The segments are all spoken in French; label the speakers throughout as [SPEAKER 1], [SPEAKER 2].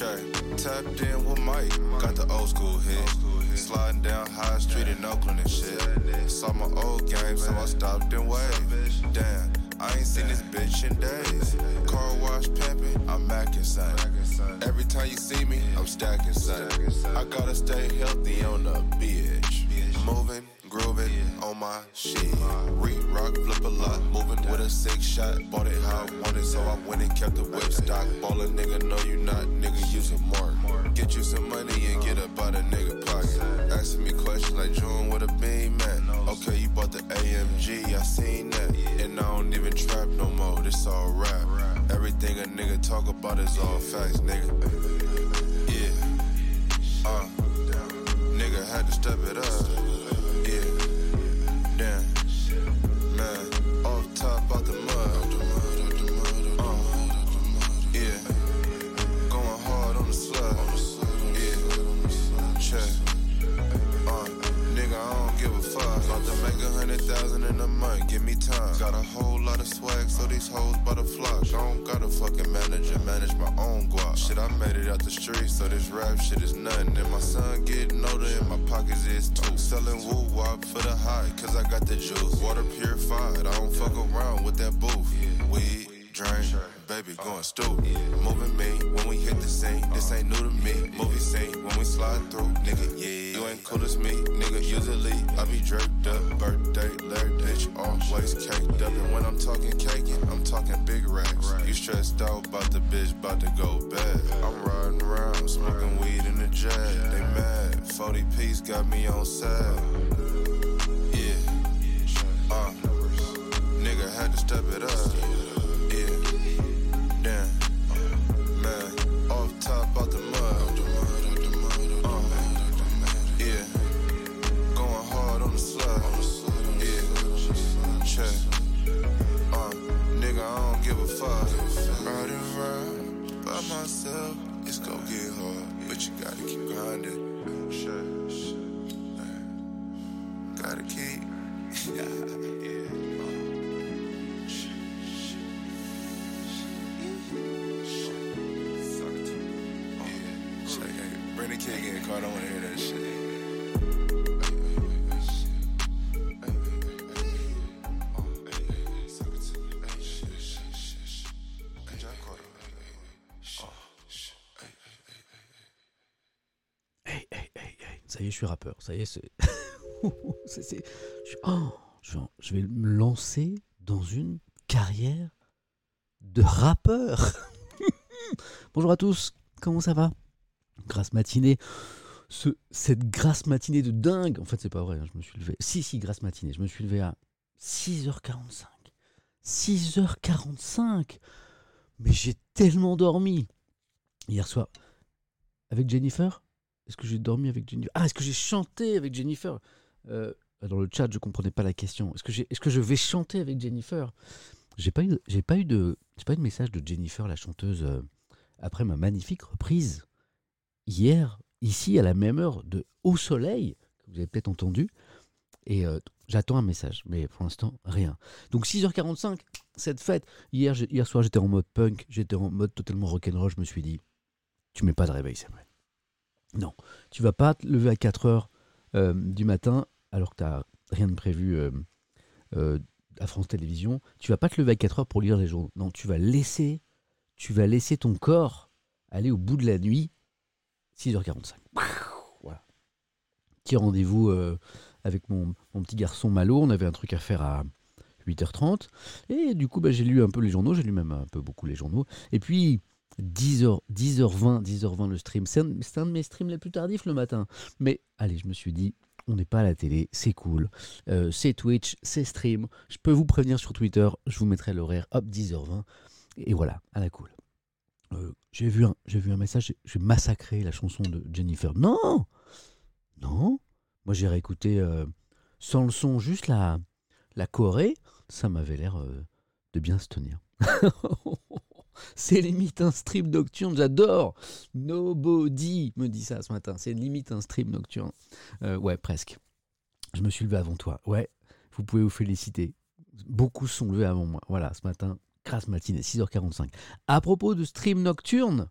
[SPEAKER 1] Shay, tapped in with Mike. Got the old school hit. Sliding down High Street in Oakland and shit. Saw my old game, so I stopped and waved. Damn. I ain't seen this bitch in days. Car wash pimping, I'm macking son. Every time you see me, I'm stacking son. I gotta stay healthy on the bitch. Moving, grooving on my shit. Re rock, flip a lot, moving with a six shot. Bought it how I wanted, so I went and kept the whip stock. Ballin' nigga, no, you not, nigga, use a mark. Get you some money and get up out a nigga pocket. Asking me questions like June with a beam, man. Okay, you bought the AMG, I seen that. And I don't even trap no more, this all rap. Everything a nigga talk about is all facts, nigga. Yeah. Uh. Nigga had to step it up. About to make a hundred thousand in a month, give me time. Got a whole lot of swag, so these hoes flock. I don't got a fucking manager, manage my own guap. Shit, I made it out the street, so this rap shit is nothing. And my son getting older, and my pockets is too. Selling woo wop for the high, cause I got the juice. Water purified, I don't fuck around with that booth. Weed, drink, baby uh, going stupid. Moving me when we hit the scene. This uh-huh. ain't new to me. Movie scene when we slide through, nigga. Yeah, you ain't cool as me, nigga. Usually I be draped up. Birthday, Larry, bitch, always caked up. And when I'm talking caking, I'm talking big racks. You stressed out about the bitch, about to go bad. I'm riding around, smoking weed in the jet. They mad. 40 piece got me on sad. Uh-huh. Yeah. Uh. Nigga had to step it up. Myself. It's gonna get hard. But you gotta keep grinding. Shit. Gotta keep. yeah. Bring the kid caught.
[SPEAKER 2] Ça y est, je suis rappeur. Ça y est, c'est. Oh, je vais me lancer dans une carrière de rappeur. Bonjour à tous, comment ça va? Grasse matinée. Ce, cette grasse matinée de dingue. En fait, c'est pas vrai, hein, je me suis levé. Si, si, grasse matinée. Je me suis levé à 6h45. 6h45 Mais j'ai tellement dormi. Hier soir. Avec Jennifer Est-ce que j'ai dormi avec Jennifer? Ah, est-ce que j'ai chanté avec Jennifer? Euh, Dans le chat, je comprenais pas la question. Est-ce que, est-ce que je vais chanter avec Jennifer? J'ai pas eu, pas eu de, pas eu de message de Jennifer, la chanteuse, euh, après ma magnifique reprise hier, ici à la même heure de Au Soleil, que vous avez peut-être entendu. Et euh, j'attends un message, mais pour l'instant, rien. Donc 6h45, cette fête. Hier, hier soir, j'étais en mode punk, j'étais en mode totalement rock'n'roll. Je me suis dit, tu mets pas de réveil, Samuel. Non, tu vas pas te lever à 4h du matin alors que tu n'as rien de prévu euh, euh, à France Télévisions. Tu vas pas te lever à 4h pour lire les journaux. Non, tu vas laisser, tu vas laisser ton corps aller au bout de la nuit, 6h45. Voilà. Petit rendez-vous euh, avec mon, mon petit garçon Malo. On avait un truc à faire à 8h30. Et du coup, bah, j'ai lu un peu les journaux. J'ai lu même un peu beaucoup les journaux. Et puis, 10h, 10h20, 10h20 le stream. C'est un, de mes streams les plus tardifs le matin. Mais allez, je me suis dit, on n'est pas à la télé, c'est cool. Euh, c'est Twitch, c'est stream. Je peux vous prévenir sur Twitter, je vous mettrai l'horaire, hop, 10h20. Et voilà, à la cool. Euh, j'ai vu, un- vu un message, j'ai- massacré la chanson de Jennifer. Non Non Moi j'ai réécouté euh, sans le son, juste la, la Corée. Ça m'avait l'air de bien se tenir. C'est limite un stream nocturne, j'adore. Nobody me dit ça ce matin. C'est limite un stream nocturne. Euh, ouais, presque. Je me suis levé avant toi. Ouais, vous pouvez vous féliciter. Beaucoup sont levés avant moi. Voilà, ce matin, grasse matinée, 6h45. À propos de stream nocturne,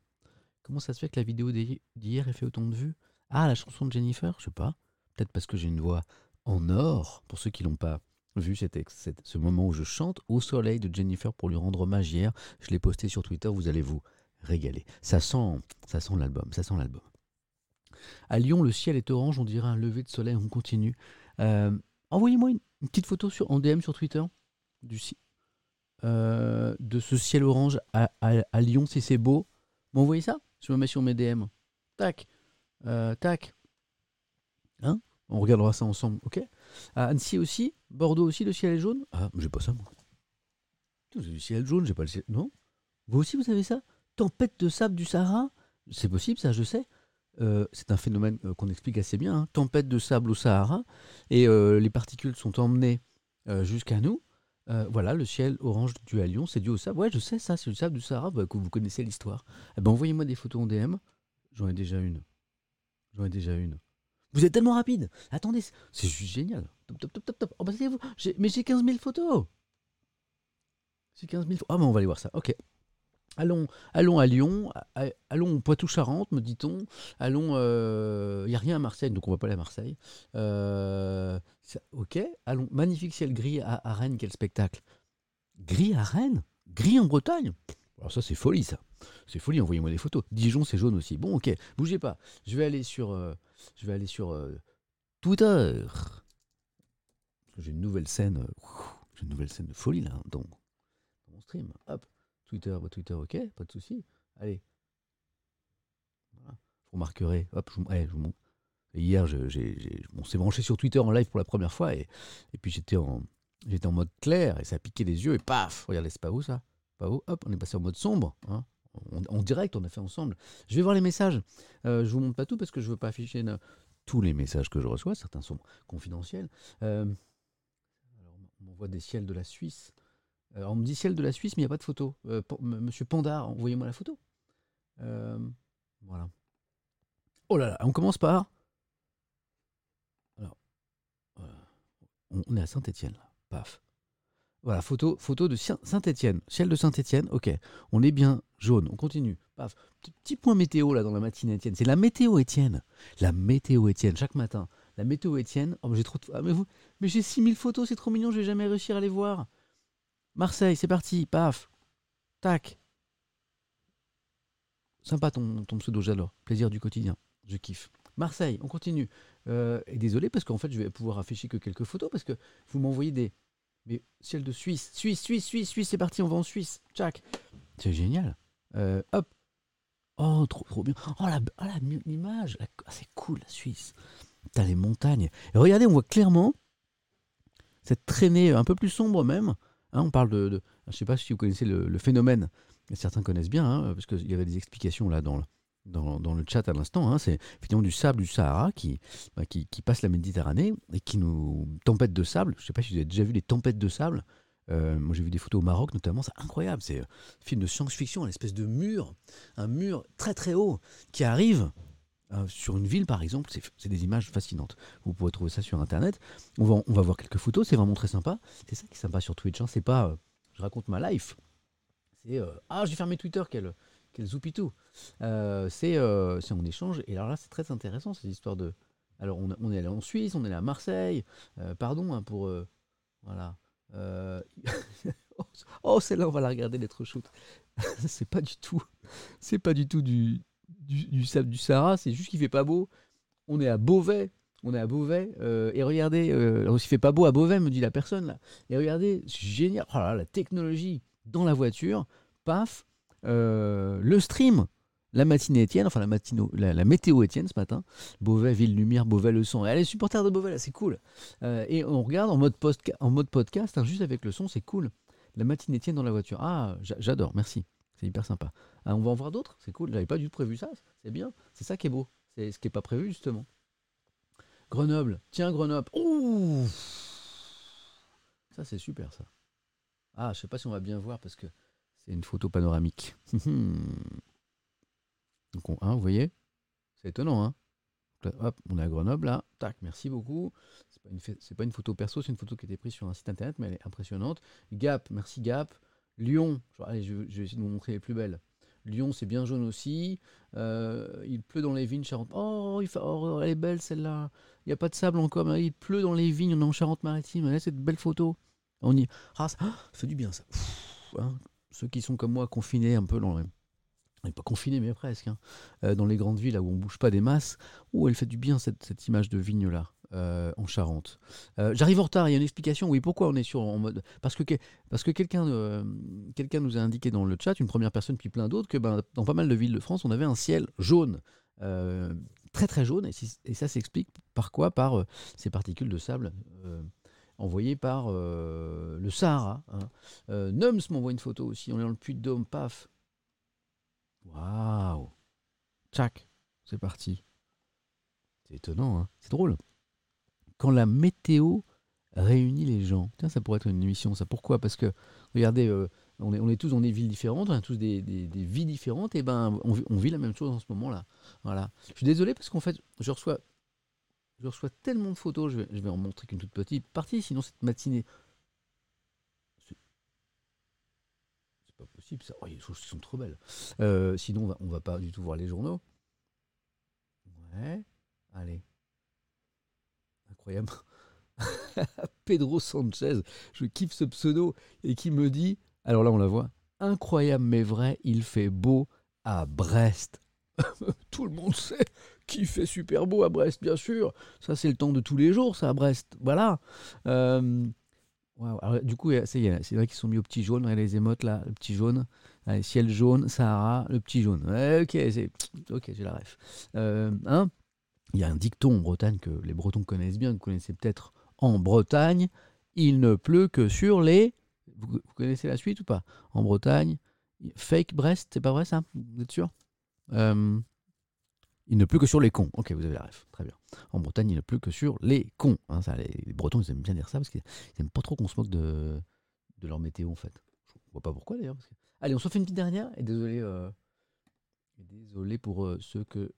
[SPEAKER 2] Comment ça se fait que la vidéo d'hi- d'hier ait fait autant de vues? Ah, la chanson de Jennifer? Je sais pas. Peut-être parce que j'ai une voix en or. Pour ceux qui l'ont pas vu, c'était cet- ce moment où je chante au soleil de Jennifer pour lui rendre hommage hier. Je l'ai posté sur Twitter. Vous allez vous régaler. Ça sent, ça sent l'album. Ça sent l'album. À Lyon, le ciel est orange. On dirait un lever de soleil. On continue. Euh, Envoyez-moi une, petite photo sur, en DM sur Twitter du, euh, de ce ciel orange à, Lyon si c'est beau. M'envoyez ça? Je me mets sur mes DM. Tac. Euh, tac. Hein? On regardera ça ensemble, ok? À Annecy aussi Bordeaux aussi, le ciel est jaune Ah, j'ai pas ça moi. Putain, J'ai du ciel jaune, j'ai pas le ciel. Non? Vous aussi, vous avez ça? Tempête de sable du Sahara? C'est possible, ça, je sais. Euh, c'est un phénomène euh, qu'on explique assez bien. hein. Tempête de sable au Sahara. Et euh, les particules sont emmenées jusqu'à nous. Voilà, le ciel orange du à Lyon, c'est dû au sable. Ouais, je sais ça, c'est le sable du Sahara, bah, que vous connaissez l'histoire. Eh ben, envoyez-moi des photos en DM. J'en ai déjà une. J'en ai déjà une. Vous êtes tellement rapide. Attendez, c'est- c'est juste génial. Top, top, top, top, top. Oh, bah, c'est vous. Mais j'ai 15 000 photos. J'ai 15 000 photos. Ah, mais on va aller voir ça. Ok. Allons, allons à Lyon, allons Poitou-Charentes, me dit-on. Allons, il n'y a rien à Marseille, donc on va pas aller à Marseille. Euh, ok, allons, magnifique ciel gris à Rennes, quel spectacle. Gris à Rennes? Gris en Bretagne? Alors ça c'est folie ça. C'est folie, envoyez-moi des photos. Dijon c'est jaune aussi. Bon ok, bougez pas. Je vais aller sur, euh, je vais aller sur euh, Twitter. J'ai une nouvelle scène, euh, j'ai une nouvelle scène de folie là dans, dans mon stream. Hop, Twitter, bah, Twitter ok, pas de souci. Allez. Voilà. Vous remarquerez, hop, je vous, eh, montre. Hier, je- on s'est branché sur Twitter en live pour la première fois et, et puis j'étais en, j'étais en mode clair et ça a piqué les yeux et paf, regardez, c'est pas vous ça Pas vous Hop, on est passé en mode sombre. hein. En, en direct, on a fait ensemble. Je vais voir les messages. Euh, je vous montre pas tout parce que je veux pas afficher ne- tous les messages que je reçois. Certains sont confidentiels. Euh, on m'envoie des ciels de la Suisse. Euh, on me dit ciel de la Suisse, mais il n'y a pas de photo. Euh, Monsieur Pandar, envoyez-moi la photo. Euh, voilà. Oh là là, on commence par. Alors, on, on est à Saint-Étienne là. Paf. Voilà, photo, photo de Saint- Saint-Étienne. Ciel de Saint-Étienne, ok. On est bien jaune, on continue. Paf. Petit, point météo là dans la matinée Étienne. C'est la météo Étienne. La météo Étienne, chaque matin. La météo Étienne. Oh, mais j'ai trop de... ah, mais vous... mais j'ai 6000 photos, c'est trop mignon, je vais jamais réussir à les voir. Marseille, c'est parti, paf. Tac. Sympa ton, ton pseudo, j'adore. Plaisir du quotidien. Je kiffe. Marseille, on continue. Euh, et désolé parce qu'en fait, je vais pouvoir afficher que quelques photos parce que vous m'envoyez des. Mais ciel de Suisse, Suisse, Suisse, Suisse, Suisse, c'est parti, on va en Suisse. Tchac. C'est génial. Euh, hop. Oh, trop, trop bien. Oh, la, oh, l'image. La- ah, c'est cool, la Suisse. T'as les montagnes. Et regardez, on voit clairement cette traînée un peu plus sombre même. Hein, on parle de, de- Je ne sais pas si vous connaissez le, le phénomène. Certains connaissent bien, hein, parce qu'il y avait des explications là dans le, dans, le chat à l'instant. hein. c'est effectivement du sable du Sahara qui, bah, qui, qui passe la Méditerranée et qui nous. Tempête de sable. Je ne sais pas si vous avez déjà vu les tempêtes de sable. Euh, moi, j'ai vu des photos au Maroc notamment. C'est incroyable. C'est un film de science-fiction, une espèce de mur, un mur très très haut qui arrive euh, sur une ville, par exemple. C'est des images fascinantes. Vous pouvez trouver ça sur Internet. On va, on va voir quelques photos. C'est vraiment très sympa. C'est ça qui est sympa sur Twitch. hein. C'est pas. euh, je raconte ma life. C'est. euh, ah, j'ai fermé Twitter. Quel, quel zoupitou. Euh, c'est euh, en échange. Et alors là, c'est très intéressant, cette histoire de. Alors, on, on est allé en Suisse, on est allé à Marseille. Euh, pardon hein, pour. euh, voilà. Euh, oh, celle-là, on va la regarder, l'être shoot. c'est pas du tout. C'est pas du tout du, du, du du Sahara. C'est juste qu'il fait pas beau. On est à Beauvais. On est à Beauvais. et regardez, euh, alors, il fait pas beau à Beauvais, me dit la personne là. Et regardez, c'est génial. Oh la technologie dans la voiture. Paf. Euh, le stream. La matinée Étienne, enfin la, matino, la, météo Étienne ce matin. Beauvais, Ville Lumière, Beauvais le son. Et allez, supporters de Beauvais là, c'est cool. Euh, et on regarde en mode, postca- en mode podcast, hein, juste avec le son, c'est cool. La matinée Étienne dans la voiture. Ah, j'a- j'adore, merci. C'est hyper sympa. Ah, on va en voir d'autres, c'est cool. J'avais pas du tout prévu ça, c'est bien. C'est ça qui est beau. C'est ce qui n'est pas prévu justement. Grenoble, tiens Grenoble. Ouh Ça c'est super ça. Ah, je sais pas si on va bien voir parce que c'est une photo panoramique. Donc, on- hein, vous voyez? C'est étonnant, hein Hop, on est à Grenoble, là. Tac, merci beaucoup. C'est pas, une pas une photo perso, c'est une photo qui a été prise sur un site internet, mais elle est impressionnante. Gap, merci Gap. Lyon, allez, je, vais essayer de vous montrer les plus belles. Lyon, c'est bien jaune aussi. Euh, il pleut dans les vignes Charente. Oh, il fait... oh, elle est belle celle-là. Il n'y a pas de sable encore, il pleut dans les vignes. On est en Charente-Maritime. Là, c'est une belle photo. On y. Ah, ça, ça fait du bien ça. Hein. Ceux qui sont comme moi confinés un peu dans les pas confinés, mais presque, hein. euh, dans les grandes villes là où on bouge pas des masses, où elle fait du bien cette, image de vigne là. Euh, en Charente. Euh, j'arrive en retard, il y a une explication. Oui, pourquoi on est sur en mode parce que quelqu'un nous a indiqué dans le chat, une première personne puis plein d'autres, que ben, dans pas mal de villes de France, on avait un ciel jaune, très très jaune, et, ça s'explique par quoi? Par ces particules de sable envoyées par le Sahara. Hein. Nums m'envoie une photo aussi. On est dans le puits de Dôme, paf. Waouh, tchac, c'est parti. C'est étonnant, hein c'est drôle quand la météo réunit les gens. Tiens, ça pourrait être une émission, ça. Pourquoi? Parce que, regardez, euh, on, est, on, tous dans des villes différentes, on a tous des, vies différentes, et ben on, vit la même chose en ce moment-là. Voilà. Je suis désolé parce qu'en fait, je reçois, je reçois tellement de photos, je vais, en montrer qu'une toute petite partie, sinon cette matinée. C'est pas possible, ça. Oh, les choses sont trop belles. Euh, sinon, on va, on va pas du tout voir les journaux. Ouais. Allez incroyable. Pedro Sanchez, je kiffe ce pseudo, et qui me dit, alors là on la voit, incroyable mais vrai, il fait beau à Brest. Tout le monde sait qu'il fait super beau à Brest, bien sûr. Ça c'est le temps de tous les jours, ça à Brest. Voilà. Euh, du coup, c'est vrai qu'ils sont mis au petit jaune, les émotes là, le petit jaune. ciel jaune, Sahara, le petit jaune. ok, ok, j'ai la ref. Euh, hein il y a un dicton en Bretagne que les Bretons connaissent bien, que vous connaissez peut-être en Bretagne. Il ne pleut que sur les. Vous, connaissez la suite ou pas? En Bretagne, fake Brest, c'est pas vrai ça? Vous êtes sûr? Euh, Il ne pleut que sur les cons. Ok, vous avez la ref. Très bien. En Bretagne, il ne pleut que sur les cons. Hein, les, Bretons, ils aiment bien dire ça parce qu'ils n'aiment pas trop qu'on se moque de, leur météo en fait. Je vois pas pourquoi d'ailleurs. Allez, on se fait une petite dernière. Et désolé, euh, désolé pour euh, ceux que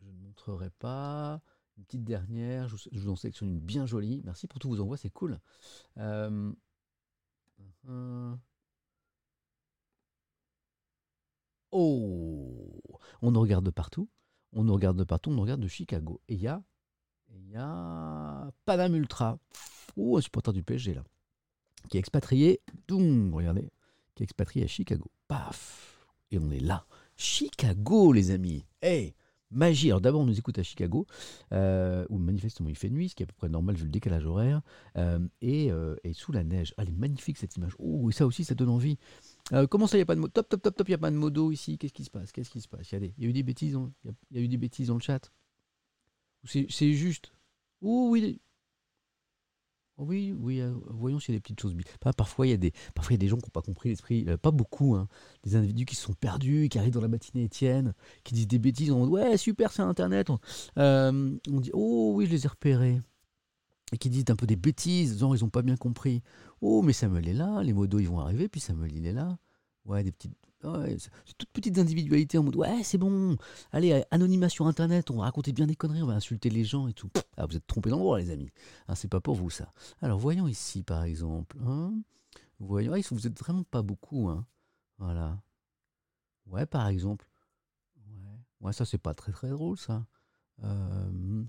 [SPEAKER 2] je ne montrerai pas. Une petite dernière, je vous, en sélectionne une bien jolie. Merci pour tous vos envois, c'est cool. Euh, oh On nous regarde de partout. On nous regarde de partout, on nous regarde de Chicago. Et il y a, il y a Panam Ultra. Oh, un supporter du PSG là. Qui est expatrié. Doum, regardez. Qui est expatrié à Chicago. Paf Et on est là. Chicago, les amis. Hey magie. Alors d'abord, on nous écoute à Chicago, euh, où manifestement il fait nuit, ce qui est à peu près normal vu le décalage horaire, euh, euh, et, sous la neige. Ah, elle est magnifique cette image. Oh, et ça aussi, ça donne envie. Comment ça, il n'y a pas de modo Top, top, top, top, il n'y a pas de modo ici. Qu'est-ce qui se passe? Qu'est-ce qui se passe? Il y, a eu des bêtises, a eu des bêtises dans le chat. C'est juste. Oh oui, oui, oui, euh, voyons s'il y a des petites choses. Parfois, il y a des, parfois, y a des gens qui n'ont pas compris l'esprit, euh, pas beaucoup, hein, des individus qui se sont perdus, qui arrivent dans la matinée Étienne, qui disent des bêtises, on dit ouais, super, c'est Internet. On, euh, on, dit oh oui, je les ai repérés. Et qui disent un peu des bêtises, genre ils n'ont pas bien compris. Oh, mais Samuel est là, les modos ils vont arriver, puis Samuel il est là. Ouais, des petites, c'est toutes petites individualités en mode ouais c'est bon, allez anonymat sur internet, on va raconter bien des conneries, on va insulter les gens et tout. Ah, vous êtes trompés d'endroit les amis, hein, c'est pas pour vous ça. Alors voyons ici par exemple, hein. voyons, ah, vous êtes vraiment pas beaucoup, hein. voilà. Ouais par exemple, ouais, ouais ça c'est pas très très drôle ça. Euh,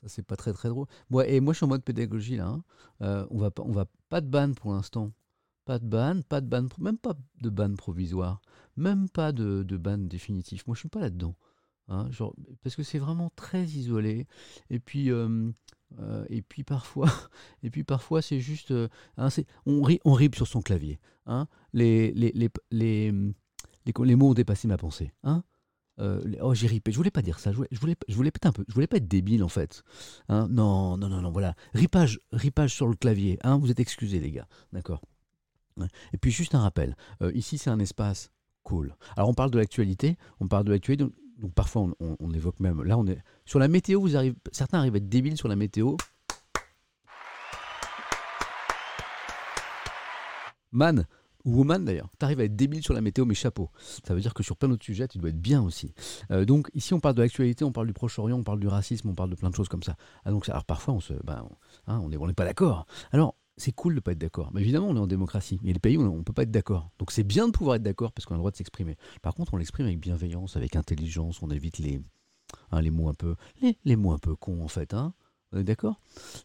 [SPEAKER 2] ça c'est pas très très drôle. Ouais, et moi je suis en mode pédagogie là. Hein. Euh, on va pas, on va pas de ban pour l'instant. Pas de ban, pas de ban, même pas de ban provisoire, même pas de, ban définitif. Moi, je suis pas là-dedans. Hein, parce que c'est vraiment très isolé. Et puis, euh, euh, et puis parfois, et puis parfois, c'est juste, hein, on, rit, on rip sur son clavier. Les, les, les, les, les, mots ont dépassé ma pensée. Hein, oh, j'ai ripé. Je voulais pas dire ça. Je voulais, je voulais, peu. Je voulais pas être débile en fait. Hein, non, non, non, non. Voilà. Ripage, ripage sur le clavier. Hein, vous êtes excusés, les gars. D'accord. Et puis juste un rappel, euh, ici c'est un espace cool. Alors on parle de l'actualité, on parle de l'actualité, parfois on, évoque même, là sur la météo, certains arrivent à être débiles sur la météo. Man, woman d'ailleurs, tu arrives à être débile sur la météo, mais chapeau. Ça veut dire que sur plein d'autres sujets, tu dois être bien aussi. Euh, donc ici, on parle de l'actualité, on parle du Proche-Orient, on parle du racisme, on parle de plein de choses comme ça. Ah, donc, alors parfois, on se, ben, hein, on n'est pas d'accord. Alors, c'est cool de pas être d'accord. Mais évidemment, on est en démocratie. Il y a des pays où on ne peut pas être d'accord. Donc c'est bien de pouvoir être d'accord parce qu'on a le droit de s'exprimer. Par contre, on l'exprime avec bienveillance, avec intelligence. On évite les, hein, les mots un peu, les, les mots un peu cons en fait. Hein. D'accord?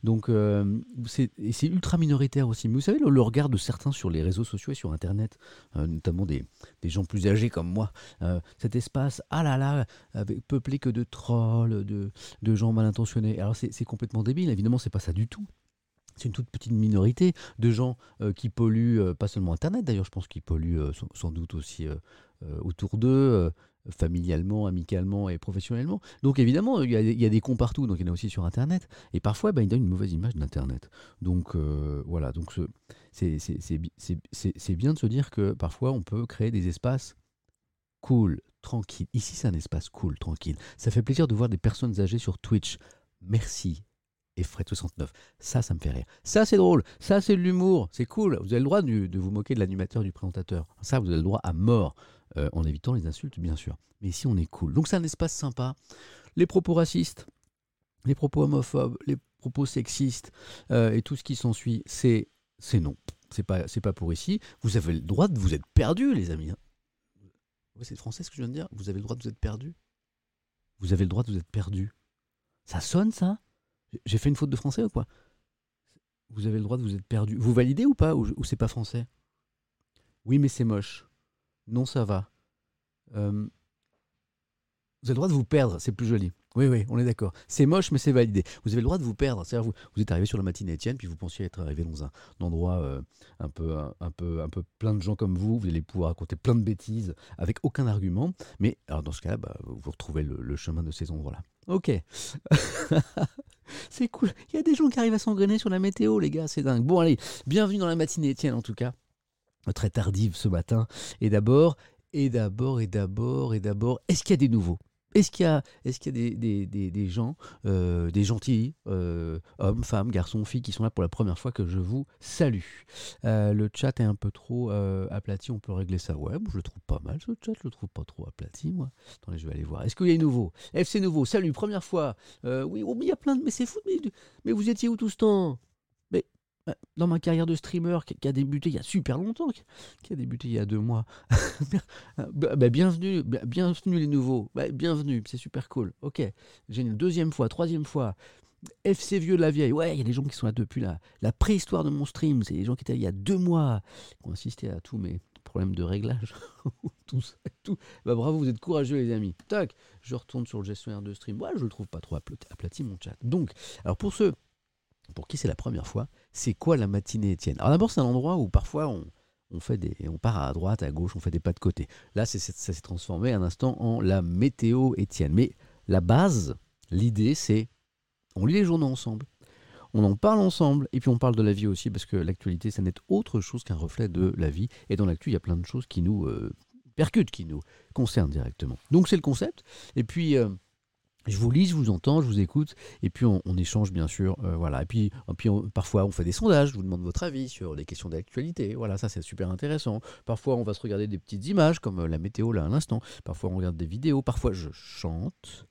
[SPEAKER 2] Donc, euh, c'est ultra minoritaire aussi. Mais vous savez, le, regard de certains sur les réseaux sociaux et sur Internet, euh, notamment des, gens plus âgés comme moi, euh, cet espace, ah là là, peuplé que de trolls, de, gens mal intentionnés. Alors, c'est complètement débile. Évidemment, c'est pas ça du tout. C'est une toute petite minorité de gens qui polluent, pas seulement Internet d'ailleurs, je pense qu'ils polluent sans, doute aussi autour d'eux, familialement, amicalement et professionnellement. Donc évidemment, il y, a, il des cons partout, donc il y en a aussi sur Internet. Et parfois, ben, ils donnent une mauvaise image d'Internet. Donc euh, voilà, donc ce- c'est c'est- c'est bi- c'est- c'est- c'est bien de se dire que parfois on peut créer des espaces cool, tranquilles. Ici, c'est un espace cool, tranquille. Ça fait plaisir de voir des personnes âgées sur Twitch. Merci. Et Fred69. Ça, ça me fait rire. Ça, c'est drôle. Ça, c'est de l'humour. C'est cool. Vous avez le droit du- de vous moquer de l'animateur, du présentateur. Ça, vous avez le droit à mort. Euh, en évitant les insultes, bien sûr. Mais ici, on est cool. Donc, c'est un espace sympa. Les propos racistes, les propos homophobes, les propos sexistes euh, et tout ce qui s'ensuit, c'est c'est non. C'est pas, pas pour ici. Vous avez le droit de vous être perdu, les amis. hein. C'est français ce que je viens de dire. Vous avez le droit de vous être perdu. Vous avez le droit de vous être perdu. Ça sonne, ça? J'ai fait une faute de français ou quoi? Vous avez le droit de vous être perdu. Vous validez ou pas? Ou, ou c'est pas français? Oui, mais c'est moche. Non, ça va. Euh, vous avez le droit de vous perdre, c'est plus joli. Oui, oui, on est d'accord. C'est moche, mais c'est validé. Vous avez le droit de vous perdre. C'est-à-dire, vous, vous êtes arrivé sur la matinée Étienne, puis vous pensiez être arrivé dans un, endroit euh, un, peu, un, peu, un peu plein de gens comme vous. Vous allez pouvoir raconter plein de bêtises avec aucun argument. Mais alors, dans ce cas-là, bah, vous retrouvez le, le chemin de ces endroits-là. Ok. c'est cool. Il y a des gens qui arrivent à s'engrainer sur la météo, les gars. C'est dingue. Bon, allez, bienvenue dans la matinée Étienne, en tout cas. Très tardive ce matin. Et d'abord, et d'abord, et d'abord, et d'abord, est-ce qu'il y a des nouveaux? Est-ce qu'il y a, des, des, des, gens, euh, des gentils, euh, hommes, femmes, garçons, filles, qui sont là pour la première fois que je vous salue? Euh, Le chat est un peu trop aplati, on peut régler ça. Ouais, je le trouve pas mal ce chat, je le trouve pas trop aplati, moi. Attendez, je vais aller voir. Est-ce qu'il y a des nouveaux? FC nouveau, salut, première fois. Oui, oh, mais il y a plein de. Mais c'est fou, mais, mais vous étiez où tout ce temps? Dans ma carrière de streamer qui, a débuté il y a super longtemps, qui, a débuté il y a deux mois. bah, bah, bienvenue, bah, bienvenue les nouveaux. Bah, bienvenue, c'est super cool. Ok, génial. Deuxième fois, troisième fois. FC Vieux de la Vieille. Ouais, il y a des gens qui sont là depuis la, la préhistoire de mon stream. C'est des gens qui étaient là il y a deux mois, qui ont assisté à tous mes problèmes de réglage. tout ça, tout. Bah, bravo, vous êtes courageux, les amis. Tac, je retourne sur le gestionnaire de stream. Ouais, je le trouve pas trop aplati mon chat. Donc, alors pour ceux pour qui c'est la première fois, c'est quoi la matinée Étienne? Alors d'abord, c'est un endroit où parfois on, on, fait des, on part à droite, à gauche, on fait des pas de côté. Là, ça s'est transformé un instant en la météo Étienne. Mais la base, l'idée, c'est on lit les journaux ensemble, on en parle ensemble, et puis on parle de la vie aussi, parce que l'actualité, ça n'est autre chose qu'un reflet de la vie. Et dans l'actu, il y a plein de choses qui nous euh, percutent, qui nous concernent directement. Donc c'est le concept. Et puis... euh, je vous lis, je vous entends, je vous écoute, et puis on, échange bien sûr, euh, voilà. Et puis, parfois on fait des sondages, je vous demande votre avis sur des questions d'actualité, voilà, ça c'est super intéressant. Parfois on va se regarder des petites images comme euh, la météo là à l'instant. Parfois on regarde des vidéos, parfois je chante.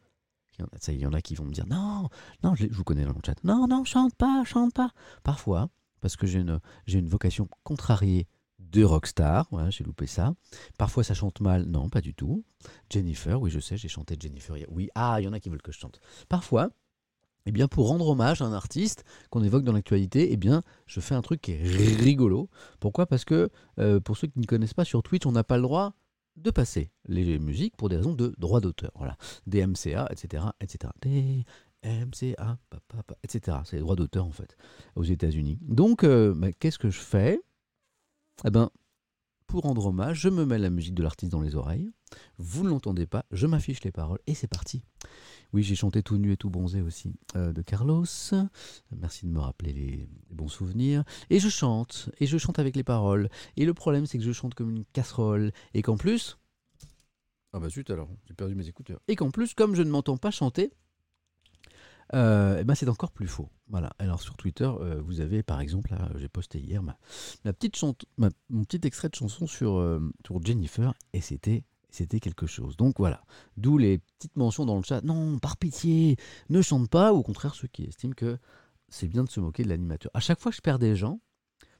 [SPEAKER 2] Il y en a qui vont me dire non, non, je, je vous connais dans le chat. Non, non, chante pas, chante pas. Parfois, parce que j'ai une, j'ai une vocation contrariée de rockstar, voilà, j'ai loupé ça. Parfois ça chante mal, non, pas du tout. Jennifer, oui, je sais, j'ai chanté Jennifer. Oui, ah, il y en a qui veulent que je chante. Parfois, eh bien, pour rendre hommage à un artiste qu'on évoque dans l'actualité, eh bien, je fais un truc qui est rigolo. Pourquoi? Parce que, euh, pour ceux qui ne connaissent pas, sur Twitch, on n'a pas le droit de passer les musiques pour des raisons de droit d'auteur. Voilà. Des MCA, etc., etc. Des MCA, etc. C'est les droits d'auteur, en fait, aux États-Unis. Donc, euh, bah, qu'est-ce que je fais? Eh ben, pour rendre hommage, je me mets la musique de l'artiste dans les oreilles. Vous ne l'entendez pas, je m'affiche les paroles et c'est parti. Oui, j'ai chanté tout nu et tout bronzé aussi euh, de Carlos. Merci de me rappeler les, les bons souvenirs. Et je chante, et je chante avec les paroles. Et le problème, c'est que je chante comme une casserole. Et qu'en plus. Ah bah zut alors, j'ai perdu mes écouteurs. Et qu'en plus, comme je ne m'entends pas chanter, euh, eh ben c'est encore plus faux. Voilà. Alors sur Twitter, euh, vous avez par exemple, j'ai posté hier ma, petite mon petit extrait de chanson sur, euh, Jennifer, et c'était c'était quelque chose. Donc voilà, d'où les petites mentions dans le chat. Non, par pitié, ne chante pas. Ou au contraire, ceux qui estiment que c'est bien de se moquer de l'animateur. À chaque fois que je perds des gens,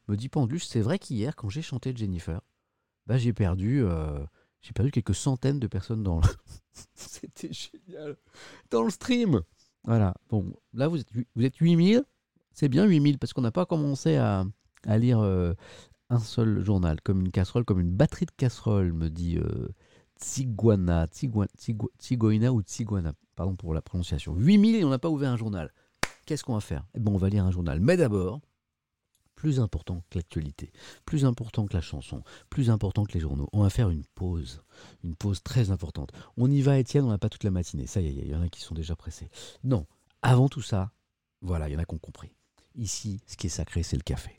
[SPEAKER 2] me dit Penduche, c'est vrai qu'hier, quand j'ai chanté Jennifer, bah, j'ai perdu, euh, j'ai perdu quelques centaines de personnes dans le... C'était génial. Dans le stream. Voilà. Bon, là, vous êtes, vous êtes 8000. C'est bien 8000 parce qu'on n'a pas commencé à, à lire euh, un seul journal, comme une casserole, comme une batterie de casserole, me dit euh, Tigoina ou Tiguana. Pardon pour la prononciation. 8000 et on n'a pas ouvert un journal. Qu'est-ce qu'on va faire? Eh ben, on va lire un journal. Mais d'abord, plus important que l'actualité, plus important que la chanson, plus important que les journaux, on va faire une pause. Une pause très importante. On y va, Étienne, on n'a pas toute la matinée. Ça y est, il y en a qui sont déjà pressés. Non, avant tout ça, voilà, il y en a qui ont compris. Ici, ce qui est sacré, c'est le café.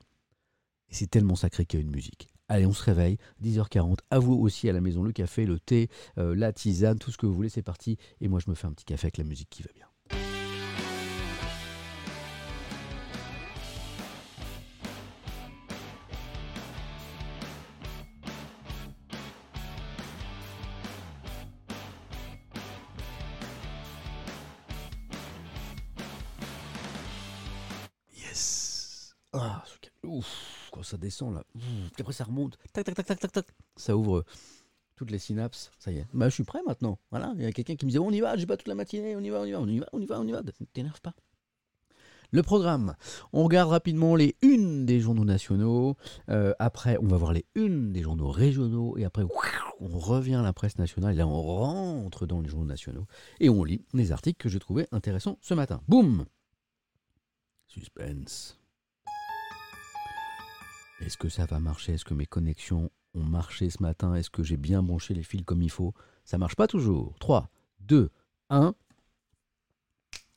[SPEAKER 2] Et c'est tellement sacré qu'il y a une musique. Allez, on se réveille, 10h40. À vous aussi à la maison, le café, le thé, euh, la tisane, tout ce que vous voulez, c'est parti. Et moi, je me fais un petit café avec la musique qui va bien. Ça descend là, puis après ça remonte, tac tac tac tac tac tac, ça ouvre toutes les synapses, ça y est. Bah je suis prêt maintenant, voilà, il y a quelqu'un qui me disait on y va, j'ai pas toute la matinée, on y va, on y va, on y va, on y va, on y va, t'énerve pas. Le programme, on regarde rapidement les unes des journaux nationaux, euh, après on va voir les unes des journaux régionaux, et après on revient à la presse nationale, et là on rentre dans les journaux nationaux, et on lit les articles que j'ai trouvés intéressants ce matin. Boum! Suspense. Est-ce que ça va marcher? Est-ce que mes connexions ont marché ce matin? Est-ce que j'ai bien branché les fils comme il faut? Ça marche pas toujours. 3, 2, 1.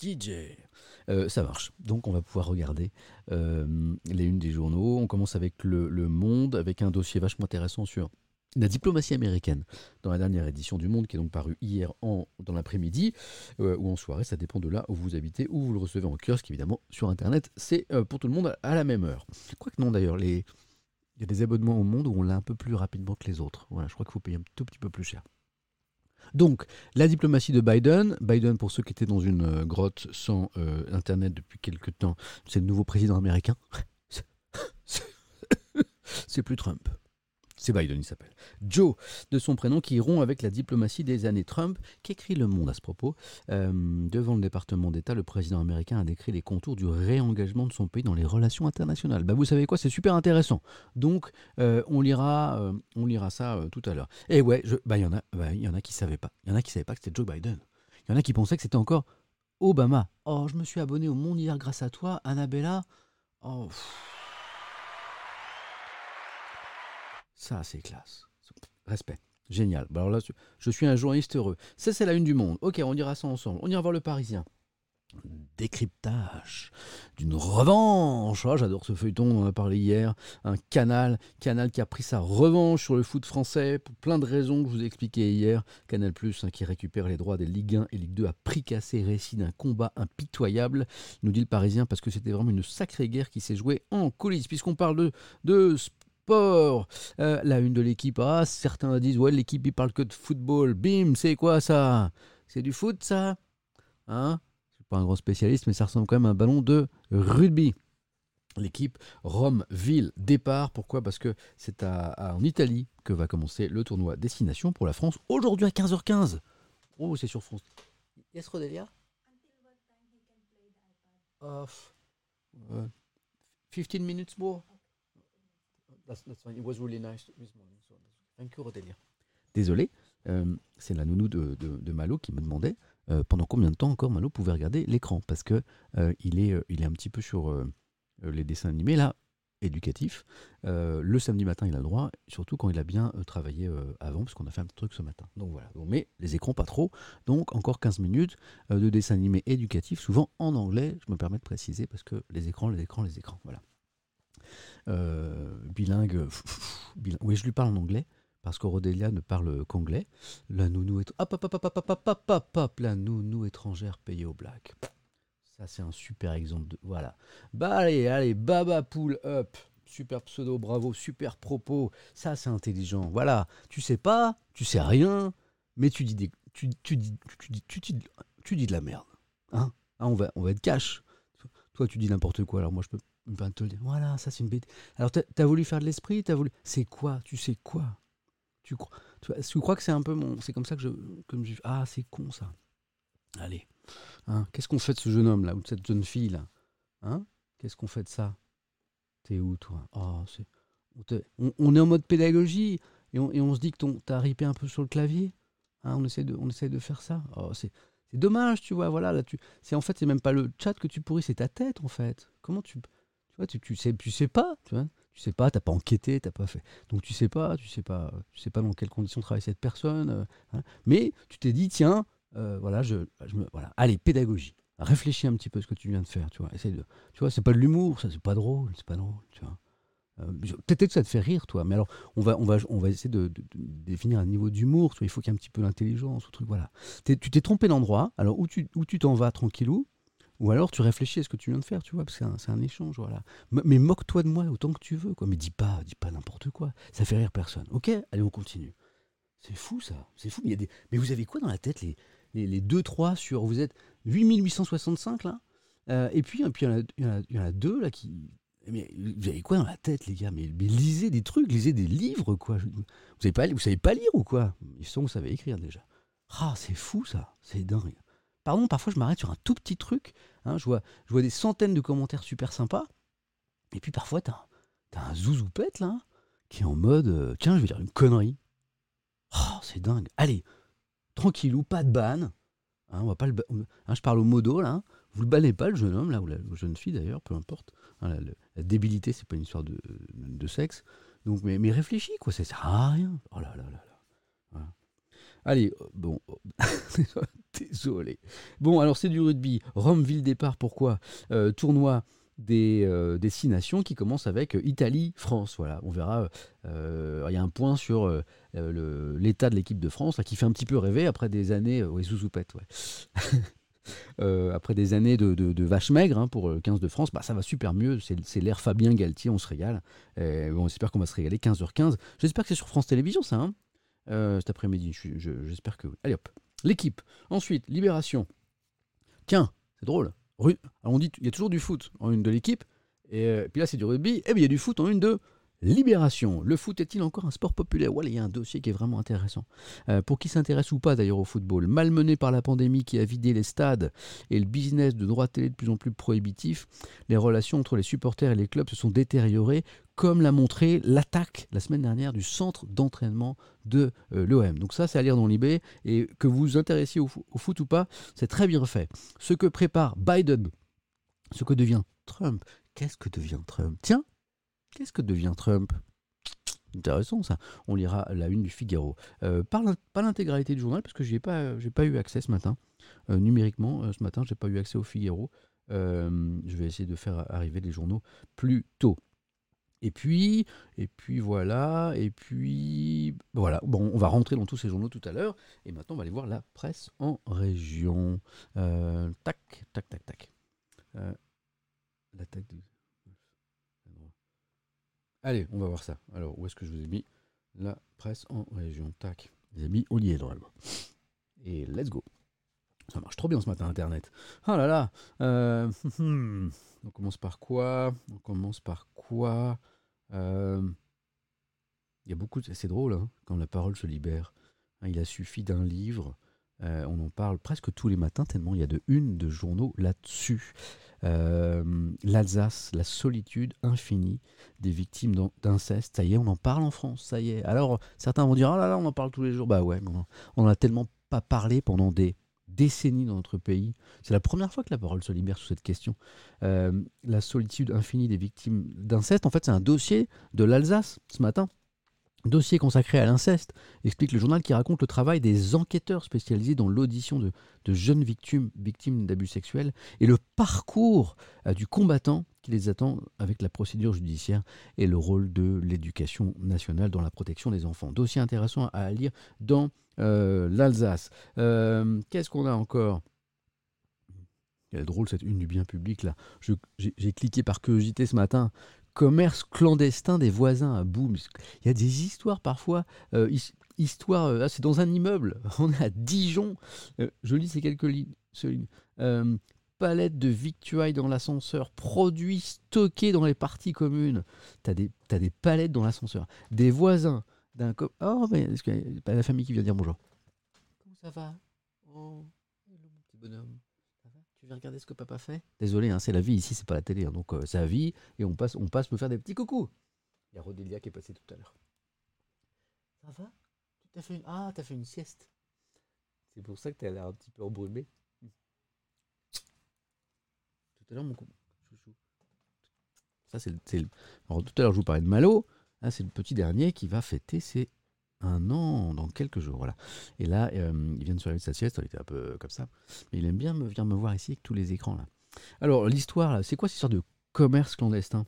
[SPEAKER 2] DJ. Euh, ça marche. Donc on va pouvoir regarder euh, les unes des journaux. On commence avec le, le Monde, avec un dossier vachement intéressant sur la diplomatie américaine dans la dernière édition du Monde, qui est donc paru hier en, dans l'après-midi euh, ou en soirée, ça dépend de là où vous habitez, ou vous le recevez en kiosque, évidemment, sur Internet, c'est euh, pour tout le monde à la même heure. Quoique non d'ailleurs, les... il y a des abonnements au Monde où on l'a un peu plus rapidement que les autres. Voilà, je crois qu'il faut payer un tout petit peu plus cher. Donc, la diplomatie de Biden. Biden, pour ceux qui étaient dans une euh, grotte sans Internet depuis quelques temps, c'est le nouveau président américain. c'est plus Trump. C'est Biden, il s'appelle. Joe, de son prénom, qui rompt avec la diplomatie des années Trump, qu'écrit Le Monde à ce propos. Euh, devant le département d'État, le président américain a décrit les contours du réengagement de son pays dans les relations internationales. Bah, vous savez quoi, c'est super intéressant. Donc, euh, on, lira, euh, on lira ça tout à l'heure. Et ouais, bah, il y en a, bah, y en a qui ne savaient pas. Il y en a qui savaient pas que c'était Joe Biden. Il y en a qui pensaient que c'était encore Obama. Oh, je me suis abonné au Monde hier grâce à toi, Annabella. Oh, pff. Ça, c'est classe. Respect. Génial. Bah alors là, je suis un journaliste heureux. Ça, c'est la une du monde. Ok, on ira ça ensemble. On ira voir le Parisien. Décryptage d'une revanche. Ah, J'adore ce feuilleton, on en a parlé hier. Un canal, canal qui a pris sa revanche sur le foot français pour plein de raisons que je vous ai expliquées hier. Canal Plus hein, qui récupère les droits des Ligue 1 et Ligue 2 a pris cassé récit d'un combat impitoyable, nous dit le Parisien, parce que c'était vraiment une sacrée guerre qui s'est jouée en coulisses. Puisqu'on parle de sport, euh, la une de l'équipe, ah, certains disent, ouais, l'équipe il parle que de football. Bim, c'est quoi ça? C'est du foot ça? Hein? Je suis pas un grand spécialiste, mais ça ressemble quand même à un ballon de rugby. L'équipe Rome-Ville départ. Pourquoi? Parce que c'est à- à- en Italie que va commencer le tournoi Destination pour la France aujourd'hui à 15h15. Oh, c'est sur France. Yes, Rodelia? Uh, 15 minutes more. That's, that's fine. It was really nice this morning. So thank you. Désolé, euh, c'est la nounou de, Malo qui me demandait euh, pendant combien de temps encore Malo pouvait regarder l'écran parce que euh, il, est, un petit peu sur les dessins animés là, éducatifs. Euh, le samedi matin, il a le droit, surtout quand il a bien travaillé avant, parce qu'on a fait un petit truc ce matin. Donc voilà. Mais les écrans, pas trop. Donc encore 15 minutes de dessins animés éducatifs, souvent en anglais. Je me permets de préciser parce que les écrans, les écrans, les écrans. Voilà. Euh, bilingue, bilingue. Oui, je lui parle en anglais parce qu'Aurélia ne parle qu'anglais. La nounou est... Hop, hop, hop, hop, hop, hop, hop, hop, la nounou étrangère payée au black. Ça, c'est un super exemple de... Voilà. Bah allez, allez, baba pool up. Super pseudo, bravo, super propos. Ça, c'est intelligent. Voilà. Tu sais pas, tu sais rien, mais tu dis des... Tu, tu dis, tu, dis, tu, dis, tu dis de la merde. Hein Hein, on, va, on va être cash. Toi, tu dis n'importe quoi, alors moi, je peux... Ben, te dire. Voilà, ça c'est une bête. Alors, t'as as voulu faire de l'esprit, t'as voulu. C'est quoi Tu sais quoi? Tu crois, tu, tu crois que c'est un peu mon. C'est comme ça que je. Comme je ah, c'est con ça. Allez. Hein, Qu'est-ce qu'on fait de ce jeune homme là, ou de cette jeune fille là? Hein? Qu'est-ce qu'on fait de ça? T'es où toi? Oh, on, on- est en mode pédagogie et on, et on se dit que t'as ripé un peu sur le clavier. Hein, on, essaie de, on essaie de faire ça. Oh, c'est dommage, tu vois. Voilà, là, tu, en fait, c'est même pas le chat que tu pourris, c'est ta tête en fait. Comment tu, tu vois, tu, tu sais, tu sais pas, tu vois. Tu sais pas, t'as pas enquêté, t'as pas fait. Donc tu sais pas, tu sais pas, tu sais pas dans quelles conditions travaille cette personne. euh, hein. Mais tu t'es dit, tiens, euh, voilà, je, je me, voilà, allez, pédagogie. Réfléchis un petit peu à ce que tu viens de faire, tu vois. Essaye de, tu vois, c'est pas de l'humour, ça, c'est pas drôle, c'est pas drôle, tu vois. Euh, Peut-être que ça te fait rire, toi, mais alors on va, on va, on va essayer de, définir un niveau d'humour. Il faut qu'il y ait un petit peu d'intelligence, ou truc, voilà. Tu t'es trompé d'endroit, alors où tu où tu t'en vas tranquillou, ou alors tu réfléchis à ce que tu viens de faire, tu vois, parce que c'est un, échange, voilà. Mais moque-toi de moi autant que tu veux, quoi. Mais dis pas, dis pas n'importe quoi. Ça fait rire personne. Ok, allez, on continue. C'est fou ça, c'est fou. Mais, y a des... mais vous avez quoi dans la tête, les, les, les 2-3 sur. Vous êtes 8865 là Euh, Et puis, et puis il, y en a, deux là qui. Mais vous avez quoi dans la tête, les gars? Mais, lisez des trucs, lisez des livres, quoi. Vous savez pas, vous savez pas lire ou quoi? Ils sont, vous savez écrire déjà. Ah, c'est fou ça, c'est dingue. Pardon, parfois je m'arrête sur un tout petit truc. hein, je, vois, des centaines de commentaires super sympas. Et puis parfois, t'as as un zouzoupette là, qui est en mode euh, tiens, je vais dire une connerie. Oh, c'est dingue. Allez, tranquillou, pas de ban. Hein, on va pas hein, je parle au modo là. Vous le bannez pas, le jeune homme là, ou la jeune fille d'ailleurs, peu importe. La, la- débilité, c'est pas une histoire de, de sexe. Donc, mais, mais réfléchis, quoi, ça sert à rien. Oh là là là là. Voilà. Allez, euh, bon, désolé. Bon, alors c'est du rugby. Rome, ville départ, pourquoi? Euh, Tournoi des, euh, des six nations qui commence avec euh, Italie-France. Voilà, on verra. Il y a un point sur l'état de l'équipe de France qui fait un petit peu rêver après des années. Ouais, Zouzoupette, ouais. Après des années de, de, de vaches maigres hein, pour le 15 de France, bah, ça va super mieux. C'est l'ère Fabien Galtier, on se régale. On espère qu'on va se régaler 15h15. J'espère que c'est sur France Télévisions, ça, hein, euh, cet après-midi. J'espère que. Allez hop. L'équipe. Ensuite, Libération. Tiens, c'est drôle. On dit il y a toujours du foot en une de l'équipe. Et euh, puis là, c'est du rugby. Et bien, il y a du foot en une de Libération. Le foot est-il encore un sport populaire? Voilà, il y a un dossier qui est vraiment intéressant. Euh, pour qui s'intéresse ou pas d'ailleurs au football, malmené par la pandémie qui a vidé les stades et le business de droit télé de plus en plus prohibitif, les relations entre les supporters et les clubs se sont détériorées, comme l'a montré l'attaque la semaine dernière du centre d'entraînement de euh, l'OM. Donc ça, c'est à lire dans l'IB. Et que vous vous intéressiez au, au foot ou pas, c'est très bien fait. Ce que prépare Biden, ce que devient Trump, qu'est-ce que devient Trump? Tiens, qu'est-ce que devient Trump? Intéressant ça. On lira la une du Figaro. Euh, pas l'in- pas l'intégralité du journal parce que j'ai pas, pas eu accès ce matin. Euh, numériquement, euh, ce matin, j'ai pas eu accès au Figaro. Je vais essayer de faire arriver les journaux plus tôt. Et puis, et puis voilà, et puis voilà. Bon, on va rentrer dans tous ces journaux tout à l'heure. Et maintenant, on va aller voir la presse en région. Tac, tac, tac, tac. L'attaque de. Allez, on va voir ça. Alors, où est-ce que je vous ai mis la presse en région? Tac. Les amis, on y est normalement. Et let's go. Ça marche trop bien ce matin, Internet. Ah là là. euh, on commence par quoi? On commence par quoi? Euh, Il y a beaucoup. de- C'est drôle hein, quand la parole se libère. Hein, il a suffi d'un livre. Euh, on en parle presque tous les matins tellement il y a de une de journaux là-dessus. Euh, L'Alsace, la solitude infinie des victimes d'in- d'inceste. Ça y est, on en parle en France, ça y est. Alors, certains vont dire, ah là là, on en parle tous les jours. Bah ouais, on on en a tellement pas parlé pendant des décennies dans notre pays. C'est la première fois que la parole se libère sur cette question. Euh, la solitude infinie des victimes d'inceste, en fait, c'est un dossier de l'Alsace ce matin. Dossier consacré à l'inceste, explique le journal qui raconte le travail des enquêteurs spécialisés dans l'audition de, jeunes victimes, victimes d'abus sexuels et le parcours euh, du combattant qui les attend avec la procédure judiciaire et le rôle de l'éducation nationale dans la protection des enfants. Dossier intéressant à lire dans euh, l'Alsace. Euh, Qu'est-ce qu'on a encore? Elle est drôle cette une du bien public là. J'ai cliqué par curiosité ce matin. Commerce clandestin des voisins à Boum. Il y a des histoires parfois. euh, his- histoire, euh, ah, c'est dans un immeuble. On est à Dijon. Euh, je lis ces quelques lignes. palettes de victuailles dans l'ascenseur, produits stockés dans les parties communes. T'as des, t'as des palettes dans l'ascenseur. Des voisins d'un Oh, mais est-ce la famille qui vient dire bonjour? Comment ça va? Oh, mon petit bonhomme. Viens regarder ce que papa fait Désolé, hein, c'est la vie ici, c'est pas la télé. hein, donc euh, c'est la vie et on passe, on passe me faire des petits coucous. Il y a Rodélia qui est passée tout à l'heure. Ça va? T'as fait une... Ah, t'as fait une sieste. C'est pour ça que t'as l'air un petit peu embrumé. Tout à l'heure, mon chouchou. Ça, c'est le, le- Alors, tout à l'heure, je vous parlais de Malo. Là, c'est le petit dernier qui va fêter ses un an dans quelques jours. Voilà. Et là, euh, il vient de se réveiller de sa sieste. Il était un peu comme ça. Mais il aime bien me, venir me voir ici avec tous les écrans. là. Alors, l'histoire, c'est quoi cette histoire de commerce clandestin?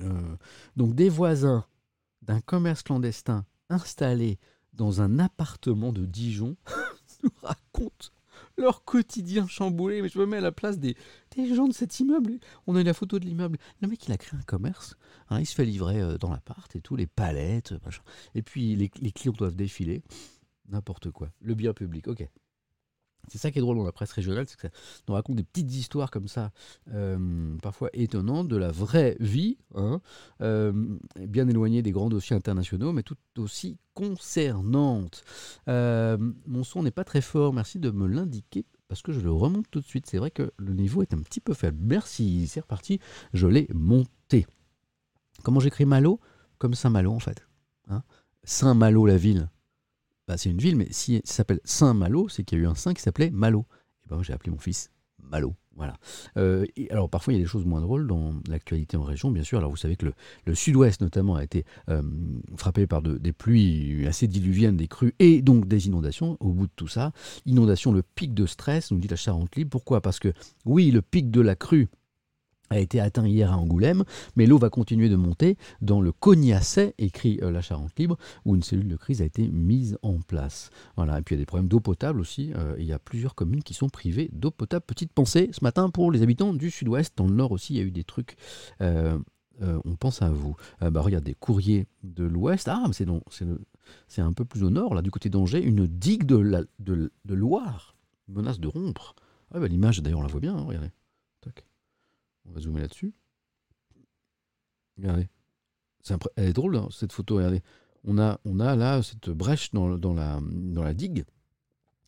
[SPEAKER 2] Euh, Donc, des voisins d'un commerce clandestin installé dans un appartement de Dijon nous racontent leur quotidien chamboulé. Mais je me mets à la place des, des gens de cet immeuble. On a eu la photo de l'immeuble. Le mec, il a créé un commerce. hein, il se fait livrer euh, dans l'appart et tout, les palettes, machin. Et puis, les, les clients doivent défiler. N'importe quoi. Le bien public, ok. C'est ça qui est drôle dans la presse régionale, c'est que ça nous raconte des petites histoires comme ça, euh, parfois étonnantes, de la vraie vie, hein, euh, bien éloignées des grands dossiers internationaux, mais tout aussi concernantes. Euh, mon son n'est pas très fort, merci de me l'indiquer, parce que je le remonte tout de suite. C'est vrai que le niveau est un petit peu faible. Merci, c'est reparti, je l'ai monté. Comment j'écris Malo? Comme Saint-Malo en fait. hein. Saint-Malo, la ville. Bah, c'est une ville, mais si s'appelle Saint-Malo, c'est qu'il y a eu un saint qui s'appelait Malo. Et moi, j'ai appelé mon fils Malo. Voilà. Euh, alors parfois il y a des choses moins drôles dans l'actualité en région, bien sûr. Alors vous savez que le, sud-ouest notamment a été euh, frappé par de- des pluies assez diluviennes, des crues et donc des inondations. Au bout de tout ça, inondation, le pic de stress, nous dit la Charente Libre. Pourquoi? Parce que oui, le pic de la crue a été atteint hier à Angoulême, mais l'eau va continuer de monter dans le Cognacet, écrit euh, la Charente Libre, où une cellule de crise a été mise en place. Voilà. Et puis il y a des problèmes d'eau potable aussi. euh, il y a plusieurs communes qui sont privées d'eau potable. Petite pensée ce matin pour les habitants du sud-ouest. Dans le nord aussi, il y a eu des trucs. euh, on pense à vous. Bah, regardez, courrier de l'ouest. Ah, mais c'est un peu plus au nord, là, du côté d'Angers, une digue de, la, de Loire menace de rompre. Ah, bah, L'image, d'ailleurs, on la voit bien. hein, regardez. On va zoomer là-dessus. Regardez. Elle est drôle, hein, cette photo. Regardez. On a, là cette brèche dans, la, dans la digue.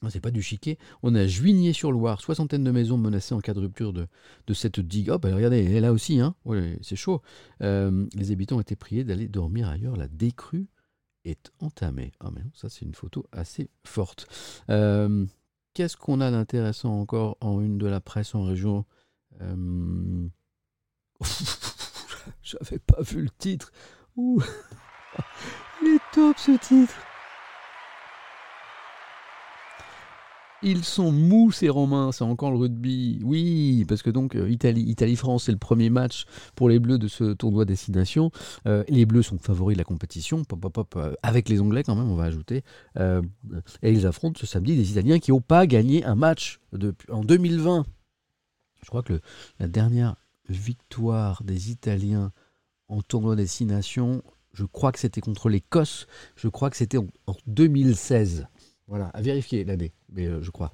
[SPEAKER 2] Ah, C'est pas du chiquet. On a Juigné-sur-Loire, soixantaine de maisons menacées en cas de rupture de, cette digue. Oh, bah, regardez, elle est là aussi. Hein. C'est chaud. Euh, les habitants ont été priés d'aller dormir ailleurs. La décrue est entamée. Ah, mais non, ça, c'est une photo assez forte. Euh, Qu'est-ce qu'on a d'intéressant encore en une de la presse en région? Euh, J'avais pas vu le titre. Il est top ce titre. Ils sont mous ces Romains, c'est encore le rugby. Oui, parce que donc euh, Italie, Italie-France, c'est le premier match pour les Bleus de ce tournoi destination. Euh, les Bleus sont favoris de la compétition, pop, pop, pop, euh, avec les Anglais quand même, on va ajouter. Et ils affrontent ce samedi des Italiens qui n'ont pas gagné un match en 2020. Je crois que la dernière victoire des Italiens en tournoi destination, je crois que c'était contre l'Écosse, je crois que c'était en, en 2016. Voilà, à vérifier l'année, mais euh, je crois.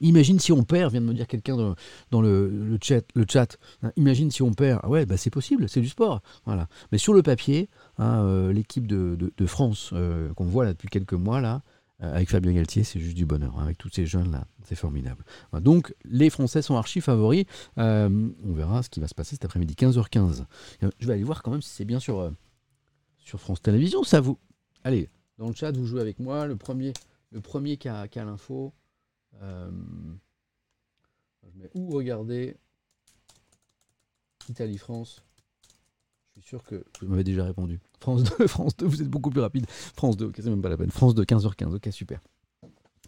[SPEAKER 2] Imagine si on perd, vient de me dire quelqu'un dans, le, chat. Le chat hein, imagine si on perd. Ah ouais, bah c'est possible, c'est du sport. Voilà. Mais sur le papier, hein, euh, l'équipe de, France euh, qu'on voit là depuis quelques mois là, avec Fabien Galtier, c'est juste du bonheur. hein, avec tous ces jeunes là, c'est formidable. Donc les Français sont archi favoris. Euh, on verra ce qui va se passer cet après-midi, 15h15. Euh, Je vais aller voir quand même si c'est bien sur, euh, sur France Télévisions. Ça vous. Allez, dans le chat, vous jouez avec moi. Le premier, le premier qui a, l'info. euh, je mets où regarder Italie-France. Je suis sûr que vous m'avez déjà répondu. France 2, France 2, vous êtes beaucoup plus rapide. France 2, ok, c'est même pas la peine. France 2, 15h15, ok, super.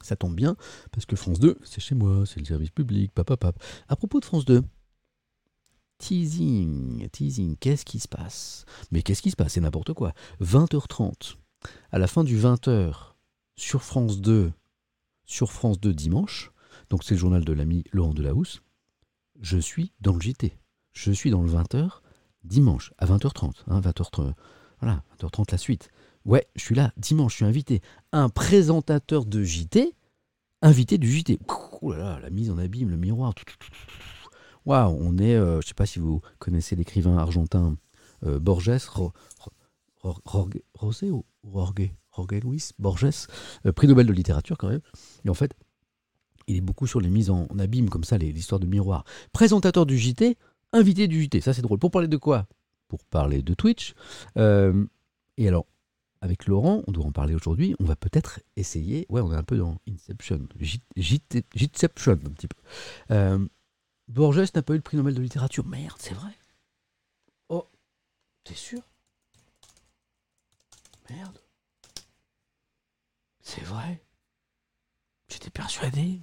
[SPEAKER 2] Ça tombe bien, parce que France 2, c'est chez moi, c'est le service public, papa, papa. À propos de France 2, teasing, teasing, qu'est-ce qui se passe? Mais qu'est-ce qui se passe? C'est n'importe quoi. 20h30, à la fin du 20h, sur France 2, sur France 2 dimanche, donc c'est le journal de l'ami Laurent Delahousse, je suis dans le JT. Je suis dans le 20h dimanche à 20h30. Hein, 20h30 voilà, 20h30 la suite. Ouais, je suis là dimanche, je suis invité. Un présentateur de JT invité du JT. Ouh la mise en abîme, le miroir. Waouh, on est, euh, je sais pas si vous connaissez l'écrivain argentin euh, Borges, Ro, Ro, Ro, Rosé ou Jorge, Jorge Luis Borges, euh, prix Nobel de littérature quand même. Et en fait, il est beaucoup sur les mises en, en abîme, comme ça, l'histoire de miroir. Présentateur du JT, invité du JT, ça c'est drôle. Pour parler de quoi? Pour parler de Twitch. Euh, et alors, avec Laurent, on doit en parler aujourd'hui, on va peut-être essayer, ouais, on est un peu dans Inception, Jitception un petit peu. Euh, Borges n'a pas eu le prix Nobel de littérature. Merde, c'est vrai. Oh, t'es sûr? Merde. C'est vrai. J'étais persuadé.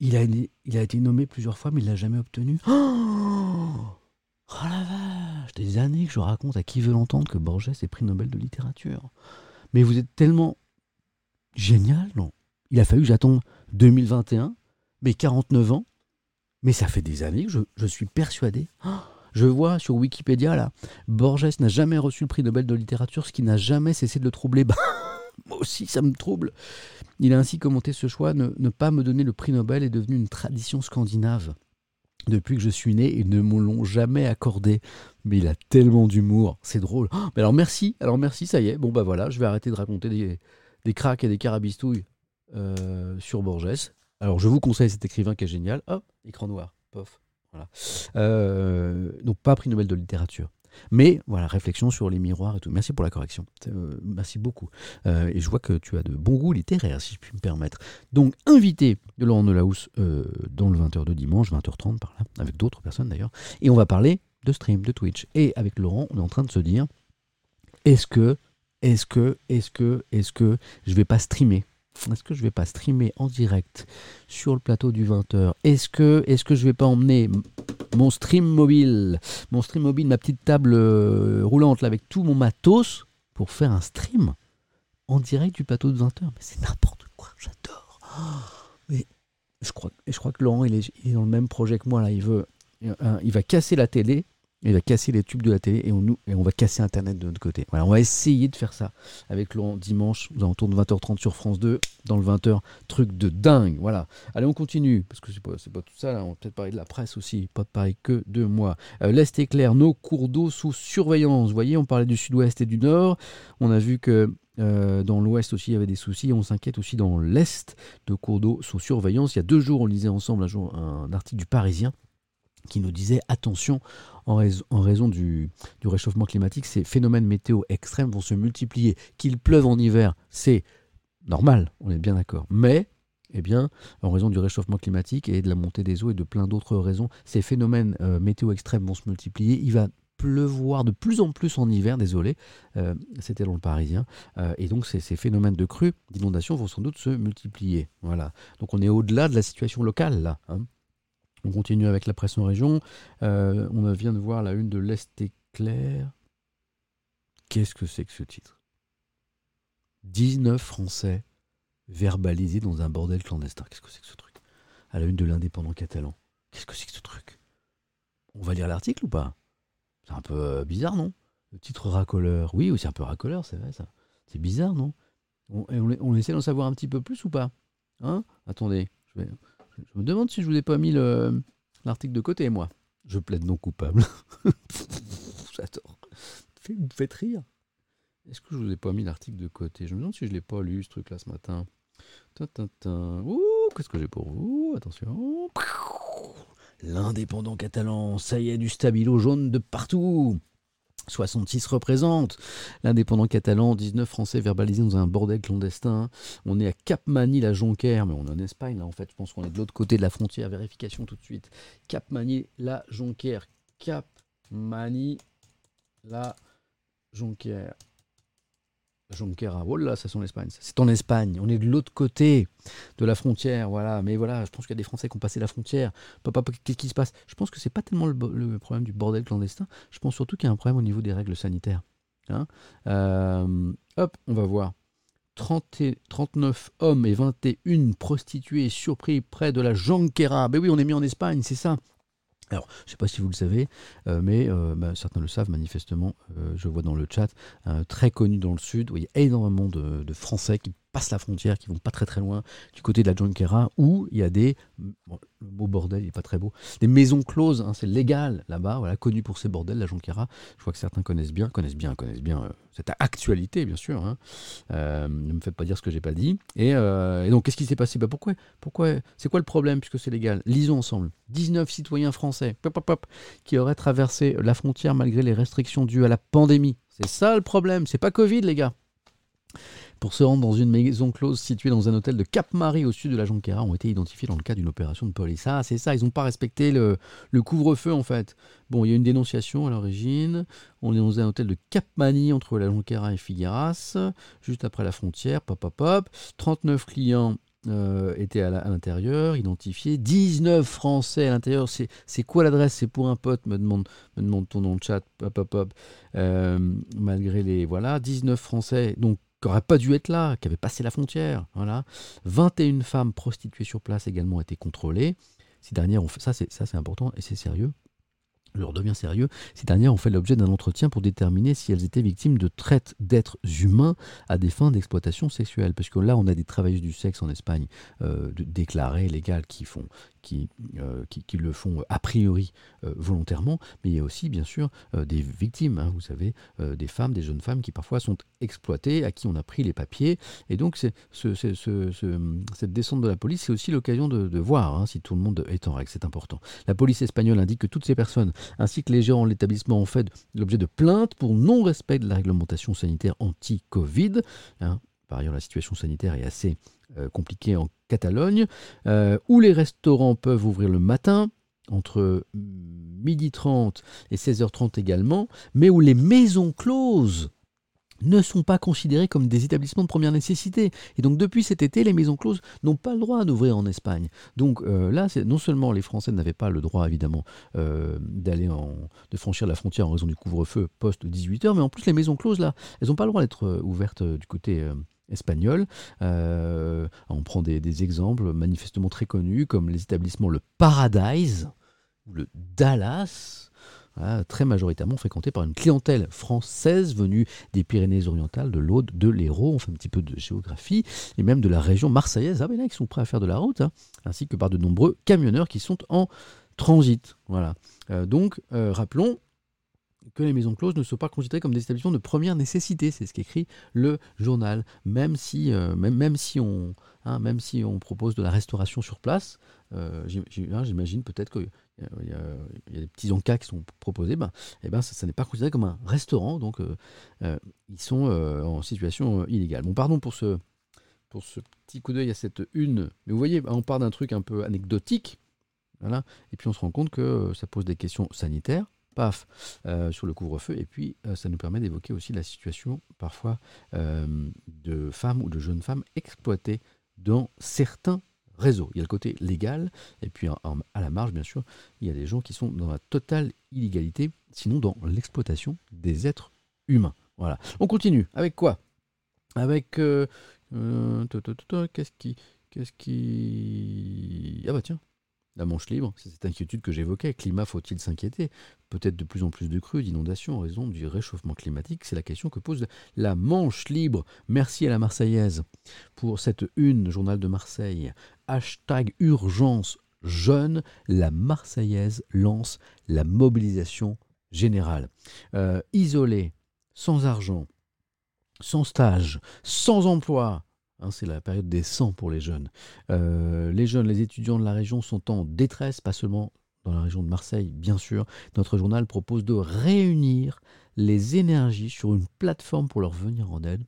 [SPEAKER 2] Il a, été nommé plusieurs fois, mais il l'a jamais obtenu. Oh, la vache Des années que je raconte à qui veut l'entendre que Borges est prix Nobel de littérature. Mais vous êtes tellement génial, non? Il a fallu que j'attende 2021, mais 49 ans. Mais ça fait des années que je, suis persuadé. Je vois sur Wikipédia, là, Borges n'a jamais reçu le prix Nobel de littérature, ce qui n'a jamais cessé de le troubler. Moi aussi, ça me trouble. Il a ainsi commenté ce choix. Ne, pas me donner le prix Nobel est devenu une tradition scandinave. Depuis que je suis né, ils ne me l'ont jamais accordé. Mais il a tellement d'humour, c'est drôle. Oh, mais alors merci, alors merci, ça y est. Bon bah voilà, je vais arrêter de raconter des, des et des carabistouilles euh, sur Borges. Alors je vous conseille cet écrivain qui est génial. Hop, écran noir, pof. Voilà. Euh, donc pas prix Nobel de littérature. Mais voilà, réflexion sur les miroirs et tout. Merci pour la correction. Euh, merci beaucoup. Euh, et je vois que tu as de bons goûts littéraires, si je puis me permettre. Donc, invité de Laurent Delahousse euh, dans le 20h de dimanche, 20h30 par là, avec d'autres personnes d'ailleurs. Et on va parler de stream, de Twitch. Et avec Laurent, on est en train de se dire est-ce que, est-ce que, est-ce que, est-ce que je vais pas streamer? Est-ce que je vais pas streamer en direct sur le plateau du 20h Est-ce que, est-ce que je vais pas emmener mon stream mobile, mon stream mobile, ma petite table euh, roulante là, avec tout mon matos pour faire un stream en direct du plateau de 20h Mais c'est n'importe quoi, j'adore. Oh, mais je crois, je crois que Laurent, il est, il est dans le même projet que moi là. Il veut, euh, il va casser la télé il va casser les tubes de la télé et on, nous, et on va casser Internet de notre côté. Voilà, on va essayer de faire ça avec Laurent dimanche, aux alentours de 20h30 sur France 2, dans le 20h, truc de dingue. Voilà. Allez, on continue, parce que c'est pas, pas tout ça, on va peut-être parler de la presse aussi, pas de parler que de moi. Euh, L'Est est clair, nos cours d'eau sous surveillance. Vous voyez, on parlait du sud-ouest et du nord. On a vu que euh, dans l'ouest aussi, il y avait des soucis. On s'inquiète aussi dans l'est de cours d'eau sous surveillance. Il y a deux jours, on lisait ensemble un, jour, un article du Parisien qui nous disait attention, en raison, du, réchauffement climatique, ces phénomènes météo extrêmes vont se multiplier. Qu'il pleuve en hiver, c'est normal, on est bien d'accord. Mais, eh bien, en raison du réchauffement climatique et de la montée des eaux et de plein d'autres raisons, ces phénomènes euh, météo extrêmes vont se multiplier. Il va pleuvoir de plus en plus en hiver, désolé, euh, c'était dans le Parisien, euh, et donc ces, ces phénomènes de crue, d'inondation vont sans doute se multiplier. Voilà. Donc on est au-delà de la situation locale là. Hein. On continue avec la presse en région. Euh, on vient de voir la une de l'Est éclair. Qu'est-ce que c'est que ce titre? 19 Français verbalisés dans un bordel clandestin. Qu'est-ce que c'est que ce truc? À la une de l'indépendant catalan. Qu'est-ce que c'est que ce truc? On va lire l'article ou pas? C'est un peu euh, bizarre, non? Le titre racoleur. Oui, c'est un peu racoleur, c'est vrai ça. C'est bizarre, non? On, on, on, essaie d'en savoir un petit peu plus ou pas? Hein? Attendez. Je me demande si je vous ai pas mis l'article de côté, moi. Je plaide non coupable. J'adore. Vous me faites rire. Est-ce que je vous ai pas mis l'article de côté? Je me demande si je l'ai pas lu, ce truc-là, ce matin. Ouh, qu'est-ce que j'ai pour vous? Attention. L'indépendant catalan, ça y est, du stabilo jaune de partout. 66 représente l'indépendant catalan, 19 Français verbalisés dans un bordel clandestin. On est à Capmany, la Jonquère, mais on est en Espagne là en fait. Je pense qu'on est de l'autre côté de la frontière. Vérification tout de suite. Capmany, la Jonquère. Capmany, la Jonquère. Jonquera, oh là, ça c'est en Espagne. C'est en Espagne. On est de l'autre côté de la frontière, voilà. Mais voilà, je pense qu'il y a des Français qui ont passé la frontière. Qu'est-ce qui se passe? Je pense que c'est pas tellement le, problème du bordel clandestin. Je pense surtout qu'il y a un problème au niveau des règles sanitaires. Hein euh, hop, on va voir. 30 et, 39 hommes et 21 prostituées surpris près de la Jonquera. Ben oui, on est mis en Espagne, c'est ça. Alors, je ne sais pas si vous le savez, euh, mais euh, bah, certains le savent manifestement, euh, je vois dans le chat, très connu dans le sud, où il y a énormément de, de Français qui passent la frontière, qui vont pas très très loin du côté de la Junquera, où il y a des, bon, le bordel, il est pas très beau, des maisons closes, hein, c'est légal là-bas, voilà, connu pour ces bordels, la Junquera. Je vois que certains connaissent bien, connaissent bien, connaissent bien euh, cette actualité, bien sûr. Hein. Euh, ne me faites pas dire ce que j'ai pas dit. Et, euh, et donc, qu'est-ce qui s'est passé? Bah, Pourquoi, pourquoi C'est quoi le problème puisque c'est légal? Lisons ensemble. 19 citoyens français pop, pop, pop, qui auraient traversé la frontière malgré les restrictions dues à la pandémie. C'est ça le problème, c'est pas Covid, les gars pour se rendre dans une maison close située dans un hôtel de Cap-Marie au sud de la Jonquera ont été identifiés dans le cadre d'une opération de police. Ah, c'est ça, ils n'ont pas respecté le, couvre-feu en fait. Bon, il y a une dénonciation à l'origine. On est dans un hôtel de Cap-Mani entre la Jonquera et Figueras, juste après la frontière. Pop, pop, pop. 39 clients euh, étaient à l'intérieur, identifiés. 19 Français à l'intérieur. C'est, c'est quoi l'adresse? C'est pour un pote, me demande, me demande ton nom de chat. Hop, hop, hop. Euh, malgré les. Voilà, 19 Français, donc, qui n'auraient pas dû être là, qui avaient passé la frontière. Voilà. 21 femmes prostituées sur place également ont été contrôlées. Ces dernières ont fait. Ça, c'est, ça, c'est important et c'est sérieux. Je redevient sérieux. Ces dernières ont fait l'objet d'un entretien pour déterminer si elles étaient victimes de traite d'êtres humains à des fins d'exploitation sexuelle. Parce que là, on a des travailleuses du sexe en Espagne euh, déclarées, légales, qui, euh, le font a priori euh, volontairement. Mais il y a aussi, bien sûr, euh, des victimes. hein, vous savez, euh, des femmes, des jeunes femmes qui parfois sont exploitées, à qui on a pris les papiers. Et donc, cette descente de la police, c'est aussi l'occasion de, de voir hein, si tout le monde est en règle. C'est important. La police espagnole indique que toutes ces personnes ainsi que les gérants de l'établissement ont fait l'objet de plaintes pour non-respect de la réglementation sanitaire anti-Covid. hein. Par ailleurs, la situation sanitaire est assez euh, compliquée en Catalogne, euh, où les restaurants peuvent ouvrir le matin, entre midi 30 et 16h30 également, mais où les maisons closes ne sont pas considérées comme des établissements de première nécessité. Et donc depuis cet été, les maisons closes n'ont pas le droit d'ouvrir en Espagne. Donc euh, là, non seulement les Français n'avaient pas le droit, évidemment, euh, d'aller de franchir la frontière en raison du couvre-feu post 18h, mais en plus les maisons closes là, elles n'ont pas le droit d'être euh, ouvertes du côté espagnol. On prend des, des exemples manifestement très connus comme les établissements le Paradise le Dallas. Très majoritairement fréquentés par une clientèle française venue des Pyrénées-Orientales, de l'Aude, de l'Hérault, on fait un petit peu de géographie, et même de la région marseillaise, ah ben là, qui sont prêts à faire de la route, hein, ainsi que par de nombreux camionneurs qui sont en transit. Voilà. Euh, donc, euh, rappelons que les maisons closes ne sont pas considérées comme des établissements de première nécessité. C'est ce qu'écrit le journal. Même si, euh, hein, on propose de la restauration sur place, j'im- j'im- j'imagine peut-être a- il y a- des petits encas qui sont proposés, ben, eh ben, ça, n'est pas considéré comme un restaurant, donc euh, euh, ils sont euh, en situation illégale. Bon, pardon pour ce, pour ce petit coup d'œil à cette une, mais vous voyez, on part d'un truc un peu anecdotique, voilà, et puis on se rend compte que ça pose des questions sanitaires, paf, sur le couvre-feu, et puis ça nous permet d'évoquer aussi la situation parfois de femmes ou de jeunes femmes exploitées dans certains réseaux. Il y a le côté légal, et puis à la marge, bien sûr, il y a des gens qui sont dans la totale illégalité, sinon dans l'exploitation des êtres humains. Voilà. On continue. Avec quoi? Avec... euh, euh, Qu'est-ce qui... Qu'est-ce qui... Ah bah tiens, la Manche libre, c'est cette inquiétude que j'évoquais. Climat, faut-il s'inquiéter? Peut-être de plus en plus de crues, d'inondations en raison du réchauffement climatique. C'est la question que pose la Manche libre. Merci à la Marseillaise pour cette une, journal de Marseille. Hashtag urgence jeune, la Marseillaise lance la mobilisation générale. Euh, isolé, sans argent, sans stage, sans emploi, hein, c'est la période des 100 pour les jeunes. Euh, les jeunes, les étudiants de la région sont en détresse, pas seulement dans la région de Marseille, bien sûr. Notre journal propose de réunir les énergies sur une plateforme pour leur venir en aide.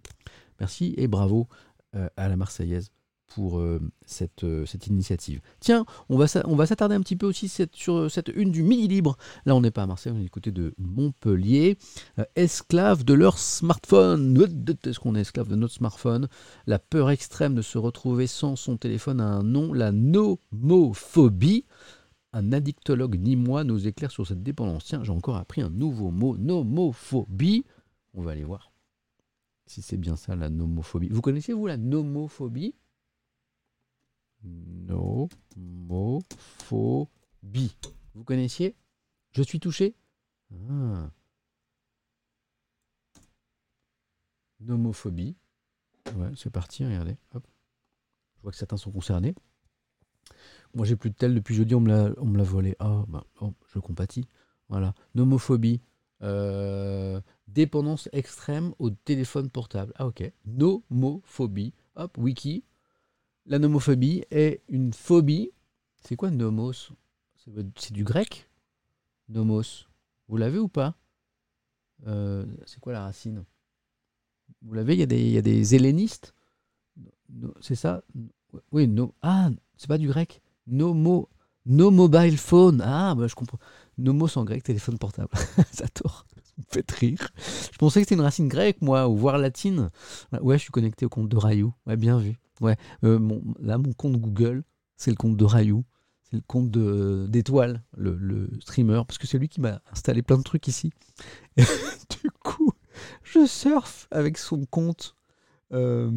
[SPEAKER 2] Merci et bravo euh, à la Marseillaise pour euh, cette, euh, cette initiative. Tiens, on va, on va s'attarder un petit peu aussi sur euh, cette une du Midi Libre. Là, on n'est pas à Marseille, on est du côté de Montpellier. Euh, esclaves de leur smartphone. Est-ce qu'on est esclave de notre smartphone? La peur extrême de se retrouver sans son téléphone a un nom, la nomophobie. Un addictologue ni moi nous éclaire sur cette dépendance. Tiens, j'ai encore appris un nouveau mot, nomophobie. On va aller voir si c'est bien ça la nomophobie. Vous connaissez vous la nomophobie? Nomophobie. Vous connaissiez? Je suis touché Ah. Nomophobie. C'est parti, regardez. Je vois que certains sont concernés. Moi, j'ai plus de tel depuis jeudi, on me l'a, volé. Ah, oh, je compatis. Voilà. Nomophobie. Euh, dépendance extrême au téléphone portable. Ah, ok. Nomophobie. Hop, wiki. La nomophobie est une phobie. C'est quoi nomos? Ça C'est du grec? Nomos. Vous l'avez ou pas? Euh, C'est quoi la racine? Vous l'avez? Il y, a des- hellénistes? C'est ça? Oui, no. Ah, c'est pas du grec Nomo. No mobile phone. Ah, bah, je comprends. Nomos en grec, téléphone portable. J'adore. Ça me fait rire. Je pensais que c'était une racine grecque, moi, ou voire latine. Ouais, je suis connecté au compte de Rayou. Ouais, bien vu. Ouais, euh, mon, là, mon compte Google, c'est le compte de Rayou. C'est le compte d'Étoile, le, streamer, parce que c'est lui qui m'a installé plein de trucs ici. du coup, je surfe avec son compte. euh,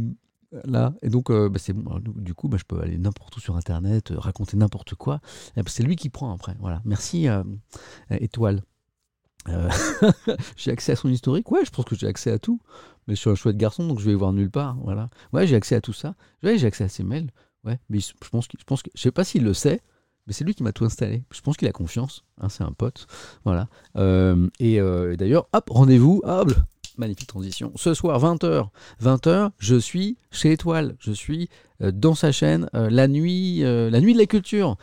[SPEAKER 2] là, et donc, euh, bah, c'est bon. Alors, Du coup, bah, je peux aller n'importe où sur Internet, euh, raconter n'importe quoi. Bah, c'est lui qui prend après. Voilà. Merci, euh, Étoile. Euh, j'ai accès à son historique. Ouais, je pense que j'ai accès à tout. Mais je suis un chouette garçon, donc je vais voir nulle part. Voilà. Ouais, j'ai accès à tout ça. Ouais, j'ai accès à ses mails. Ouais, mais je pense qu'il, je pense que, je sais pas s'il le sait, mais c'est lui qui m'a tout installé. Je pense qu'il a confiance. hein, c'est un pote. Voilà. Euh, et euh, d'ailleurs, hop, rendez-vous. Hop, magnifique transition. Ce soir, 20h. 20h, je suis chez Étoile. Je suis euh, dans sa chaîne euh, la, nuit, euh, la nuit de la culture.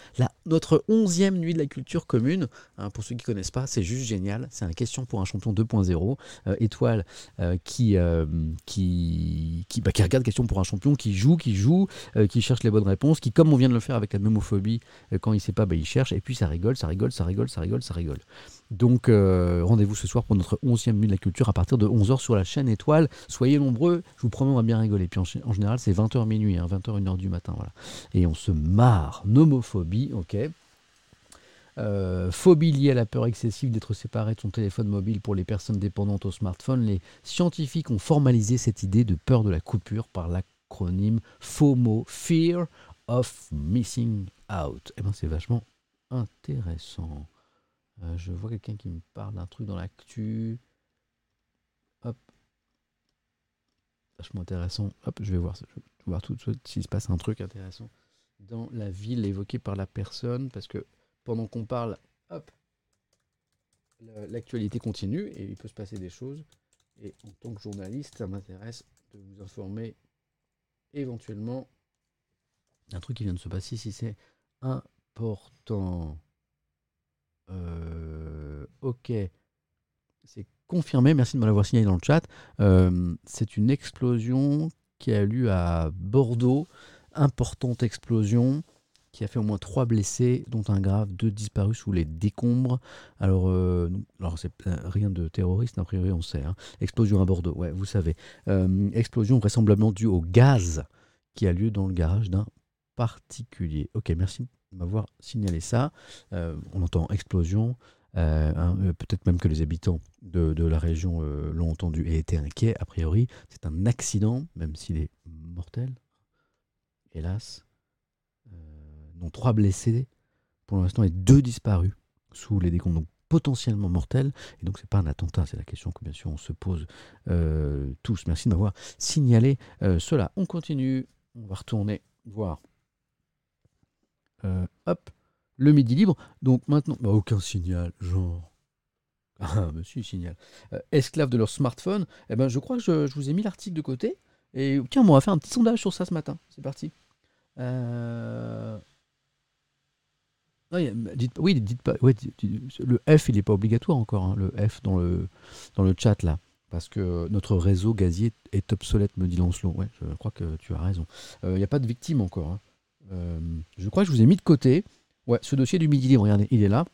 [SPEAKER 2] Notre 11e nuit de la culture commune. Hein, pour ceux qui ne connaissent pas, c'est juste génial. C'est un question pour un champion 2.0. Euh, Étoile qui, qui, bah, qui regarde question pour un champion, qui joue, qui joue, qui cherche les bonnes réponses, qui, comme on vient de le faire avec la mémophobie, quand il ne sait pas, bah, il cherche. Et puis ça rigole, ça rigole, ça rigole, ça rigole, ça rigole. Donc euh, rendez-vous ce soir pour notre 11e nuit de la culture à partir de 11h sur la chaîne Étoile. Soyez nombreux, je vous promets, on va bien rigoler. Puis en, général, c'est 20h minuit, hein, 20h, 1h du matin. Voilà. Et on se marre. Nomophobie, ok. Euh, phobie liée à la peur excessive d'être séparé de son téléphone mobile pour les personnes dépendantes au smartphone. Les scientifiques ont formalisé cette idée de peur de la coupure par l'acronyme FOMO, Fear of Missing Out. Eh ben, c'est vachement intéressant. Euh, je vois quelqu'un qui me parle d'un truc dans l'actu. Hop. Vachement intéressant. Hop, je vais voir, je vais voir tout de suite s'il se passe un truc intéressant dans la ville évoquée par la personne. Parce que pendant qu'on parle, hop, la- l'actualité continue et il peut se passer des choses. Et en tant que journaliste, ça m'intéresse de vous informer éventuellement d'un truc qui vient de se passer si c'est important. Euh, ok. C'est confirmé, merci de me l'avoir signalé dans le chat. Euh, c'est une explosion qui a eu lieu à Bordeaux. Importante explosion qui a fait au moins trois blessés, dont un grave, deux disparus sous les décombres. Alors, euh, alors c'est rien de terroriste, a priori on sait. hein. Explosion à Bordeaux, ouais, vous savez. Explosion vraisemblablement due au gaz qui a lieu dans le garage d'un particulier. Ok, merci m'avoir signalé ça. Euh, on entend explosion. euh, euh, Peut-être même que les habitants de, la région l'ont entendu et étaient inquiets. A priori, c'est un accident, même s'il est mortel. Hélas. Dont trois blessés pour l'instant et deux disparus sous les décombres. Donc potentiellement mortels. Et donc, c'est pas un attentat, c'est la question que bien sûr on se pose tous. Merci de m'avoir signalé cela. On continue, on va retourner voir. Euh, hop, le midi libre. Donc maintenant, bah, aucun signal, genre. Ah, si, signal. Euh, esclaves de leur smartphone. Eh ben, je crois que je, vous ai mis l'article de côté. Et tiens, on va faire un petit sondage sur ça ce matin. C'est parti. Euh, dites, oui, dites pas. ouais, le F, il n'est pas obligatoire encore, hein, le F dans le, dans le chat là. Parce que notre réseau gazier est obsolète, me dit Lancelot. Ouais, je crois que tu as raison. Euh, Il n'y a pas de victime encore. hein. Euh, je crois que je vous ai mis de côté. Ce dossier du Midi Libre, regardez, il est là.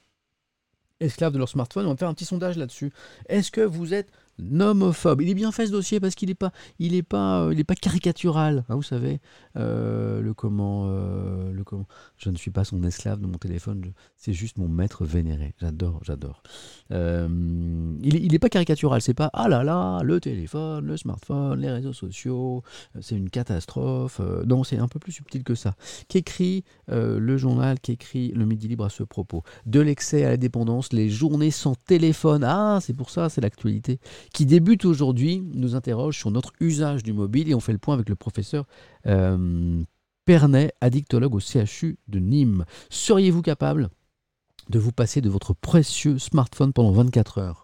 [SPEAKER 2] Esclaves de leur smartphone, on va faire un petit sondage là-dessus. Est-ce que vous êtes nomophobe Il est bien fait ce dossier parce qu'il n'est pas, il est pas, euh, il est pas caricatural. hein, vous savez, Euh, le comment, euh, le comment. Je ne suis pas son esclave de mon téléphone. c'est juste mon maître vénéré. J'adore, j'adore. Euh, il, est- il est pas caricatural. C'est pas ah là là, le téléphone, le smartphone, les réseaux sociaux, euh, c'est une catastrophe. Euh, non, c'est un peu plus subtil que ça. Qu'écrit euh, le journal, qu'écrit le Midi Libre à ce propos? De l'excès à la dépendance, les journées sans téléphone. Ah, c'est pour ça, c'est l'actualité qui débute aujourd'hui, nous interroge sur notre usage du mobile et on fait le point avec le professeur euh, Pernet, addictologue au CHU de Nîmes. Seriez-vous capable de vous passer de votre précieux smartphone pendant 24 heures?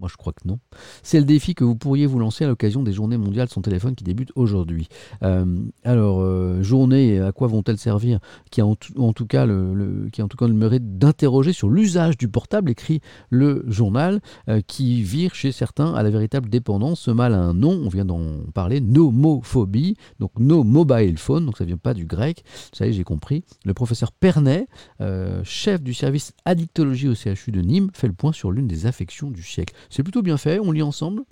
[SPEAKER 2] Moi, je crois que non. C'est le défi que vous pourriez vous lancer à l'occasion des journées mondiales sans téléphone qui débutent aujourd'hui. Euh, alors, euh, journée, à quoi vont-elles servir? Qui a en, tout cas le, qui en tout cas mérite d'interroger sur l'usage du portable, écrit le journal, euh, qui vire chez certains à la véritable dépendance. Ce mal a un nom, on vient d'en parler, nomophobie, donc no mobile phone, donc ça vient pas du grec. Ça y est, j'ai compris. Le professeur Pernet, chef du service addictologie au CHU de Nîmes, fait le point sur l'une des affections du siècle. C'est plutôt bien fait, on lit ensemble.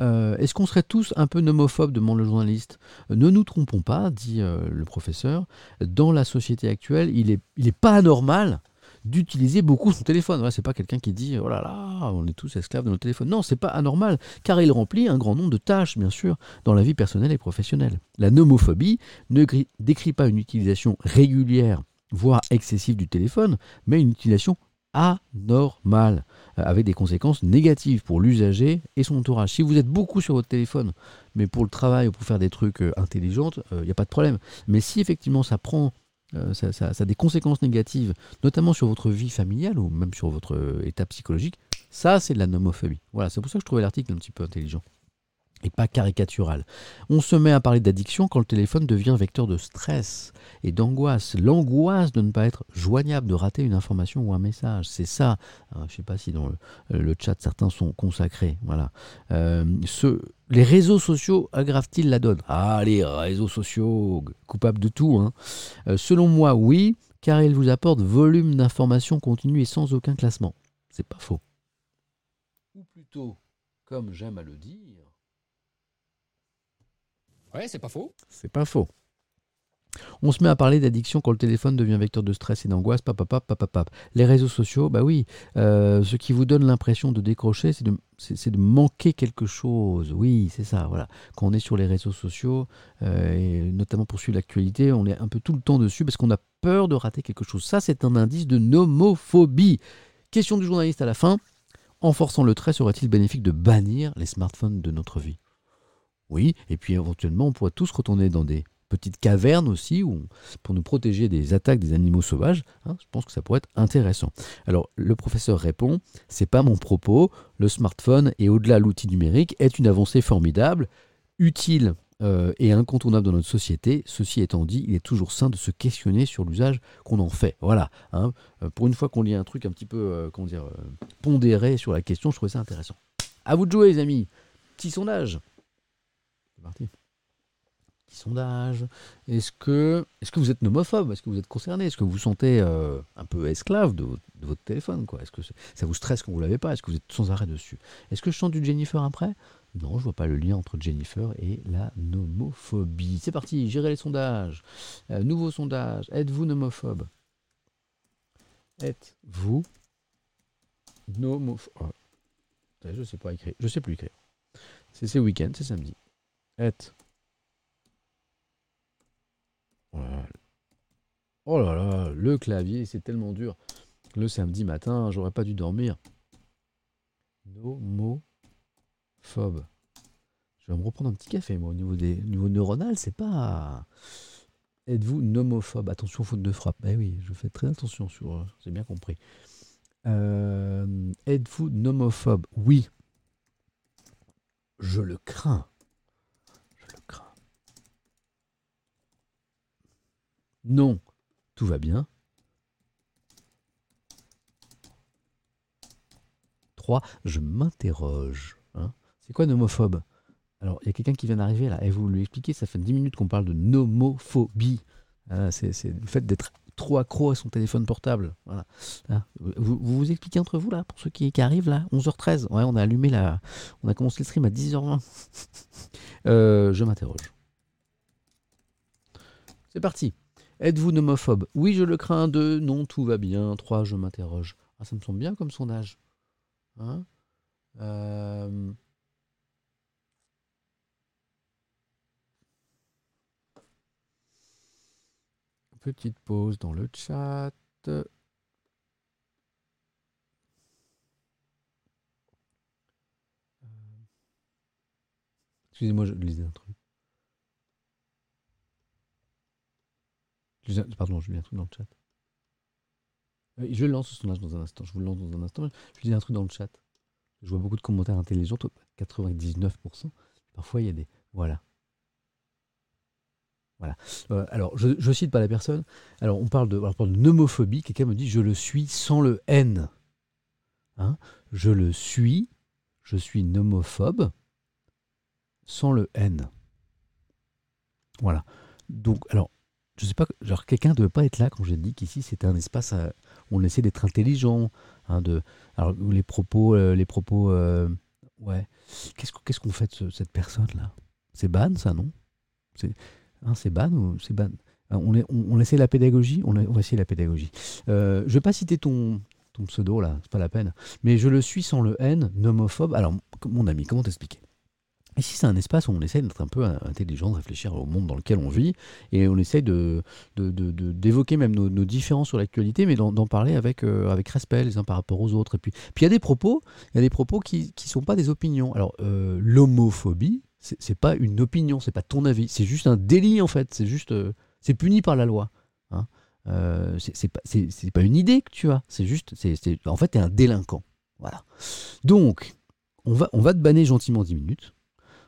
[SPEAKER 2] Euh, est-ce qu'on serait tous un peu nomophobes demande le journaliste. Euh, ne nous trompons pas, dit euh, le professeur. Dans la société actuelle, il n'est il est pas anormal d'utiliser beaucoup son téléphone. Ce c'est pas quelqu'un qui dit oh là là, on est tous esclaves de nos téléphones. Non, c'est pas anormal, car il remplit un grand nombre de tâches, bien sûr, dans la vie personnelle et professionnelle. La nomophobie ne décrit pas une utilisation régulière, voire excessive du téléphone, mais une utilisation anormale. Euh, avec des conséquences négatives pour l'usager et son entourage. Si vous êtes beaucoup sur votre téléphone, mais pour le travail ou pour faire des trucs euh, intelligents, il euh, n'y a pas de problème. Mais si effectivement ça prend ça, a des conséquences négatives, notamment sur votre vie familiale ou même sur votre état psychologique, ça c'est de la nomophobie. Voilà, c'est pour ça que je trouvais l'article un petit peu intelligent et pas caricatural. On se met à parler d'addiction quand le téléphone devient vecteur de stress et d'angoisse. L'angoisse de ne pas être joignable, de rater une information ou un message. C'est ça. je ne sais pas si dans le, chat certains sont consacrés. Voilà. Euh, les réseaux sociaux aggravent-ils la donne? Ah, les réseaux sociaux, coupables de tout. Hein. Euh, selon moi, oui, car ils vous apportent volume d'informations continues et sans aucun classement. C'est pas faux. Ou plutôt, comme j'aime à le dire,
[SPEAKER 3] Ouais, c'est pas faux.
[SPEAKER 2] C'est pas faux. On se met à parler d'addiction quand le téléphone devient vecteur de stress et d'angoisse. Les réseaux sociaux, bah oui, euh, ce qui vous donne l'impression de décrocher, c'est de, de, manquer quelque chose. Oui, c'est ça. Voilà. Quand on est sur les réseaux sociaux, euh, et notamment pour suivre l'actualité, on est un peu tout le temps dessus parce qu'on a peur de rater quelque chose. Ça, c'est un indice de nomophobie. Question du journaliste à la fin. En forçant le trait, serait-il bénéfique de bannir les smartphones de notre vie? Oui, et puis éventuellement, on pourrait tous retourner dans des petites cavernes aussi où pour nous protéger des attaques des animaux sauvages. Hein, je pense que ça pourrait être intéressant. Alors, le professeur répond c'est pas mon propos. Le smartphone et au-delà l'outil numérique est une avancée formidable, utile euh, et incontournable dans notre société. Ceci étant dit, il est toujours sain de se questionner sur l'usage qu'on en fait. Voilà. Hein. Euh, pour une fois qu'on lit un truc un petit peu euh, comment dire, pondéré sur la question, je trouvais ça intéressant. À vous de jouer, les amis. Petit sondage parti. Petit sondage. Est-ce que, est que vous êtes nomophobe? Est-ce que vous êtes concerné? Est-ce que vous vous sentez euh, un peu esclave de, votre téléphone Est-ce que ça vous stresse quand vous ne l'avez pas? Est-ce que vous êtes sans arrêt dessus? Est-ce que je chante du Jennifer après? Non, je vois pas le lien entre Jennifer et la nomophobie. C'est parti, gérer les sondages. Euh, nouveau sondage. Êtes-vous nomophobe? Êtes-vous nomophobe? Oh. Je sais pas écrire. Je sais plus écrire. C'est ce week-end, c'est samedi. Oh là là, le clavier, c'est tellement dur. Le samedi matin, j'aurais pas dû dormir. Nomophobe. Je vais me reprendre un petit café, moi, au niveau des niveau neuronal, c'est pas. Êtes-vous nomophobe? Attention, faute de frappe. Eh oui, je fais très attention sur. J'ai bien compris. Euh, êtes-vous nomophobe? Oui. Je le crains. Non, tout va bien. 3. Je m'interroge. Hein. C'est quoi nomophobe Alors, il y a quelqu'un qui vient d'arriver là, et vous lui expliquez, ça fait 10 minutes qu'on parle de nomophobie. Ah, c'est le fait d'être trop accro à son téléphone portable. Voilà. Ah, vous, vous, expliquez entre vous là, pour ceux qui, arrivent là, 11h13. Ouais, on a allumé la, on a commencé le stream à 10h20. Euh, je m'interroge. C'est parti. Êtes-vous nomophobe? Oui, je le crains. Deux, non, tout va bien. Trois, je m'interroge. Ah, ça me semble bien comme sondage. Hein? Euh... Petite pause dans le chat. Euh, excusez-moi, je lisais un truc. Pardon, je lis un truc dans le chat. Euh, Je lance ce sondage dans un instant. Je vous le lance dans un instant. Je lisais un truc dans le chat. Je vois beaucoup de commentaires intelligents, 99%. Parfois, il y a des. Voilà. Voilà. Euh, alors, je ne cite pas la personne. Alors, on parle de, on parle de nomophobie. Quelqu'un me dit Je le suis sans le N. Hein? Je le suis. Je suis nomophobe sans le N. Voilà. Donc, alors, je sais pas, genre, quelqu'un ne devait pas être là quand j'ai dit qu'ici c'était un espace où on essaie d'être intelligent. hein, de, alors, les propos, euh, les propos, euh, ouais. Qu'est-ce qu'on fait de ce- cette personne-là? C'est ban, ça, non? C'est hein, c'est ban ou c'est ban? Hein, on, essaie la pédagogie? On, va essayer la pédagogie. Euh, je vais pas citer ton, ton pseudo, là, c'est pas la peine. Mais je le suis sans le N, nomophobe. Alors, mon ami, comment t'expliquer? Ici, c'est un espace où on essaie d'être un peu euh, intelligent, de réfléchir au monde dans lequel on vit, et on essaie de, de- de- d'évoquer même nos, différences sur l'actualité, mais d'en, parler avec, euh, avec respect les uns par rapport aux autres. Et puis, puis il y a des propos, y a des propos qui ne sont pas des opinions. Alors, euh, l'homophobie, c'est, pas une opinion, c'est pas ton avis, c'est juste un délit en fait, c'est juste, euh, puni par la loi. hein. C'est, pas, pas une idée que tu as, c'est juste, c'est, c'est- en fait, tu es un délinquant. Voilà. Donc, on va, on va te banner gentiment 10 minutes.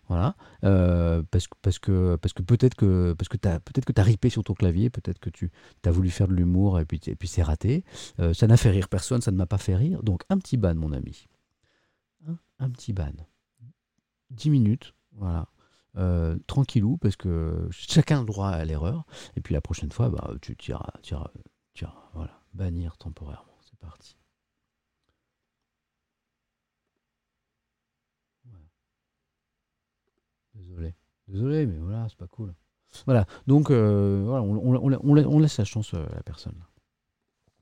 [SPEAKER 2] Voilà, Euh, parce, que- parce que, parce que peut-être que, parce que tu as, peut-être que as ripé sur ton clavier, peut-être que tu as voulu faire de l'humour et puis, et puis c'est raté. Euh, ça n'a fait rire personne, ça ne m'a pas fait rire. Donc un petit ban, mon ami. Hein, un petit ban. 10 minutes, voilà. Euh, tranquillou, parce que chacun a le droit à l'erreur. Et puis la prochaine fois, bah, tu tiras, tiras, tiras, voilà, bannir temporairement. C'est parti. Désolé. Désolé, mais voilà, c'est pas cool. Voilà, donc euh, voilà, on, on- on- on la- on laisse la chance euh, à la personne.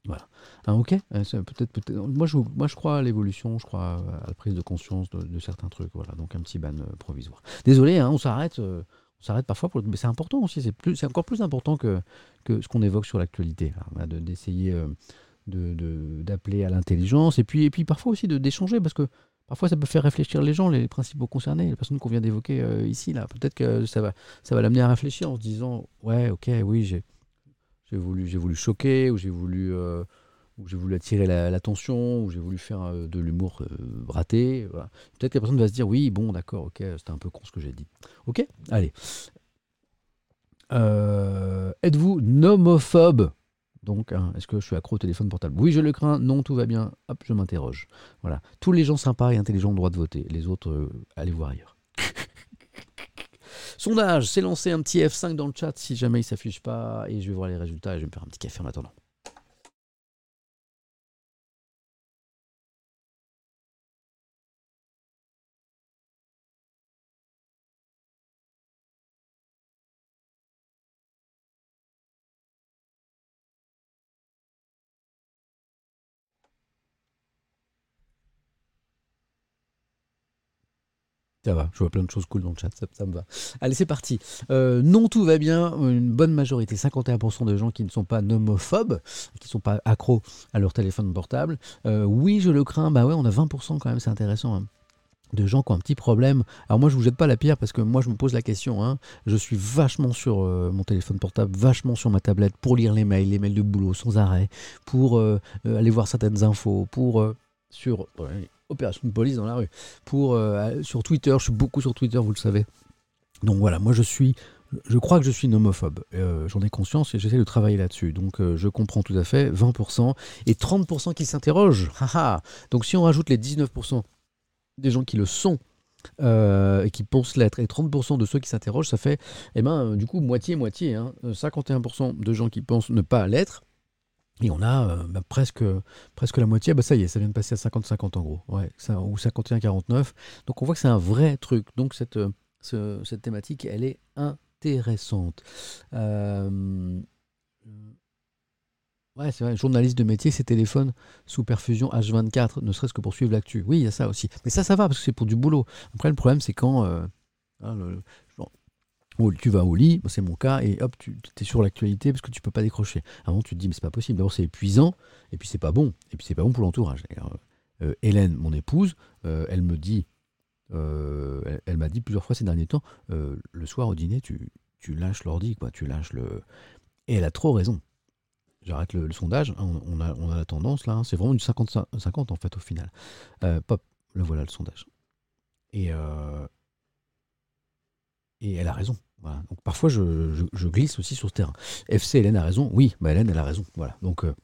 [SPEAKER 2] Voilà. Ah, ok, Euh, peut-être, peut-être. Moi, je, moi, je crois à l'évolution, je crois à la prise de conscience de, certains trucs. Voilà, donc un petit ban provisoire. Désolé, hein, on s'arrête. on s'arrête parfois, mais c'est important aussi. C'est, encore plus important que, que ce qu'on évoque sur l'actualité. de- d'essayer de, de- d'appeler à l'intelligence et puis, et puis parfois aussi de, d'échanger parce que parfois ça peut faire réfléchir les gens, les principaux concernés, les personnes qu'on vient d'évoquer euh, ici. Là. Peut-être que ça va, ça va l'amener à réfléchir en se disant Ouais, ok, oui, j'ai, voulu, choquer ou j'ai voulu. euh, attirer la- l'attention, ou j'ai voulu faire euh, de l'humour raté. Peut-être que la personne va se dire oui, bon, d'accord, ok, c'était un peu con ce que j'ai dit. Ok Allez. Êtes-vous nomophobe? Donc, hein, est-ce que je suis accro au téléphone portable? Oui, je le crains. Non, tout va bien. Hop, je m'interroge. Voilà. Tous les gens sympas et intelligents ont le droit de voter. Les autres, euh, allez voir ailleurs. Sondage, c'est lancé un petit F5 dans le chat si jamais il s'affiche pas et je vais voir les résultats et je vais me faire un petit café en attendant. Ça va, je vois plein de choses cool dans le chat, ça, me va. Allez, c'est parti. Euh, non, tout va bien. Une bonne majorité, 51% de gens qui ne sont pas nomophobes, qui ne sont pas accros à leur téléphone portable. Euh, oui, je le crains. Bah ouais, on a 20% quand même, c'est intéressant. hein, de gens qui ont un petit problème. Alors moi, je vous jette pas la pierre parce que moi, je me pose la question. hein. Je suis vachement sur euh, mon téléphone portable, vachement sur ma tablette pour lire les mails, les mails de boulot sans arrêt, pour aller voir certaines infos, pour sur opération de police dans la rue, pour euh, sur Twitter. Je suis beaucoup sur Twitter, vous le savez. Donc voilà, moi je suis, je crois que je suis nomophobe. Euh, J'en ai conscience et j'essaie de travailler là-dessus. Donc euh, je comprends tout à fait. 20% et 30% qui s'interrogent. Donc si on rajoute les 19% des gens qui le sont euh, et qui pensent l'être et 30% de ceux qui s'interrogent, ça fait eh ben, du coup moitié-moitié. Hein, 51% de gens qui pensent ne pas l'être. Et on a euh, bah, presque, presque la moitié. Bah, ça y est, ça vient de passer à 50-50 en gros. Ou 51-49. Donc on voit que c'est un vrai truc. Donc cette, euh, ce- cette thématique, elle est intéressante. Euh, Ouais, c'est vrai, journaliste de métier, ses téléphones sous perfusion H24, ne serait-ce que pour suivre l'actu. Oui, il y a ça aussi. Mais ça, ça va, parce que c'est pour du boulot. Après, le problème, c'est quand hein, tu vas au lit, c'est mon cas, et hop, tu es sur l'actualité parce que tu peux pas décrocher. Avant, tu te dis, mais c'est pas possible. D'abord, c'est épuisant, et puis c'est pas bon. Et puis c'est pas bon pour l'entourage. Euh, Hélène, mon épouse, euh, elle me dit, euh, elle, m'a dit plusieurs fois ces derniers temps, le soir au dîner, tu, tu lâches l'ordi, quoi, tu lâches le... Et elle a trop raison. J'arrête le, sondage, hein, on, a, on a la tendance là, hein, c'est vraiment une 50-50 en fait au final. Pop, le voilà le sondage. Et, et elle a raison. Voilà. Donc parfois je, glisse aussi sur ce terrain. FC Hélène a raison, oui, bah Hélène elle a raison. Voilà. Donc euh,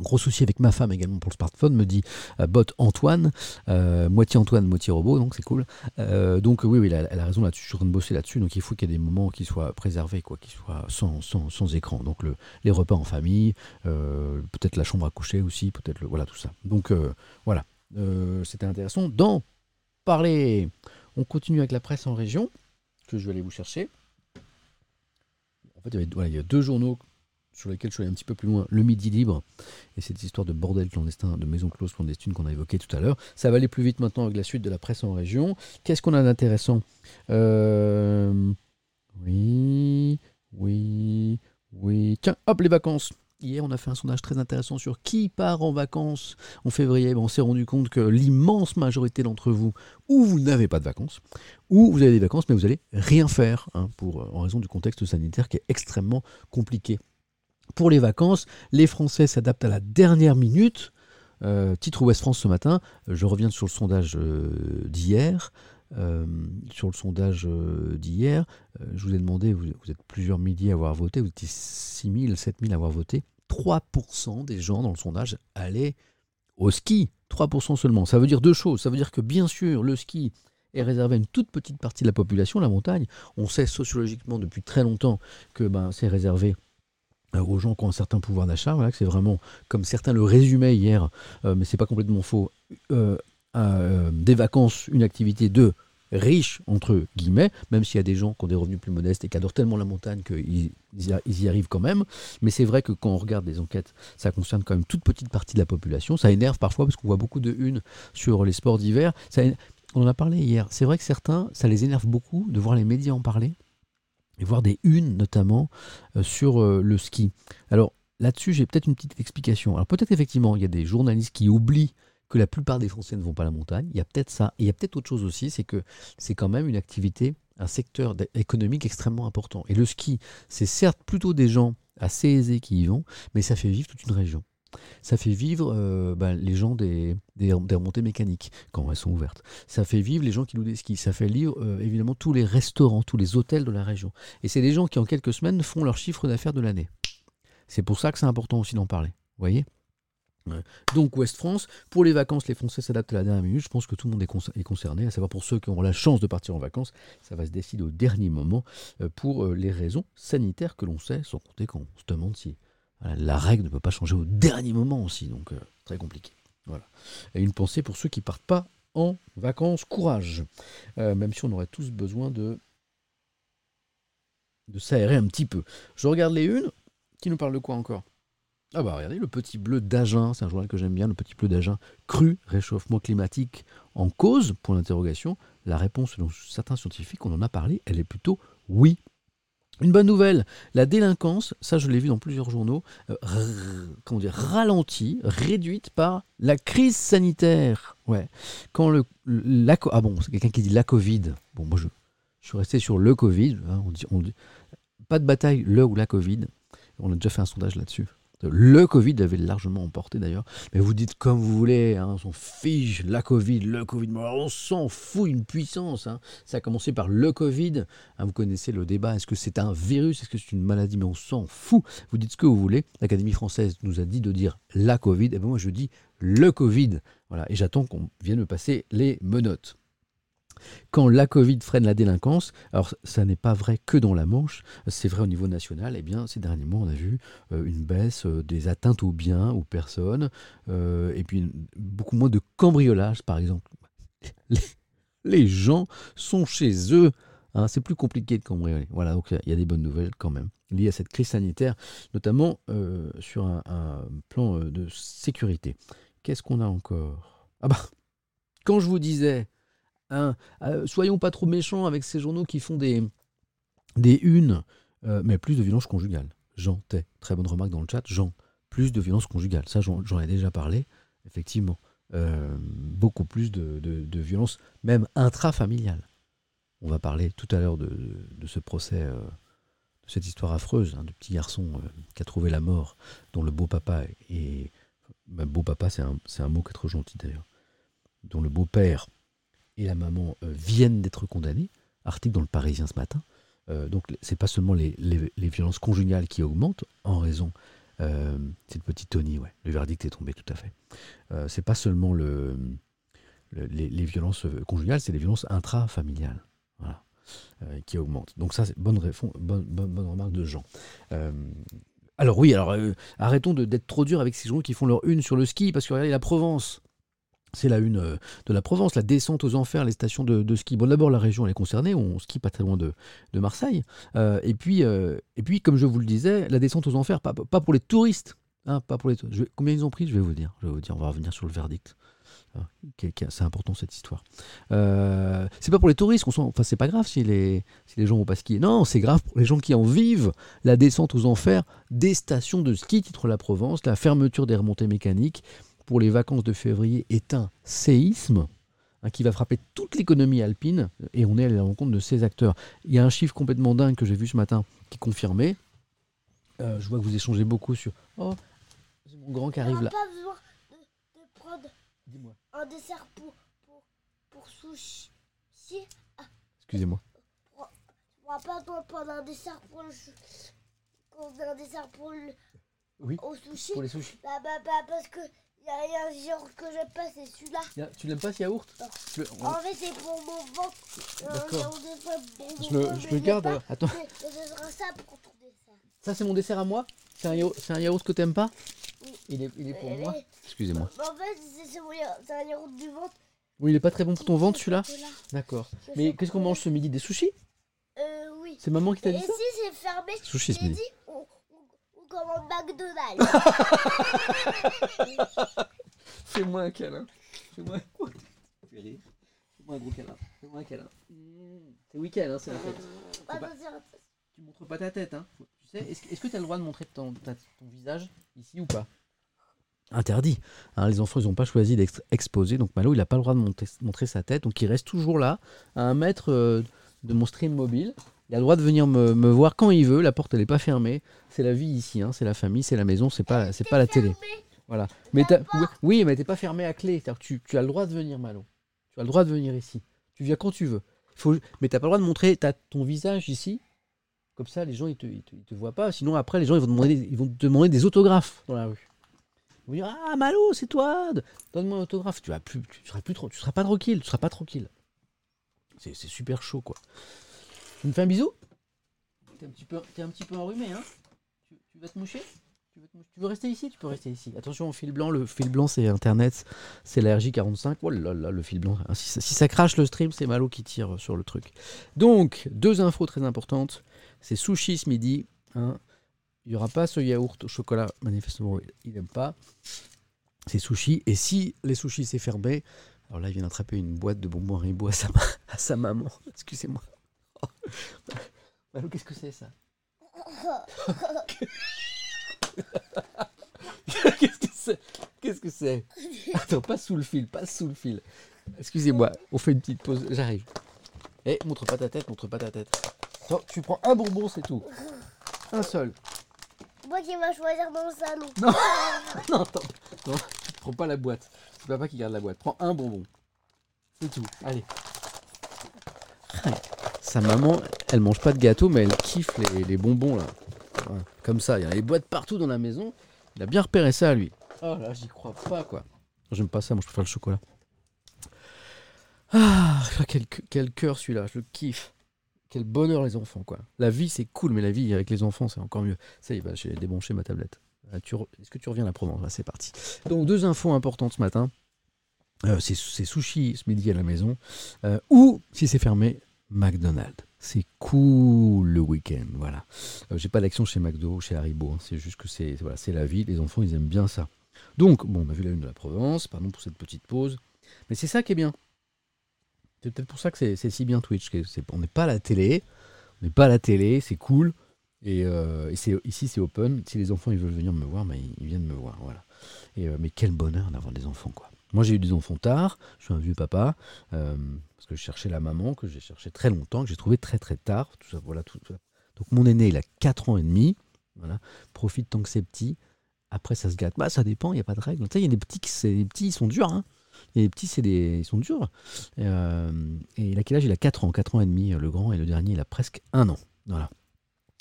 [SPEAKER 2] gros souci avec ma femme également pour le smartphone, me dit euh, bot Antoine, euh, moitié Antoine, moitié robot, donc c'est cool. Donc oui, oui, elle a, raison là-dessus, je suis en train de bosser là-dessus, donc il faut qu'il y ait des moments qui soient préservés, quoi, qui soient sans, écran. Donc le, les repas en famille, peut-être la chambre à coucher aussi, peut-être le, voilà tout ça. Donc voilà, c'était intéressant d'en parler. On continue avec la presse en région, que je vais aller vous chercher. En fait, il y, a deux journaux sur lesquels je suis un petit peu plus loin. Le Midi Libre et cette histoire de bordel clandestin, de maison close clandestine qu'on a évoqué tout à l'heure. Ça va aller plus vite maintenant avec la suite de la presse en région. Qu'est-ce qu'on a d'intéressant? Euh, Oui, oui, oui. Tiens, hop, les vacances. Hier, on a fait un sondage très intéressant sur qui part en vacances en février. On s'est rendu compte que l'immense majorité d'entre vous, ou vous n'avez pas de vacances, ou vous avez des vacances, mais vous allez rien faire, hein, euh, en raison du contexte sanitaire qui est extrêmement compliqué. Pour les vacances, les Français s'adaptent à la dernière minute. Euh, titre Ouest France ce matin, je reviens sur le sondage euh, d'hier. Euh, sur le sondage euh, d'hier, euh, je vous ai demandé, vous, êtes plusieurs milliers à avoir voté, vous étiez 6 000, 7 000 à avoir voté. 3% des gens dans le sondage allaient au ski. 3% seulement. Ça veut dire deux choses. Ça veut dire que bien sûr, le ski est réservé à une toute petite partie de la population, la montagne. On sait sociologiquement depuis très longtemps que ben, c'est réservé aux gens qui ont un certain pouvoir d'achat. Voilà, c'est vraiment, comme certains le résumaient hier, euh, mais c'est pas complètement faux, euh, des vacances, une activité de riches, entre guillemets, même s'il y a des gens qui ont des revenus plus modestes et qui adorent tellement la montagne qu'ils ils y arrivent quand même. Mais c'est vrai que quand on regarde les enquêtes, ça concerne quand même toute petite partie de la population. Ça énerve parfois parce qu'on voit beaucoup de unes sur les sports d'hiver. On en a parlé hier. C'est vrai que certains, ça les énerve beaucoup de voir les médias en parler et voir des unes notamment euh, sur euh, le ski. Alors là-dessus, j'ai peut-être une petite explication. Alors peut-être effectivement, il y a des journalistes qui oublient que la plupart des Français ne vont pas à la montagne. Il y a peut-être ça. Il y a peut-être autre chose aussi, c'est que c'est quand même une activité, un secteur économique extrêmement important. Et le ski, c'est certes plutôt des gens assez aisés qui y vont, mais ça fait vivre toute une région. Ça fait vivre euh, ben, les gens des, des, des remontées mécaniques quand elles sont ouvertes. Ça fait vivre les gens qui louent des skis. Ça fait vivre euh, évidemment tous les restaurants, tous les hôtels de la région. Et c'est des gens qui en quelques semaines font leur chiffre d'affaires de l'année. C'est pour ça que c'est important aussi d'en parler. Vous voyez? Donc Ouest France, pour les vacances, les Français s'adaptent à la dernière minute. Je pense que tout le monde est, con- est concerné, à savoir pour ceux qui auront la chance de partir en vacances, ça va se décider au dernier moment euh, pour euh, les raisons sanitaires que l'on sait, sans compter qu'on se demande si voilà, la règle ne peut pas changer au dernier moment aussi, donc euh, très compliqué. Voilà. Et une pensée pour ceux qui partent pas en vacances, courage. Euh, même si on aurait tous besoin de de s'aérer un petit peu. Je regarde les unes, qui nous parlent de quoi encore? Ah bah regardez, le petit bleu d'Agen, c'est un journal que j'aime bien, le petit bleu d'Agen, cru, réchauffement climatique en cause, pour l'interrogation. La réponse, selon certains scientifiques, on en a parlé, elle est plutôt oui. Une bonne nouvelle, la délinquance, ça je l'ai vu dans plusieurs journaux, euh, comment dire, ralentie, réduite par la crise sanitaire. Ouais. Quand le, la, ah bon, c'est quelqu'un qui dit la Covid. Bon, moi je, je suis resté sur le Covid. hein, on dit, on dit- pas de bataille, le ou la Covid. On a déjà fait un sondage là-dessus. Le Covid avait largement emporté d'ailleurs. Mais vous dites comme vous voulez, hein, on s'en fiche, la Covid, le Covid. On s'en fout une puissance. hein. Ça a commencé par le Covid. Hein, vous connaissez le débat, est-ce que c'est un virus, est-ce que c'est une maladie? Mais on s'en fout. Vous dites ce que vous voulez. L'Académie française nous a dit de dire la Covid. Et bien moi je dis le Covid. Voilà. Et j'attends qu'on vienne me passer les menottes. Quand la Covid freine la délinquance, alors ça n'est pas vrai que dans la Manche, c'est vrai au niveau national, et bien ces derniers mois on a vu euh, une baisse euh, des atteintes aux biens, aux personnes, euh, et puis beaucoup moins de cambriolage par exemple. Les, gens sont chez eux, hein, c'est plus compliqué de cambrioler. Voilà, donc il y a des bonnes nouvelles quand même liées à cette crise sanitaire, notamment sur un, un plan de sécurité. Qu'est-ce qu'on a encore? Ah bah, quand je vous disais Hein, euh, soyons pas trop méchants avec ces journaux qui font des, des unes, euh, mais plus de violence conjugale. Jean, très bonne remarque dans le chat. Jean, plus de violence conjugale. Ça, j'en ai déjà parlé, effectivement. euh, beaucoup plus de, de, violence, même intrafamiliale. On va parler tout à l'heure de, de ce procès, de cette histoire affreuse, hein, de petit garçon qui a trouvé la mort, dont le beau-papa est... beau-papa, c'est un, c'est un mot qui est trop gentil d'ailleurs. Dont le beau-père et la maman euh, viennent d'être condamnés. Article dans le Parisien ce matin. Euh, donc c'est pas seulement les, les- violences conjugales qui augmentent en raison... Euh, c'est le petit Tony, ouais. Le verdict est tombé, tout à fait. Euh, c'est pas seulement le, le- les, les violences conjugales, c'est les violences intrafamiliales. Voilà. Qui augmentent. Donc ça, c'est bonne, bonne, remarque de Jean. Alors oui, alors arrêtons d'être trop dur avec ces gens qui font leur une sur le ski, parce que regardez la Provence. C'est la une euh, de la Provence, la descente aux enfers, les stations de, ski. Bon, d'abord, la région elle est concernée, on skie pas très loin de, Marseille. Euh, et, puis, euh, et puis, comme je vous le disais, la descente aux enfers, pas, pour les touristes. hein, pas pour les je combien ils ont pris? Je vais vous dire. Je vais vous dire. On va revenir sur le verdict. Est- C'est important cette histoire. C'est pas pour les touristes s'en. Enfin, c'est pas grave si les, si les gens vont pas skier. Non, c'est grave pour les gens qui en vivent. La descente aux enfers des stations de ski, titre la Provence, la fermeture des remontées mécaniques pour les vacances de février est un séisme hein, qui va frapper toute l'économie alpine. Et on est à la rencontre de ces acteurs. Il y a un chiffre complètement dingue que j'ai vu ce matin qui confirmait. Euh, je vois que vous échangez beaucoup sur. Oh, c'est mon grand qui arrive là.
[SPEAKER 3] pas besoin de, de prendre
[SPEAKER 2] Dis-moi.
[SPEAKER 3] un dessert pour, pour, pour sushi.
[SPEAKER 2] Excusez-moi.
[SPEAKER 3] on n'a pas besoin de prendre un dessert pour le un dessert pour le
[SPEAKER 2] Oui.
[SPEAKER 3] au sushi.
[SPEAKER 2] Pour les sushis.
[SPEAKER 3] Bah, bah, bah, parce que il y a un genre que j'aime pas, c'est celui-là.
[SPEAKER 2] Tu l'aimes pas ce yaourt
[SPEAKER 3] Non.
[SPEAKER 2] Je le- on-
[SPEAKER 3] En fait, c'est pour mon ventre. Euh,
[SPEAKER 2] D'accord.
[SPEAKER 3] yaourt
[SPEAKER 2] Je le, je le garde.
[SPEAKER 3] pas.
[SPEAKER 2] Attends,
[SPEAKER 3] Mais, mais ce sera ça pour ton dessert.
[SPEAKER 2] ça c'est mon dessert à moi C'est un, yaourt- c'est un yaourt que t'aimes pas
[SPEAKER 3] Oui.
[SPEAKER 2] il est, il est pour
[SPEAKER 3] Mais-
[SPEAKER 2] moi Excusez-moi.
[SPEAKER 3] en fait, c'est- yaourt- un yaourt du ventre.
[SPEAKER 2] Oui, il est pas très bon pour ton ventre celui-là. D'accord. Mais qu'est-ce qu'on mange ce midi? Des sushis?
[SPEAKER 3] Euh, oui.
[SPEAKER 2] C'est maman qui t'a
[SPEAKER 3] Et
[SPEAKER 2] dit
[SPEAKER 3] si
[SPEAKER 2] ça
[SPEAKER 3] c'est fermé,
[SPEAKER 2] Sushis ce midi.
[SPEAKER 3] dit, on, on, on commande McDonald's.
[SPEAKER 2] Fais-moi un câlin. Fais-moi un Fais-moi un gros câlin. Fais-moi un câlin. Mmh. C'est week-end, hein, c'est la fête.
[SPEAKER 3] Pas.
[SPEAKER 2] Tu montres pas ta tête, hein. Tu sais, est-ce que- tu as le droit de montrer ton, ta- ton visage ici ou pas? Interdit. Hein, les enfants, ils n'ont pas choisi d'exposer. Donc Malo, il n'a pas le droit de monter- montrer sa tête. Donc il reste toujours là, à un mètre euh, de mon stream mobile. Il a le droit de venir me, me voir quand il veut. La porte, elle n'est pas fermée. C'est la vie ici. hein. C'est la famille, c'est la maison. C'est pas, c'est pas la télé. Voilà. Mais t'as- oui, mais t'es pas fermé à clé. C'est-à-dire que tu, tu as le droit de venir, Malo. Tu as le droit de venir ici. Tu viens quand tu veux. Faut, mais t'as pas le droit de montrer t'as ton visage ici. Comme ça, les gens, ils te, ils te, ils te voient pas. Sinon, après, les gens, ils vont, te demander, ils vont te demander des autographes dans la rue. Ils vont dire Ah, Malo, c'est toi Donne-moi un autographe. Tu vas plus, tu seras plus trop, tu seras pas tranquille. Tu seras pas tranquille. C'est c'est super chaud, quoi. Tu me fais un bisou T'es un, petit peu- un petit peu enrhumé, hein tu, tu vas te moucher tu veux, te moucher tu veux rester ici? Tu peux rester ici. Attention au fil blanc. Le fil blanc, c'est Internet. C'est la RJ45. Oh là là, le fil blanc. Ah, Si ça, si ça crache le stream, c'est Malo qui tire sur le truc. Donc, deux infos très importantes. C'est sushi ce midi. hein. Il n'y aura pas ce yaourt au chocolat. Manifestement, il n'aime pas. C'est sushi. Et si les sushis c'est fermé, alors là, il vient d'attraper une boîte de bonbons Haribo à sa, à sa maman. Excusez-moi. Oh. Malo, qu'est-ce que c'est ça Qu'est-ce que c'est Qu'est-ce que c'est Attends, pas sous le fil, pas sous le fil. Excusez-moi, on fait une petite pause, j'arrive. Eh, montre pas ta tête, montre pas ta tête. Non, tu prends un bonbon, c'est tout. Un seul.
[SPEAKER 3] Moi qui va choisir mon salon.
[SPEAKER 2] Non, attends. Non, tu prends pas la boîte. C'est papa qui garde la boîte. Prends un bonbon. C'est tout. Allez. Sa maman, elle mange pas de gâteau, mais elle kiffe les, les bonbons là. Ouais, Comme ça, il y a les boîtes partout dans la maison. Il a bien repéré ça, lui. Oh là, j'y crois pas, quoi. J'aime pas ça, moi je préfère le chocolat. Ah, quel, quel cœur celui-là, je le kiffe. Quel bonheur les enfants, quoi. La vie c'est cool, mais la vie avec les enfants c'est encore mieux. Ça y est, bah, j'ai débranché ma tablette. Ah, re- Est-ce que tu reviens à la Provence? Là, c'est parti. Donc, deux infos importantes ce matin. Euh, c'est c'est sushi ce midi à la maison. Euh, ou, si c'est fermé, McDonald's. C'est cool le week-end. Voilà. Euh, J'ai pas d'action chez McDo, chez Haribo. hein. C'est juste que c'est voilà, la vie. Les enfants, ils aiment bien ça. Donc, bon, on a vu la une de la Provence. Pardon pour cette petite pause. Mais c'est ça qui est bien. C'est peut-être pour ça que c'est si bien Twitch. on n'est pas à la télé. On n'est pas à la télé. C'est cool. Et, euh, ici, c'est open. Si les enfants ils veulent venir me voir, mais ils viennent me voir. Voilà. Euh, mais quel bonheur d'avoir des enfants, quoi. Moi, j'ai eu des enfants tard. Je suis un vieux papa. euh, parce que je cherchais la maman, que j'ai cherché très longtemps, que j'ai trouvé très très tard. Tout ça, voilà, tout ça. Donc, mon aîné, il a 4 ans et demi. Voilà. Profite tant que c'est petit. Après, ça se gâte. Bah, ça dépend, il n'y a pas de règle. Il y a des petits, les petits, ils sont durs. Hein. Et les petits, c'est des, ils sont durs. Et, euh, il a quel âge? Il a 4 ans, 4 ans et demi, le grand. Et le dernier, il a presque un an. Voilà.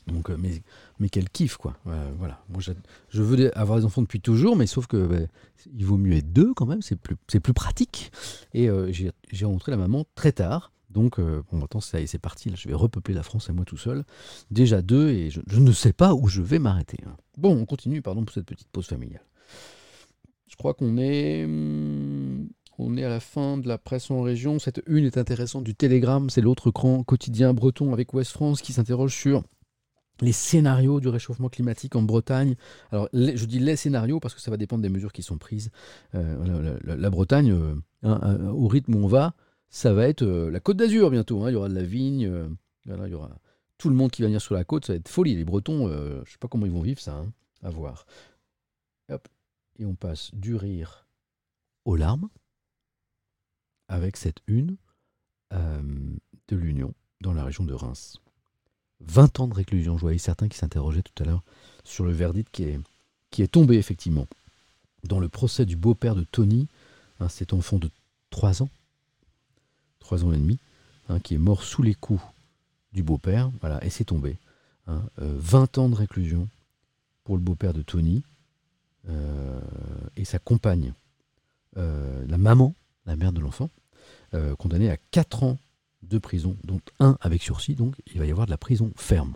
[SPEAKER 2] Donc, euh, mais, mais quel kiff, quoi. Euh, voilà. Moi, je veux avoir des enfants depuis toujours, mais sauf que bah, il vaut mieux être deux quand même, c'est plus, c'est plus pratique. Et euh, j'ai j'ai rencontré la maman très tard. Donc, euh, bon, maintenant, ça y est, c'est parti. Là, je vais repeupler la France à moi tout seul. Déjà deux, et je, ne sais pas où je vais m'arrêter. hein. Bon, on continue, pardon, pour cette petite pause familiale. Je crois qu'on est, hum, on est à la fin de la presse en région. Cette une est intéressante du Télégramme. C'est l'autre grand quotidien breton avec Ouest France qui s'interroge sur les scénarios du réchauffement climatique en Bretagne. Alors, je dis les scénarios parce que ça va dépendre des mesures qui sont prises. Euh, la, Bretagne, euh, hein, euh, au rythme où on va, ça va être la Côte d'Azur bientôt. hein. Il y aura de la vigne, il y aura tout le monde qui va venir sur la côte. Ça va être folie. Les Bretons, je sais pas comment ils vont vivre ça, hein, à voir. Et on passe du rire aux larmes avec cette une de l'Union dans la région de Reims. 20 ans de réclusion. Je voyais certains qui s'interrogeaient tout à l'heure sur le verdict qui est, tombé effectivement dans le procès du beau-père de Tony, hein, cet enfant de 3 ans, 3 ans et demi, hein, qui est mort sous les coups du beau-père, voilà, et c'est tombé. hein. Euh, 20 ans de réclusion pour le beau-père de Tony euh, et sa compagne, euh, la maman, la mère de l'enfant, condamnée à 4 ans de prison, dont un avec sursis, donc il va y avoir de la prison ferme.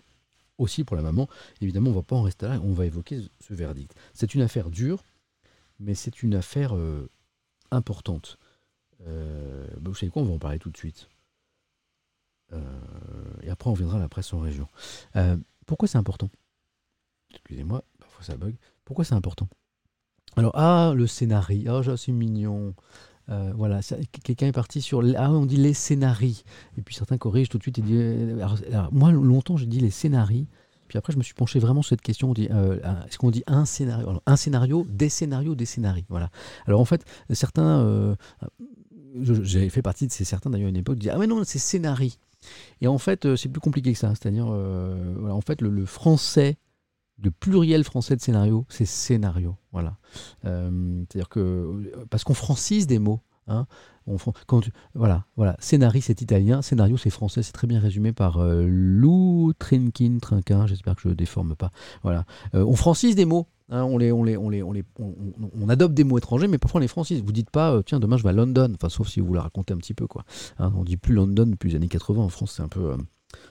[SPEAKER 2] Aussi pour la maman, évidemment, on ne va pas en rester là, on va évoquer ce- verdict. C'est une affaire dure, mais c'est une affaire euh, importante. Euh, bah, vous savez quoi, on va en parler tout de suite. Euh, et après, on viendra à la presse en région. Pourquoi c'est important? Excusez-moi, parfois ça bug. Pourquoi c'est important? Alors, ah, le scénario, ah, c'est mignon. Euh, voilà, quelqu'un est parti sur. Ah, on dit les scénarios. Et puis certains corrigent tout de suite et disent. euh, moi, longtemps, j'ai dit les scénarii. Puis après, je me suis penché vraiment sur cette question. Euh, Est-ce qu'on dit un scénario? Un scénario, des scénarios, des scénarii. Voilà. Alors en fait, certains. euh, J'ai fait partie de ces certains d'ailleurs à une époque qui disaient Ah, mais non, c'est scénarii. Et en fait, c'est plus compliqué que ça. C'est-à-dire, voilà, en fait, le français, le pluriel français de scénario, c'est scénario. Voilà. Euh, C'est-à-dire que. Parce qu'on francise des mots. Hein, quand voilà, voilà. Scénarii, c'est italien. Scénario, c'est français. C'est très bien résumé par euh, Lou Trinkin, Trinquin. J'espère que je ne déforme pas. Voilà. Euh, on francise des mots. hein, on, les, on, les, on, les, on, les, on, adopte des mots étrangers, mais parfois on les francise. Vous dites pas, tiens, demain je vais à London. Enfin, sauf si vous la racontez un petit peu. Quoi. Hein, on dit plus London depuis les années 80. En France, c'est un peu.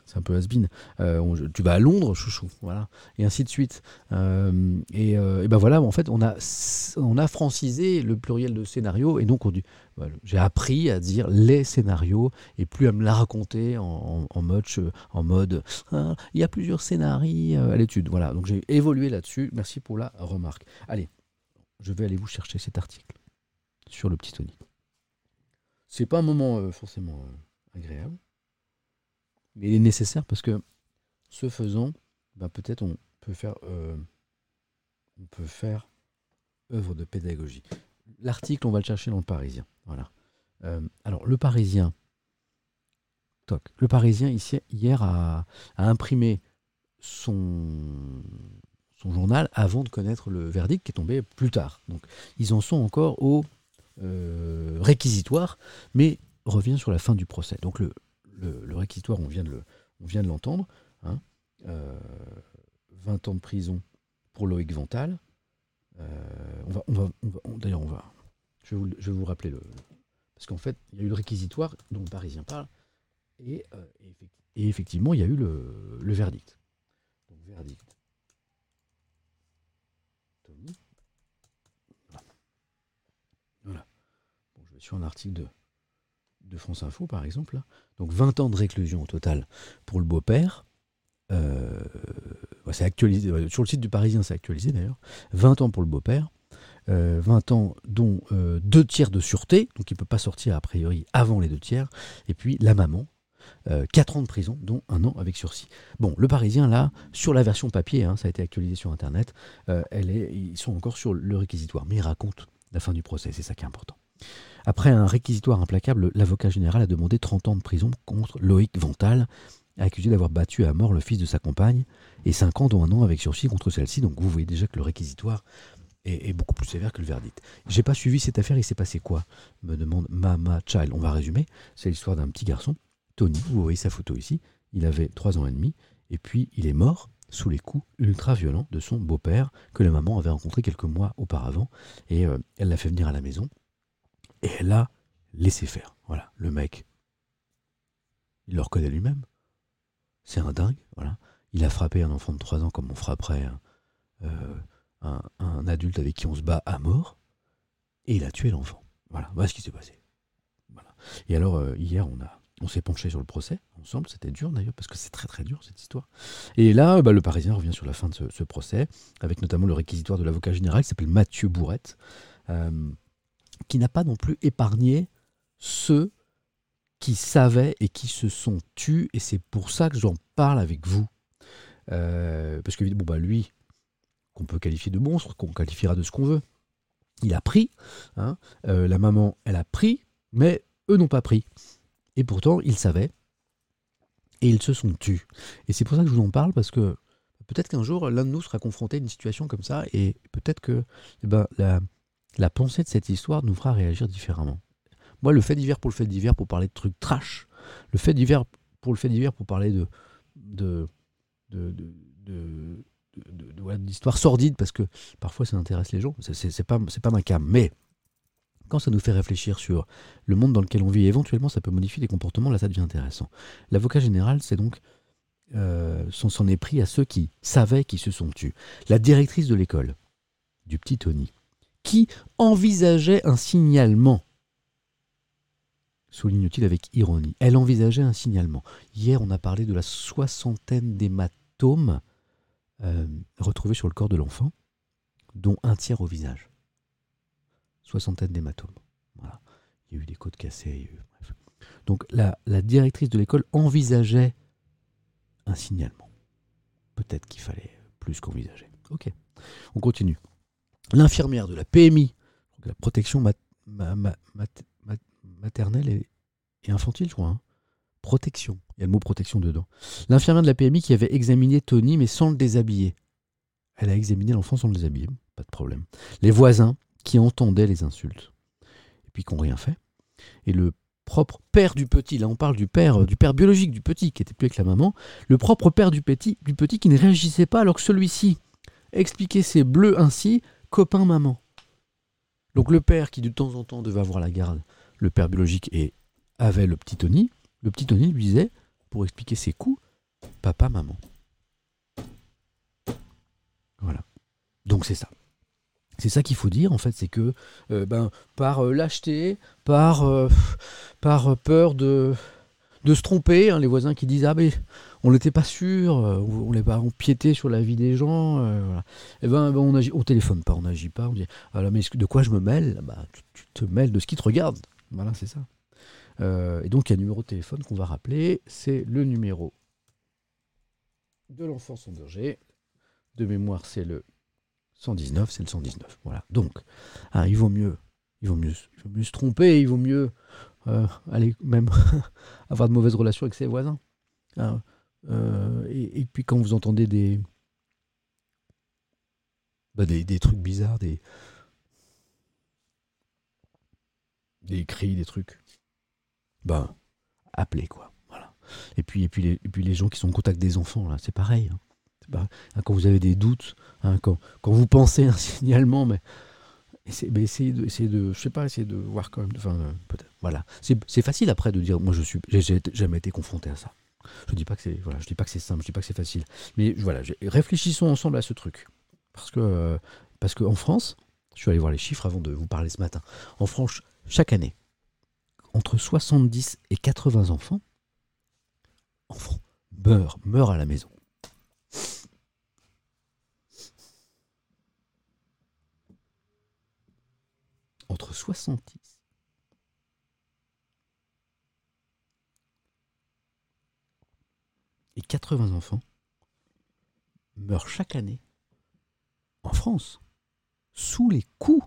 [SPEAKER 2] C'est un peu has-been. Euh, tu vas à Londres, chouchou, voilà, et ainsi de suite. Euh, et, euh, ben voilà, en fait, on a, francisé le pluriel de scénario, et donc j'ai appris à dire les scénarios, et plus à me la raconter en, en- en mode, Ah, il y a plusieurs scénarios à l'étude. Voilà, donc j'ai évolué là-dessus. Merci pour la remarque. Allez, je vais aller vous chercher cet article sur le petit Tony. C'est pas un moment forcément agréable. Mais il est nécessaire parce que ce faisant, ben peut-être on peut faire, euh, on peut faire œuvre de pédagogie. L'article, on va le chercher dans le Parisien. Voilà. Euh, alors, le Parisien, toc, le Parisien ici, hier a, imprimé son, son journal avant de connaître le verdict qui est tombé plus tard. Donc, ils en sont encore au euh, réquisitoire, mais revient sur la fin du procès. Donc, le, le, réquisitoire, on vient de l'entendre, hein, euh, 20 ans de prison pour Loïc Vental. Euh, on va, d'ailleurs, on va, je vais vous, rappeler le, parce qu'en fait, il y a eu le réquisitoire dont le Parisien parle, et, euh, effectivement, il y a eu le, verdict. Verdict. Voilà. Bon, je vais sur un article de, de France Info, par exemple. Donc 20 ans de réclusion au total pour le beau-père. Euh, ouais, Sur le site du Parisien, c'est actualisé d'ailleurs. 20 ans pour le beau-père. Euh, 20 ans, dont euh, deux tiers de sûreté, donc il ne peut pas sortir a priori avant les deux tiers. Et puis la maman, euh, 4 ans de prison, dont un an avec sursis. Bon, le Parisien, là, sur la version papier, hein, ça a été actualisé sur Internet, euh, ils sont encore sur le réquisitoire, mais ils racontent la fin du procès, c'est ça qui est important. Après un réquisitoire implacable, l'avocat général a demandé 30 ans de prison contre Loïc Vental, accusé d'avoir battu à mort le fils de sa compagne, et 5 ans dont un an avec sursis contre celle-ci. Donc vous voyez déjà que le réquisitoire est, beaucoup plus sévère que le verdict. J'ai pas suivi cette affaire, il s'est passé quoi? Me demande Mama Child. On va résumer. C'est l'histoire d'un petit garçon, Tony, vous voyez sa photo ici. Il avait 3 ans et demi, et puis il est mort sous les coups ultra violents de son beau-père que la maman avait rencontré quelques mois auparavant, et euh, elle l'a fait venir à la maison, et elle l'a laissé faire. Voilà, le mec, il le reconnaît lui-même. C'est un dingue, voilà. Il a frappé un enfant de 3 ans comme on frapperait un, euh, un, adulte avec qui on se bat à mort, et il a tué l'enfant. Voilà, voilà ce qui s'est passé. Voilà. Et alors, euh, hier, on, a, on s'est penché sur le procès, ensemble, c'était dur d'ailleurs, parce que c'est très très dur cette histoire. Et là, bah, le Parisien revient sur la fin de ce, ce procès, avec notamment le réquisitoire de l'avocat général qui s'appelle Mathieu Bourrette, euh, qui n'a pas non plus épargné ceux qui savaient et qui se sont tus, et c'est pour ça que j'en parle avec vous. Euh, parce que bon, bah, lui, qu'on peut qualifier de monstre, qu'on qualifiera de ce qu'on veut, il a pris, hein, euh, la maman, elle a pris, mais eux n'ont pas pris. Et pourtant, ils savaient, et ils se sont tus. Et c'est pour ça que je vous en parle, parce que peut-être qu'un jour, l'un de nous sera confronté à une situation comme ça, et peut-être que eh ben, la, la pensée de cette histoire nous fera réagir différemment. Moi, le fait divers pour le fait divers, pour parler de trucs trash, le fait divers pour le fait divers, pour parler de, de, de, de, de, de- de- voilà, d'histoires sordides, parce que parfois ça intéresse les gens, c'est, pas, c'est pas ma cam. Mais quand ça nous fait réfléchir sur le monde dans lequel on vit, éventuellement ça peut modifier les comportements, là ça devient intéressant. L'avocat général, c'est donc euh, s'en, est pris à ceux qui savaient qui se sont tus. La directrice de l'école, du petit Tony, qui envisageait un signalement. Souligne-t-il avec ironie. Elle envisageait un signalement. Hier, on a parlé de la soixantaine d'hématomes euh, retrouvés sur le corps de l'enfant, dont un tiers au visage. Soixantaine d'hématomes. Voilà. Il y a eu des côtes cassées. Donc la directrice de l'école envisageait un signalement. Peut-être qu'il fallait plus qu'envisager. Ok. On continue. L'infirmière de la PMI, la protection mat- ma- ma- mat- mat- maternelle et, et infantile, je crois. hein. Protection. Il y a le mot protection dedans. L'infirmière de la PMI qui avait examiné Tony mais sans le déshabiller. Elle a examiné l'enfant sans le déshabiller, pas de problème. Les voisins qui entendaient les insultes et puis qui n'ont rien fait. Et le propre père du petit, là on parle du père, euh, du père biologique du petit qui était plus avec la maman, le propre père du petit, du petit qui ne réagissait pas alors que celui-ci expliquait ses bleus ainsi, copain maman. Donc le père qui de temps en temps devait avoir la garde, le père biologique et avait le petit Tony, le petit Tony lui disait, pour expliquer ses coups, papa, maman. Voilà. Donc c'est ça. C'est ça qu'il faut dire en fait, c'est que euh, ben, par euh, lâcheté, par, euh, par peur de, de se tromper, hein, les voisins qui disent ah mais on n'était pas sûr, euh, on n'est pas empiété sur la vie des gens, euh. Eh ben, ben, on agit, on téléphone pas, on n'agit pas, on dit ah là, mais de quoi je me mêle? Bah, tu, te mêles de ce qui te regarde, voilà c'est ça. Euh, et donc il y a un numéro de téléphone qu'on va rappeler, c'est le numéro de l'enfance en danger. De mémoire, c'est le 119, c'est le 119. Voilà. Donc, ah, il vaut mieux, il vaut mieux, il vaut mieux se tromper, il vaut mieux aller même avoir de mauvaises relations avec ses voisins. Euh, et, puis quand vous entendez des, bah, des, des trucs bizarres, des des cris, des trucs, ben appelez quoi. Voilà. Et puis et puis les, et puis les gens qui sont en contact des enfants là, c'est pareil. hein. Hein, quand vous avez des doutes, hein, quand, quand vous pensez à un signalement, mais essayez, essayez de, essayez de, je sais pas, de voir quand même. Enfin, euh, peut-être. Voilà. C'est facile après de dire, moi je suis, j'ai jamais été confronté à ça. Je dis pas que c'est, voilà, je dis pas que c'est simple, je dis pas que c'est facile. Mais voilà, réfléchissons ensemble à ce truc, parce que, euh, parce que en France, je suis allé voir les chiffres avant de vous parler ce matin. En France, chaque année, entre 70 et 80 enfants, enfants meurent, meurent à la maison. Entre 70 et 80 enfants meurent chaque année en France sous les coups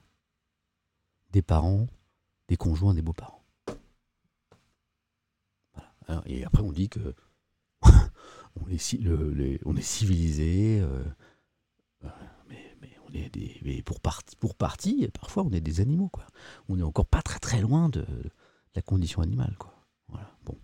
[SPEAKER 2] des parents, des conjoints des beaux-parents. Et après, on dit que on, est, civilisé, euh, mais pour, partie, parfois, on est des animaux. Quoi. On n'est encore pas très très loin de, la condition animale. Quoi. Voilà. Bon.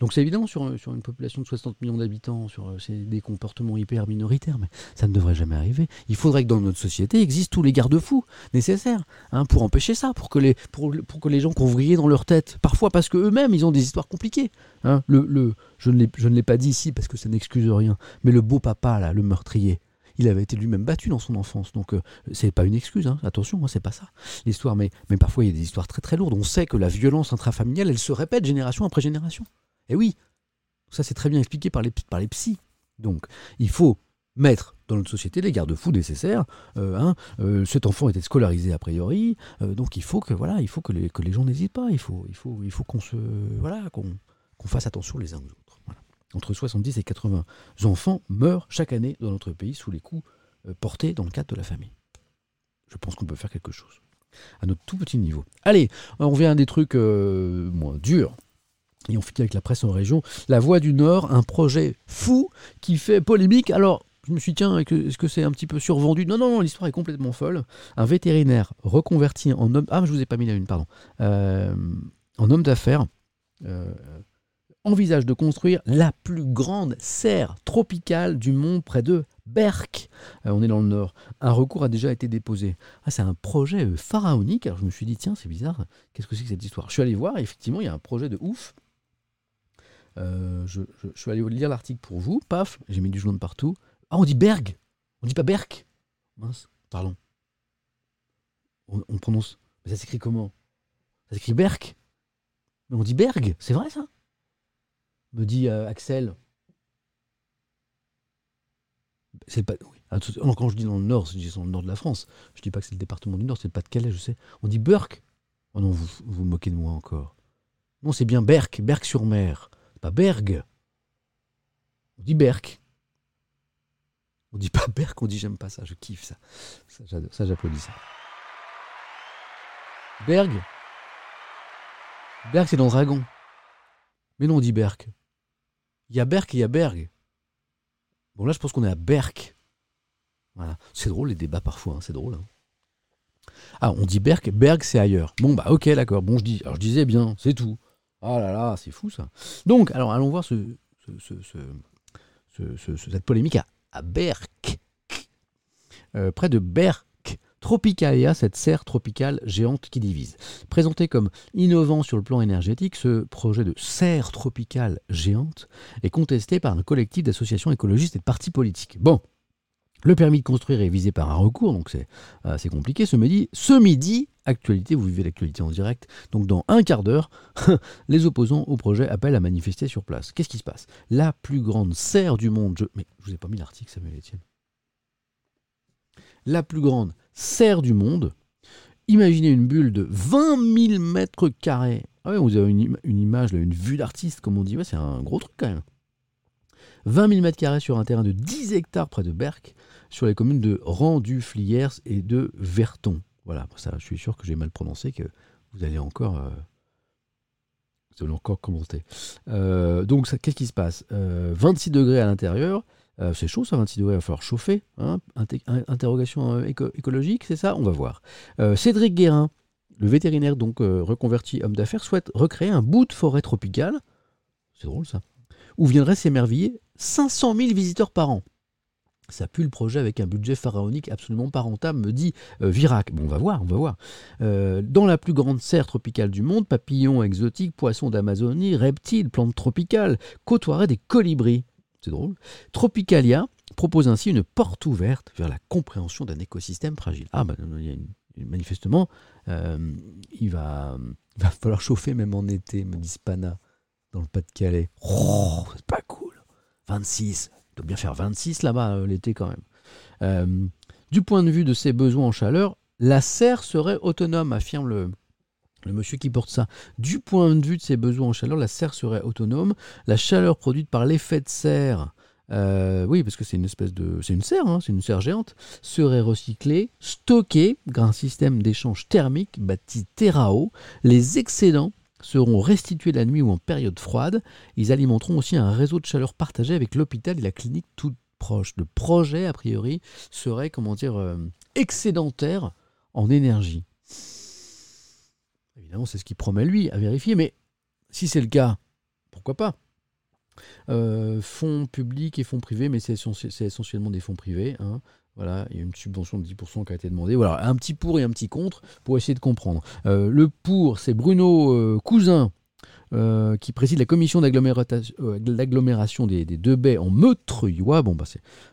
[SPEAKER 2] Donc c'est évident sur, sur une population de 60 millions d'habitants, sur euh, des comportements hyper minoritaires, mais ça ne devrait jamais arriver. Il faudrait que dans notre société existent tous les garde-fous nécessaires hein, pour empêcher ça, pour que les, pour, pour que les gens vrillé dans leur tête, parfois parce qu'eux-mêmes ils ont des histoires compliquées. hein. Le, le, je ne l'ai pas dit ici parce que ça n'excuse rien, mais le beau papa, là, le meurtrier, il avait été lui-même battu dans son enfance, donc euh, c'est pas une excuse, hein. attention, hein, c'est pas ça l'histoire, mais, parfois il y a des histoires très très lourdes. On sait que la violence intrafamiliale, elle se répète génération après génération. Et oui, ça c'est très bien expliqué par les, par psys. Donc il faut mettre dans notre société les garde-fous nécessaires. Euh, hein, euh, cet enfant était scolarisé a priori, euh, donc il faut que voilà, il faut que les, gens n'hésitent pas. Il faut, qu'on se voilà, qu'on qu'on fasse attention les uns aux autres. Entre 70 et 80 enfants meurent chaque année dans notre pays sous les coups euh, portés dans le cadre de la famille. Je pense qu'on peut faire quelque chose à notre tout petit niveau. Allez, on revient à des trucs euh, moins durs. Et on finit avec la presse en région. La Voix du Nord, un projet fou qui fait polémique. Alors, je me suis dit, tiens, est-ce que c'est un petit peu survendu? Non, non, non, l'histoire est complètement folle. Un vétérinaire reconverti en homme. Ah, je vous ai pas mis la une, pardon. Euh, en homme d'affaires. Envisage de construire la plus grande serre tropicale du monde près de Berck. Euh, on est dans le nord. Un recours a déjà été déposé. Ah, c'est un projet euh, pharaonique. Alors je me suis dit, tiens, c'est bizarre. Qu'est-ce que c'est que cette histoire? Je suis allé voir, effectivement, il y a un projet de ouf. Euh, je, suis allé lire l'article pour vous. Paf, j'ai mis du jaune partout. Ah, on dit Berg. On dit pas Berck. Mince, pardon. On, on prononce. Mais ça s'écrit comment? Ça s'écrit Berck. Mais on dit Berg. C'est vrai ça? Me dit euh, Axel. C'est pas. Oui. Quand je dis dans le nord, je dis dans le nord de la France. Je dis pas que c'est le département du nord, c'est le Pas-de-Calais, je sais. On dit Burke. Oh non, vous vous moquez de moi encore. Non, c'est bien Berck, Berck-sur-Mer. Pas Berg. On dit Berck. On dit pas Berck, on dit j'aime pas ça, je kiffe ça. Ça, ça, j'applaudis ça. Berg? Berg, c'est dans Dragon. Mais non, on dit Berck. Il y a Berck et il y a Berg. Bon, là, je pense qu'on est à Berck. Voilà. C'est drôle, les débats parfois, hein, c'est drôle. hein. Ah, on dit Berck, Berg, c'est ailleurs. Bon, bah, ok, d'accord. Bon, je dis, alors je disais bien, c'est tout. Ah là là, c'est fou ça. Donc, alors, allons voir ce, ce- ce- ce- ce- ce- ce- cette polémique à, à Berck. Euh, près de Berck. Tropicalia, cette serre tropicale géante qui divise. Présenté comme innovant sur le plan énergétique, ce projet de serre tropicale géante est contesté par un collectif d'associations écologistes et de partis politiques. Bon, le permis de construire est visé par un recours, donc c'est assez compliqué. Ce midi, ce midi, actualité, vous vivez l'actualité en direct, donc dans un quart d'heure, les opposants au projet appellent à manifester sur place. Qu'est-ce qui se passe? La plus grande serre du monde, je... mais je vous ai pas mis l'article, Samuel Etienne. La plus grande serre du monde. Imaginez une bulle de 20 000 mètres carrés. Ah vous avez une, im- une image, une vue d'artiste, comme on dit. Ouais, c'est un gros truc quand même. 20 000 mètres carrés sur un terrain de 10 hectares près de Berck, sur les communes de Rendu, Fliers et de Verton. Voilà, ça, je suis sûr que j'ai mal prononcé, que vous allez encore, euh, vous allez encore commenter. Euh, donc, qu'est-ce qui se passe? Euh, 26 degrés à l'intérieur. Euh, c'est chaud ça, 26 degrés, il va falloir chauffer. hein. Interrogation euh, éco- écologique, c'est ça? On va voir. Euh, Cédric Guérin, le vétérinaire donc reconverti homme d'affaires, souhaite recréer un bout de forêt tropicale. C'est drôle ça. Où viendraient s'émerveiller 500 000 visiteurs par an? Ça pue le projet avec un budget pharaonique absolument pas rentable, me dit Virac. Bon, on va voir, on va voir. Dans la plus grande serre tropicale du monde, papillons exotiques, poissons d'Amazonie, reptiles, plantes tropicales, côtoieraient des colibris. C'est drôle. Tropicalia propose ainsi une porte ouverte vers la compréhension d'un écosystème fragile. Ah, une- manifestement, euh, il, va, il va falloir chauffer même en été, me dit Spana, dans le Pas-de-Calais. Oh, c'est pas cool. 26, il doit bien faire 26 là-bas euh, l'été quand même. Euh, du point de vue de ses besoins en chaleur, la serre serait autonome, affirme le, le monsieur qui porte ça. Du point de vue de ses besoins en chaleur, la serre serait autonome. La chaleur produite par l'effet de serre euh, oui, parce que c'est une espèce de. C'est une serre, hein, c'est une serre géante, serait recyclée, stockée grâce à un système d'échange thermique bâti Terrao. Les excédents seront restitués la nuit ou en période froide. Ils alimenteront aussi un réseau de chaleur partagé avec l'hôpital et la clinique toute proche. Le projet, a priori, serait, comment dire, euh, excédentaire en énergie. Évidemment, c'est ce qu'il promet lui, à vérifier, mais si c'est le cas, pourquoi pas? Euh, Fonds publics et fonds privés, mais c'est essentie- c'est essentiellement des fonds privés. hein. Voilà, il y a une subvention de 10% qui a été demandée. Voilà, un petit pour et un petit contre pour essayer de comprendre. Euh, le pour, c'est Bruno euh, Cousin, qui préside la commission d'agglomération des, deux baies en. Bon, bah,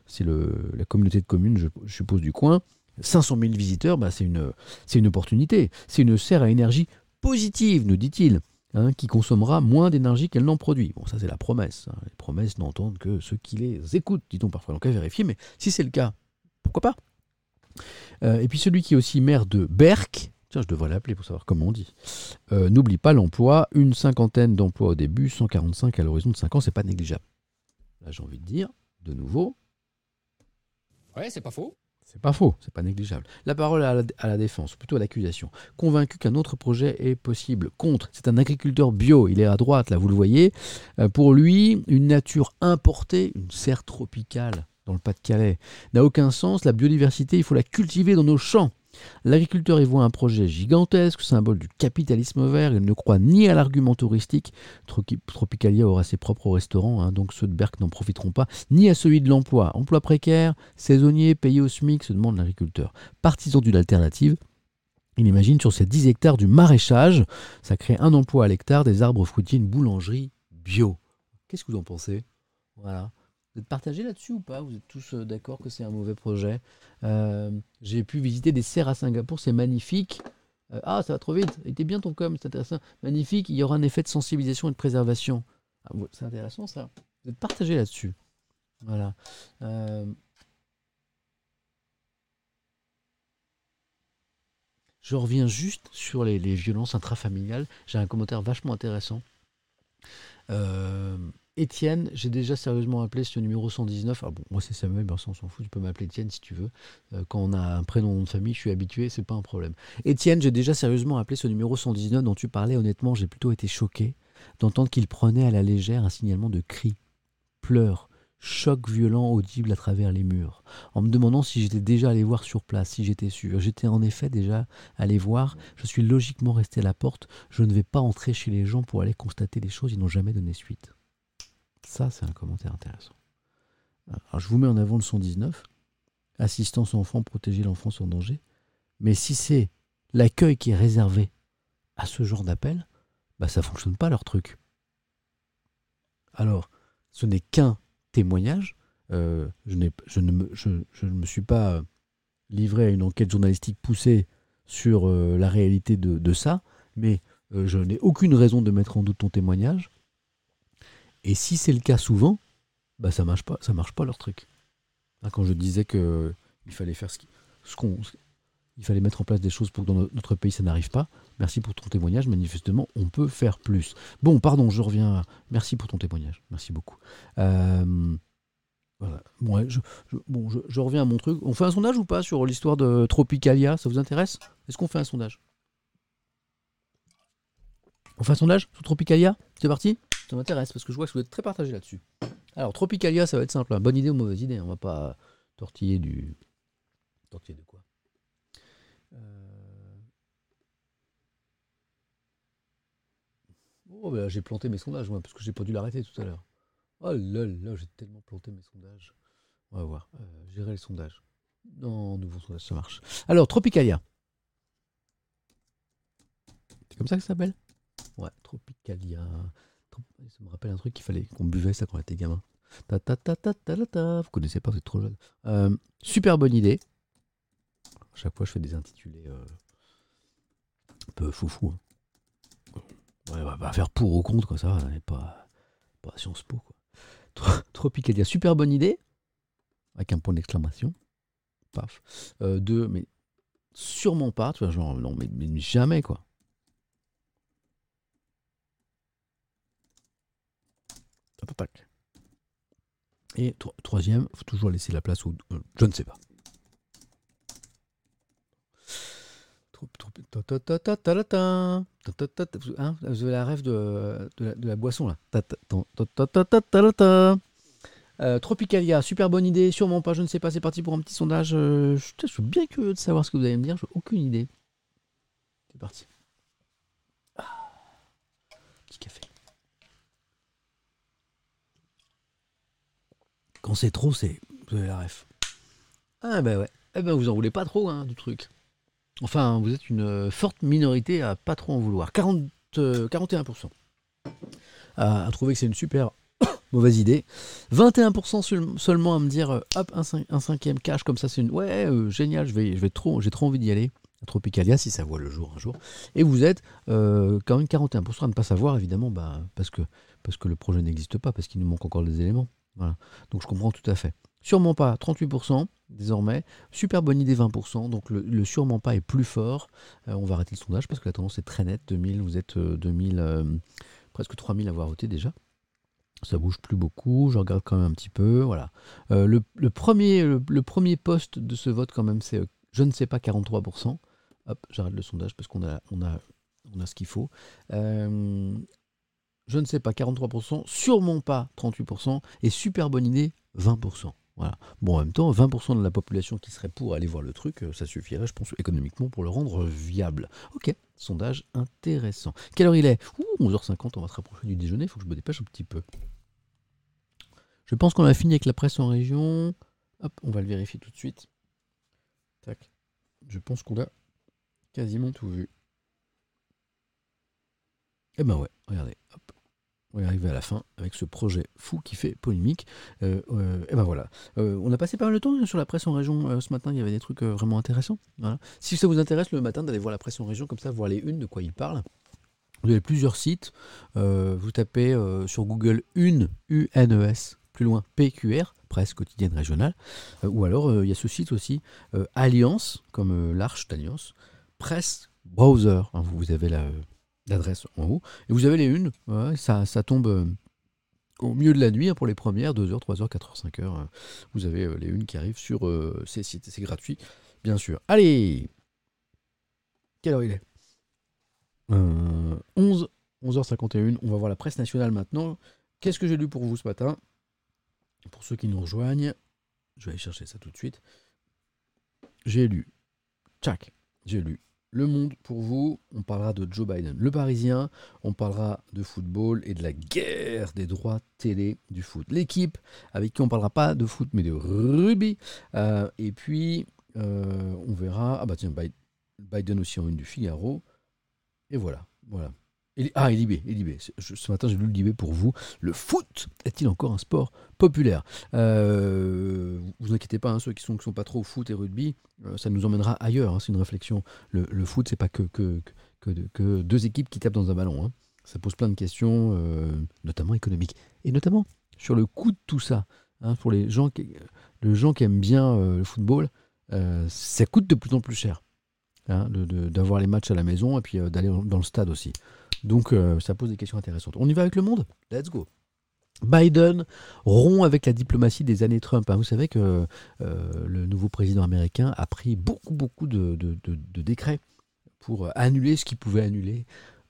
[SPEAKER 2] c'est la communauté de communes, je suppose, du coin. 500 000 visiteurs, bah, c'est une, une opportunité. C'est une serre à énergie positive, nous dit-il, hein, qui consommera moins d'énergie qu'elle n'en produit. Bon, ça, c'est la promesse. hein. Les promesses n'entendent que ceux qui les écoutent, dit-on parfois. Donc, à vérifier, mais si c'est le cas, pourquoi pas? Euh, Et puis, celui qui est aussi maire de Berck, tiens, je devrais l'appeler pour savoir comment on dit, euh, n'oublie pas l'emploi, une cinquantaine d'emplois au début, 145 à l'horizon de 5 ans, c'est pas négligeable. Là, j'ai envie de dire, de nouveau,
[SPEAKER 4] Ouais, c'est pas faux.
[SPEAKER 2] C'est pas faux, c'est pas négligeable. La parole à la, à la défense, plutôt à l'accusation. Convaincu qu'un autre projet est possible. Contre, c'est un agriculteur bio, il est à droite, là, vous le voyez. Euh, pour lui, une nature importée, une serre tropicale dans le Pas-de-Calais, n'a aucun sens. La biodiversité, il faut la cultiver dans nos champs. L'agriculteur y voit un projet gigantesque, symbole du capitalisme vert. Il ne croit ni à l'argument touristique. Tropi- Tropicalia aura ses propres restaurants, hein, donc ceux de Berck n'en profiteront pas, ni à celui de l'emploi. Emploi précaire, saisonnier, payé au SMIC, se demande l'agriculteur. Partisan d'une alternative, il imagine sur ces 10 hectares du maraîchage. Ça crée un emploi à l'hectare, des arbres fruitiers, une boulangerie bio. Qu'est-ce que vous en pensez? Voilà. Vous êtes partagé là-dessus ou pas? Vous êtes tous euh, d'accord que c'est un mauvais projet? Euh, J'ai pu visiter des serres à Singapour, c'est magnifique. Euh, ah, ça va trop vite. Il était bien ton com, c'est intéressant. Magnifique, il y aura un effet de sensibilisation et de préservation. Ah, c'est intéressant ça. Vous êtes partagé là-dessus. Voilà. Je reviens juste sur les, violences intrafamiliales. J'ai un commentaire vachement intéressant. Étienne, j'ai déjà sérieusement appelé ce numéro 119. Ah bon, moi c'est Samuel, ben on s'en fout, tu peux m'appeler Étienne si tu veux. Euh, quand on a un prénom nom de famille, je suis habitué, c'est pas un problème. Étienne, j'ai déjà sérieusement appelé ce numéro 119 dont tu parlais. Honnêtement, j'ai plutôt été choqué d'entendre qu'il prenait à la légère un signalement de cris, pleurs, choc violent audible à travers les murs, en me demandant si j'étais déjà allé voir sur place, si j'étais sûr. J'étais en effet déjà allé voir, je suis logiquement resté à la porte, je ne vais pas entrer chez les gens pour aller constater les choses, ils n'ont jamais donné suite. Ça, c'est un commentaire intéressant. Alors, je vous mets en avant le 119, assistance enfant, protéger l'enfance en danger, mais si c'est l'accueil qui est réservé à ce genre d'appel, bah ça fonctionne pas leur truc. Alors, ce n'est qu'un témoignage. Euh, je, ne me, ne suis pas euh, livré à une enquête journalistique poussée sur euh, la réalité de, ça, mais euh, je n'ai aucune raison de mettre en doute ton témoignage. Et si c'est le cas souvent, bah ça marche pas, ça marche pas leur truc. Hein, quand je disais que il fallait faire ce qu'on, il fallait mettre en place des choses pour que dans no- notre pays ça n'arrive pas. Merci pour ton témoignage. Manifestement, on peut faire plus. Bon, pardon, je reviens. Merci pour ton témoignage. Merci beaucoup. Euh, voilà. Bon, je, je reviens à mon truc. On fait un sondage ou pas sur l'histoire de Tropicalia? Ça vous intéresse? Est-ce qu'on fait un sondage? On fait un sondage sur Tropicalia? C'est parti? Ça m'intéresse parce que je vois que vous êtes très partagé là-dessus. Alors, Tropicalia, ça va être simple. hein. Bonne idée ou mauvaise idée On va pas tortiller du. Tortiller de quoi? Euh, Oh, bah, j'ai planté mes sondages, moi, parce que j'ai pas dû l'arrêter tout à l'heure. Oh là là, j'ai tellement planté mes sondages. On va voir. Euh, gérer les sondages. Non, nouveau sondage, ça marche. Alors, Tropicalia. C'est comme ça que ça s'appelle? Ouais, Tropicalia. Ça me rappelle un truc qu'il fallait qu'on buvait ça quand on était gamin. Ta ta ta ta ta ta. Vous connaissez pas, vous êtes trop jeune. Euh, super bonne idée. À chaque fois, je fais des intitulés euh, un peu foufou. hein. Ouais, va faire pour ou contre, quoi, ça va, pas, pas Sciences Po. Quoi. Tro- Tropicalia, super bonne idée, avec un point d'exclamation. Paf. Euh, deux, mais sûrement pas, tu vois, genre, non, mais jamais, quoi. Et tro- troisième, il faut toujours laisser la place au euh, je ne sais pas. Hein, la rêve de, la, boisson là. Euh, Tropicalia, super bonne idée, sûrement pas, je ne sais pas, c'est parti pour un petit sondage. euh, je, je suis bien curieux de savoir ce que vous allez me dire, j'ai aucune idée. C'est parti. Ah, petit café. Quand c'est trop, c'est. Vous avez la ref. Ah ben ouais. Eh ben vous en voulez pas trop hein, du truc. Enfin, vous êtes une euh, forte minorité à pas trop en vouloir. 40, euh, 41% à, trouver que c'est une super mauvaise idée. 21% seul- seulement à me dire euh, hop un, cin- un cinquième cash comme ça c'est une ouais génial vais je vais trop j'ai trop envie d'y aller Tropicalia si ça voit le jour un jour et vous êtes quand même 41% à ne pas savoir évidemment bah, parce que parce que le projet n'existe pas parce qu'il nous manque encore des éléments voilà. Donc je comprends tout à fait. Sûrement pas 38% désormais. Super bonne idée 20% donc le, sûrement pas est plus fort. Euh, on va arrêter le sondage parce que la tendance est très nette 2000 vous êtes euh, 2000 euh, presque 3000 à avoir voté déjà. Ça bouge plus beaucoup, je regarde quand même un petit peu, voilà. Euh, le, premier, le, premier poste de ce vote quand même, c'est euh, je ne sais pas 43%. Hop, j'arrête le sondage parce qu'on a, on a, on a ce qu'il faut. Je ne sais pas 43%, sûrement pas 38%, et super bonne idée 20%. Voilà. Bon, en même temps, 20% de la population qui serait pour aller voir le truc, euh, ça suffirait, je pense, économiquement pour le rendre viable. Ok, sondage intéressant. Quelle heure il est? Ouh, 11h50, on va se rapprocher du déjeuner, il faut que je me dépêche un petit peu. Je pense qu'on a fini avec la presse en région. Hop, on va le vérifier tout de suite. Tac. Je pense qu'on a quasiment tout vu. Eh ben ouais, regardez. On est arrivé à la fin avec ce projet fou qui fait polémique. Euh, euh, et ben voilà. Euh, on a passé pas mal de temps hein, sur la presse en région ce matin. Il y avait des trucs vraiment intéressants. Si ça vous intéresse le matin d'aller voir la presse en région, comme ça, voir les unes de quoi ils parlent. Vous avez plusieurs sites. Vous tapez sur Google une U-N-E-S, plus loin PQR, presse quotidienne régionale. Ou alors il y a ce site aussi, Alliance, comme l'arche d'Alliance, presse browser. vous avez la- l'adresse en haut. Et vous avez les unes. ça tombe. euh, au milieu de la nuit, hein, pour les premières, 2h, 3h, 4h, 5h, vous avez euh, les unes qui arrivent sur euh, ces sites. C'est gratuit, bien sûr. Allez Quelle heure il est? Euh, 11, 11h51. On va voir la presse nationale maintenant. Qu'est-ce que j'ai lu pour vous ce matin? Pour ceux qui nous rejoignent, je vais aller chercher ça tout de suite. J'ai lu, tchac, j'ai lu Le Monde pour vous. On parlera de Joe Biden, le Parisien. On parlera de football et de la guerre des droits télé du foot. L'équipe avec qui on parlera pas de foot mais de rugby. Euh, et puis euh, on verra. Ah bah tiens, Bi- Biden aussi en une du Figaro. Et voilà, voilà. Ah, et Libé, et Libé. Ce matin, j'ai lu le Libé pour vous. Le foot est-il encore un sport populaire Euh, Vous inquiétez pas, hein, ceux qui qui sont pas trop foot et rugby, euh, ça nous emmènera ailleurs. hein, c'est une réflexion. Le, le foot, c'est pas que, que, que, deux équipes qui tapent dans un ballon. hein. Ça pose plein de questions, euh, notamment économiques. Et notamment sur le coût de tout ça. pour les gens qui, les gens qui aiment bien le football, ça coûte de plus en plus cher d'avoir les matchs à la maison et puis d'aller dans le stade aussi. Donc euh, ça pose des questions intéressantes. On y va avec le monde? Let's go. Biden rompt avec la diplomatie des années Trump. hein. Vous savez que euh, le nouveau président américain a pris beaucoup, beaucoup de, décrets pour annuler ce qu'il pouvait annuler,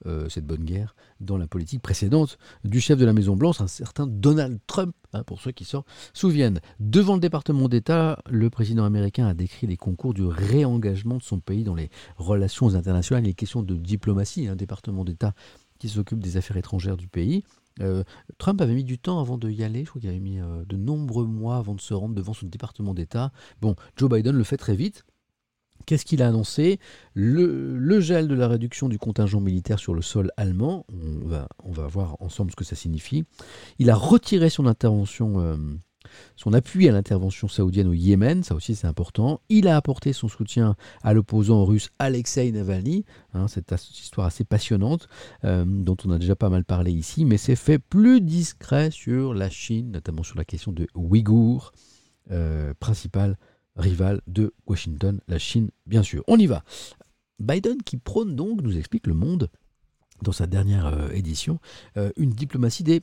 [SPEAKER 2] euh, cette bonne guerre, dans la politique précédente du chef de la Maison-Blanche, un certain Donald Trump, hein, pour ceux qui s'en souviennent. Devant le département d'État, le président américain a décrit les concours du réengagement de son pays dans les relations internationales, les questions de diplomatie, un département d'État qui s'occupe des affaires étrangères du pays. Euh, Trump avait mis du temps avant de y aller, je crois qu'il avait mis euh, de nombreux mois avant de se rendre devant son département d'État. Bon, Joe Biden le fait très vite. Qu'est-ce qu'il a annoncé? Le, gel de la réduction du contingent militaire sur le sol allemand. On va, on va voir ensemble ce que ça signifie. Il a retiré son intervention, euh, son appui à l'intervention saoudienne au Yémen, ça aussi c'est important. Il a apporté son soutien à l'opposant russe Alexei Navalny, hein, cette histoire assez passionnante euh, dont on a déjà pas mal parlé ici, mais c'est fait plus discret sur la Chine, notamment sur la question de Ouïghours, euh, principal rival de Washington, la Chine, bien sûr. On y va. Biden qui prône donc, nous explique le monde, dans sa dernière euh, édition, euh, une diplomatie des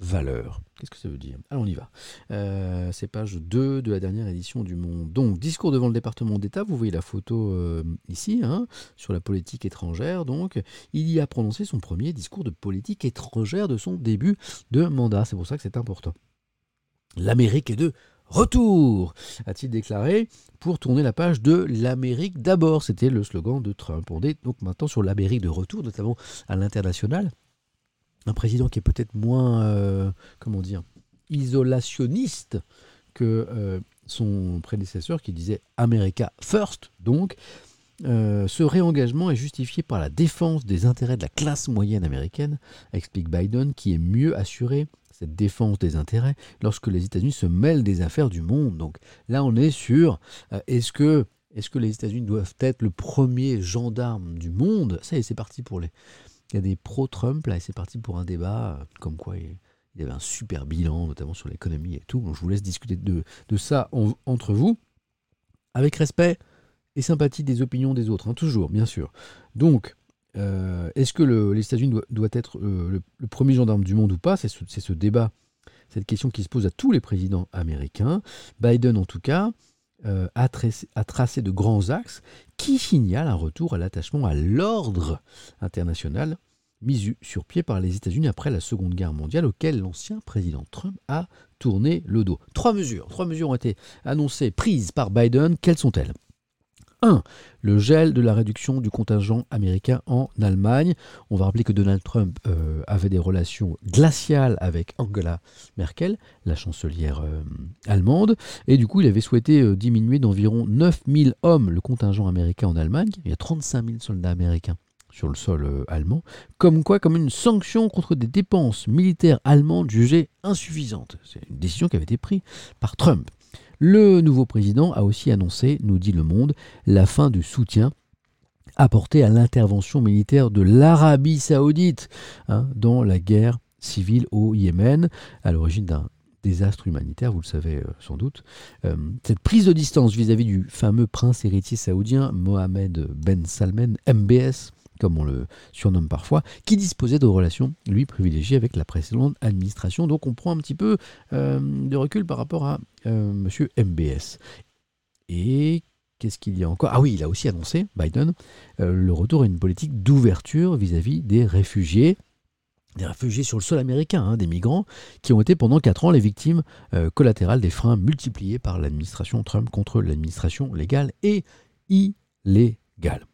[SPEAKER 2] valeurs. Qu'est-ce que ça veut dire? Allons, on y va. Euh, c'est page 2 de la dernière édition du Monde. Donc, discours devant le département d'État, vous voyez la photo ici, hein, sur la politique étrangère. Donc, il y a prononcé son premier discours de politique étrangère de son début de mandat. C'est pour ça que c'est important. L'Amérique est de retour, a-t-il déclaré, pour tourner la page de l'Amérique d'abord. C'était le slogan de Trump. On est donc maintenant sur l'Amérique de retour, notamment à l'international. Un président qui est peut-être moins, euh, isolationniste que euh, son prédécesseur qui disait America First. Donc, euh, ce réengagement est justifié par la défense des intérêts de la classe moyenne américaine, explique Biden, qui est mieux assuré cette défense des intérêts lorsque les États-Unis se mêlent des affaires du monde. Donc là, on est sur euh, est-ce que, est que les États-Unis doivent être le premier gendarme du monde? Ça y est, c'est parti pour les. Il y a des pro-Trump là, et c'est parti pour un débat euh, comme quoi il, y avait un super bilan, notamment sur l'économie et tout. Donc je vous laisse discuter de, de ça entre vous, avec respect et sympathie des opinions des autres, hein, toujours, bien sûr. Donc, euh, est-ce que les États-Unis doivent être euh, le, premier gendarme du monde ou pas? C'est ce, débat, cette question qui se pose à tous les présidents américains. Biden, en tout cas, euh, a, tracé, de grands axes qui signalent un retour à l'attachement à l'ordre international mis sur pied par les États-Unis après la Seconde Guerre mondiale, auquel l'ancien président Trump a tourné le dos. Trois mesures, trois mesures ont été annoncées, prises par Biden. Quelles sont-elles? 1. Le gel de la réduction du contingent américain en Allemagne. On va rappeler que Donald Trump euh, avait des relations glaciales avec Angela Merkel, la chancelière euh, allemande, et du coup il avait souhaité euh, diminuer d'environ 9000 hommes le contingent américain en Allemagne. Il y a 35 000 soldats américains sur le sol allemand, comme quoi comme une sanction contre des dépenses militaires allemandes jugées insuffisantes. C'est une décision qui avait été prise par Trump. Le nouveau président a aussi annoncé, nous dit Le Monde, la fin du soutien apporté à l'intervention militaire de l'Arabie saoudite hein, dans la guerre civile au Yémen, à l'origine d'un désastre humanitaire, vous le savez euh, sans doute. Euh, cette prise de distance vis-à-vis -vis du fameux prince héritier saoudien Mohamed Ben Salman, MBS, comme on le surnomme parfois, qui disposait de relations, lui, privilégiées avec la précédente administration. Donc on prend un petit peu euh, de recul par rapport à euh, M. MBS. Et qu'est-ce qu'il y a encore? Ah oui, il a aussi annoncé, Biden, euh, le retour à une politique d'ouverture vis-à-vis des réfugiés des réfugiés sur le sol américain, hein, des migrants, qui ont été pendant 4 ans les victimes collatérales des freins multipliés par l'administration Trump contre l'administration légale et illégale.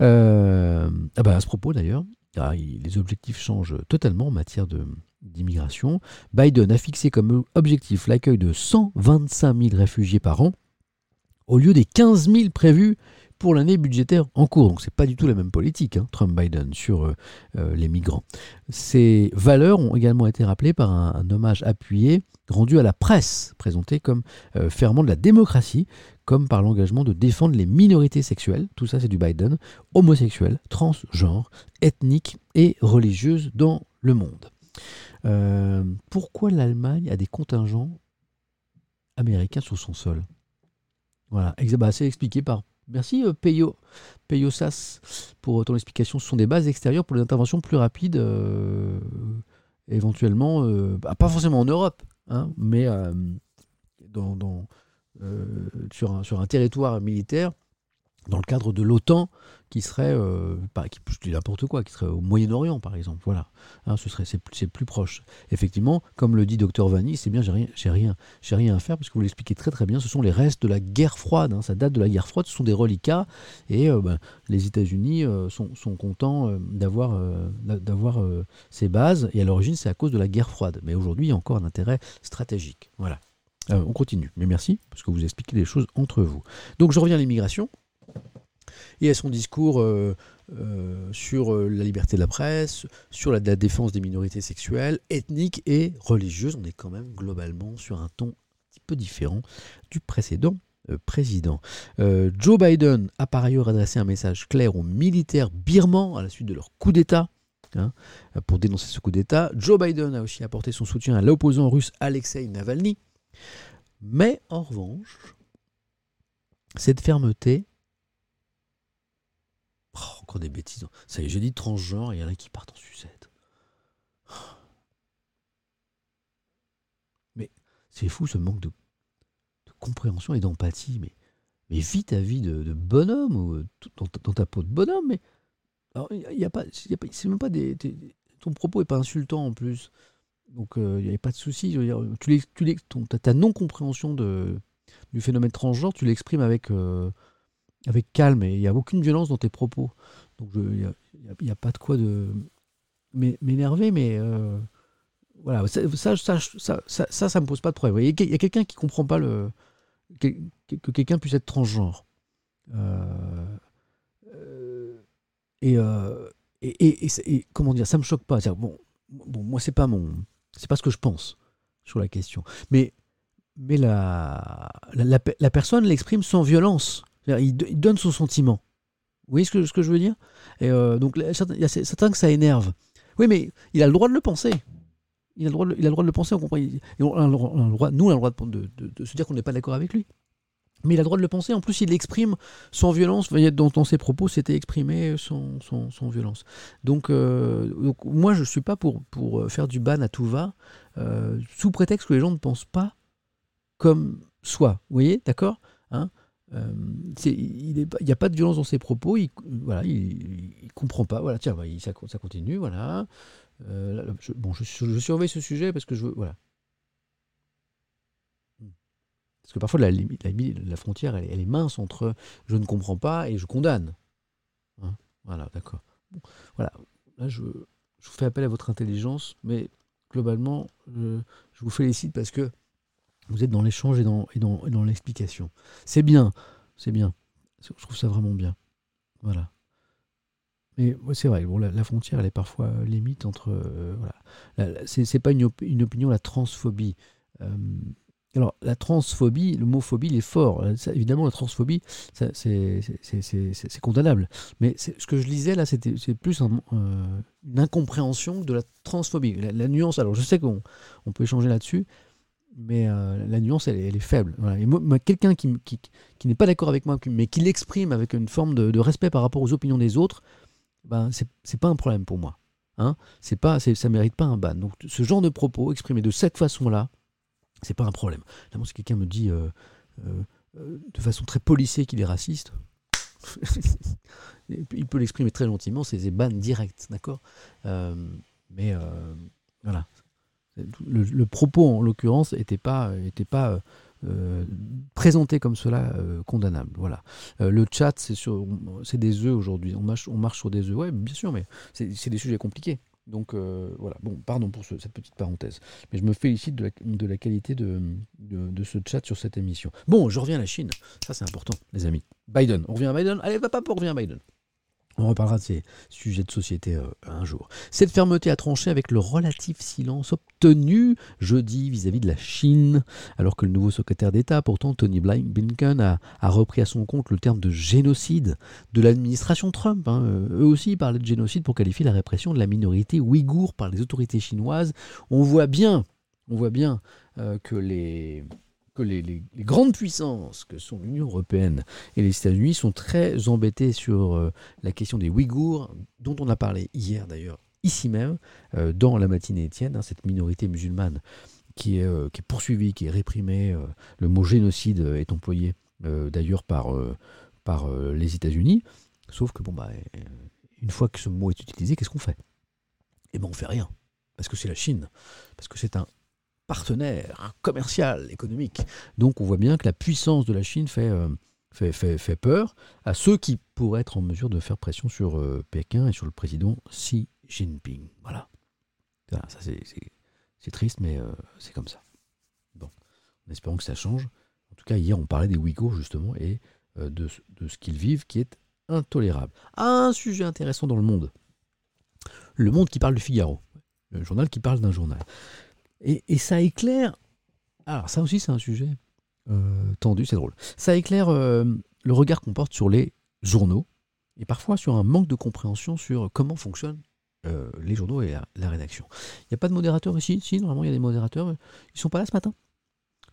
[SPEAKER 2] Euh, ah bah, à ce propos d'ailleurs, ah, les objectifs changent totalement en matière d'immigration. Biden a fixé comme objectif l'accueil de 125 000 réfugiés par an au lieu des 15 000 prévus pour l'année budgétaire en cours. Donc c'est pas du tout la même politique, hein, Trump-Biden, sur euh, euh, les migrants. Ces valeurs ont également été rappelées par un, hommage appuyé rendu à la presse, présenté comme euh, ferment de la démocratie, comme par l'engagement de défendre les minorités sexuelles, tout ça c'est du Biden, homosexuels, transgenres, ethniques et religieuses dans le monde. pourquoi l'Allemagne a des contingents américains sur son sol? Voilà, bah, c'est expliqué par Merci euh, Peyo, Sas pour ton explication. Ce sont des bases extérieures pour les interventions plus rapides, euh, éventuellement, euh, bah, pas forcément en Europe, hein, mais dans, sur, un, sur un territoire militaire dans le cadre de l'OTAN qui serait, euh, pas, qui, je dis n'importe quoi, qui serait au Moyen-Orient par exemple, voilà, hein, ce serait, c'est, plus proche. Effectivement, comme le dit Docteur Vanni, c'est bien, j'ai rien, j'ai rien, j'ai rien à faire parce que vous l'expliquez très très bien, ce sont les restes de la guerre froide, hein, ça date de la guerre froide, ce sont des reliquats et euh, ben, les États-Unis euh, sont, sont, contents d'avoir, d'avoir ces bases et à l'origine c'est à cause de la guerre froide, mais aujourd'hui il y a encore un intérêt stratégique, voilà. On continue, mais merci parce que vous expliquez les choses entre vous. Donc je reviens à l'immigration et à son discours euh, euh, sur euh, la liberté de la presse, sur la, défense des minorités sexuelles, ethniques et religieuses. On est quand même globalement sur un ton un petit peu différent du précédent président. Joe Biden a par ailleurs adressé un message clair aux militaires birmans à la suite de leur coup d'État. Hein, pour dénoncer ce coup d'État. Joe Biden a aussi apporté son soutien à l'opposant russe Alexei Navalny. Mais en revanche, cette fermeté Oh, encore des bêtises. Ça y est, j'ai dit transgenre il y en a qui partent en sucette. c'est fou ce manque de, compréhension et d'empathie. Mais, mais vis ta vie de, bonhomme, ou euh, dans, ta- peau de bonhomme. Mais y a pas, c'est même ton propos est pas insultant en plus. Donc euh, il n'y avait pas de souci. Tu tu ton- ta, non-compréhension du phénomène transgenre, tu l'exprimes avec, euh, avec calme et il n'y a aucune violence dans tes propos. Donc il n'y a, pas de quoi de m'é- m'énerver, mais euh, voilà, ça, ça, ça, ça, ça, ça, me pose pas de problème. Il y a, quelqu'un qui comprend pas le, que, que quelqu'un puisse être transgenre. Euh, euh, et, euh, et, et- et comment dire, ça me choque pas. Bon, bon, moi c'est pas mon, c'est pas ce que je pense sur la question. Mais, mais la, la, la pe- la personne l'exprime sans violence. Il, do- il donne son sentiment. Vous voyez ce que, je veux dire? Et euh, donc, il y a certains que ça énerve. Oui, mais il a le droit de le penser. Il a le droit de, il a le, droit de le penser, on comprend. Nous, on a le droit de se dire qu'on n'est pas d'accord avec lui. Mais il a le droit de le penser. En plus, il l'exprime sans violence. Dans, dans ses propos, c'était exprimé sans, violence. Donc, euh, donc, moi, je ne suis pas pour, pour faire du ban à tout va, euh, sous prétexte que les gens ne pensent pas comme soi. Vous voyez, d'accord hein Euh, Il n'y a pas de violence dans ses propos. Il, voilà, il, comprend pas. Voilà, tiens, bah, ça, continue. Voilà. Euh, là, je, bon, je surveille ce sujet parce que je veux. Voilà. Parce que parfois, la, limite, la, la frontière, elle, est mince entre je ne comprends pas et je condamne. Hein voilà, d'accord. Voilà. Là, je, vous fais appel à votre intelligence, mais globalement, je, vous félicite parce que vous êtes dans l'échange et dans, l'explication. C'est bien, c'est bien. Je trouve ça vraiment bien. Voilà. Mais c'est vrai, bon, la, frontière, elle est parfois euh, limite entre. euh, voilà. C'est pas une opinion, la transphobie. Euh, alors, la transphobie, le mot phobie, il est fort. Euh, évidemment, la transphobie, c'est condamnable. Mais ce que je lisais là, c'était c'est plus un, euh, une incompréhension de la transphobie. La, la nuance, alors je sais qu'on on peut échanger là-dessus, mais euh, la nuance, elle, est- faible. Quelqu'un qui, qui, qui n'est pas d'accord avec moi, mais qui l'exprime avec une forme de, respect par rapport aux opinions des autres, ben, c'est pas un problème pour moi. Hein c'est pas, ça mérite pas un ban. Donc, ce genre de propos exprimés de cette façon-là, c'est pas un problème. Évidemment, si quelqu'un me dit euh, euh, euh, de façon très policée qu'il est raciste, il peut l'exprimer très gentiment, c'est ban direct, d'accord? Mais voilà. Le, propos, en l'occurrence, n'était pas, était présenté comme cela condamnable. Voilà. Le chat, c'est des œufs aujourd'hui. On marche, sur des œufs. Ouais, bien sûr, mais c'est des sujets compliqués. Donc euh, voilà. Bon, pardon pour ce- cette petite parenthèse. Mais je me félicite de la, qualité de ce chat sur cette émission. Bon, je reviens à la Chine. Ça, c'est important, les amis. Biden. On revient à Biden? Allez, papa, on revient à Biden. On reparlera de ces sujets de société euh, un jour. Cette fermeté a tranché avec le relatif silence obtenu jeudi vis-à-vis de la Chine, alors que le nouveau secrétaire d'État, pourtant Tony Blin- Blinken, a, repris à son compte le terme de génocide de l'administration Trump. hein. Eux aussi parlaient de génocide pour qualifier la répression de la minorité ouïghour par les autorités chinoises. On voit bien, on voit bien euh, que les que les, grandes puissances que sont l'Union européenne et les États-Unis sont très embêtés sur euh, la question des Ouïghours, dont on a parlé hier d'ailleurs, ici même, euh, dans la matinée Étienne, hein, cette minorité musulmane qui est, euh, qui est poursuivie, qui est réprimée. le mot génocide est employé d'ailleurs par, par les États-Unis. Sauf que, bon, bah, une fois que ce mot est utilisé, qu'est-ce qu'on fait? Eh bien, on fait rien. Parce que c'est la Chine. Parce que c'est un partenaire commercial, économique. Donc on voit bien que la puissance de la Chine fait, euh, fait, fait, fait peur à ceux qui pourraient être en mesure de faire pression sur euh, Pékin et sur le président Xi Jinping. Voilà. Voilà, ça c'est- triste, mais euh, c'est comme ça. Bon, en espérant que ça change. En tout cas, hier, on parlait des Ouïghours, justement, et de ce qu'ils vivent, qui est intolérable. Un sujet intéressant dans le monde. Le monde qui parle du Figaro. Le journal qui parle d'un journal. Et, ça éclaire. Alors, ça aussi, c'est un sujet euh, tendu, c'est drôle. Ça éclaire euh, le regard qu'on porte sur les journaux et parfois sur un manque de compréhension sur comment fonctionnent euh, les journaux et la, rédaction. Il n'y a pas de modérateur ici? Si, normalement, il y a des modérateurs. Ils sont pas là ce matin.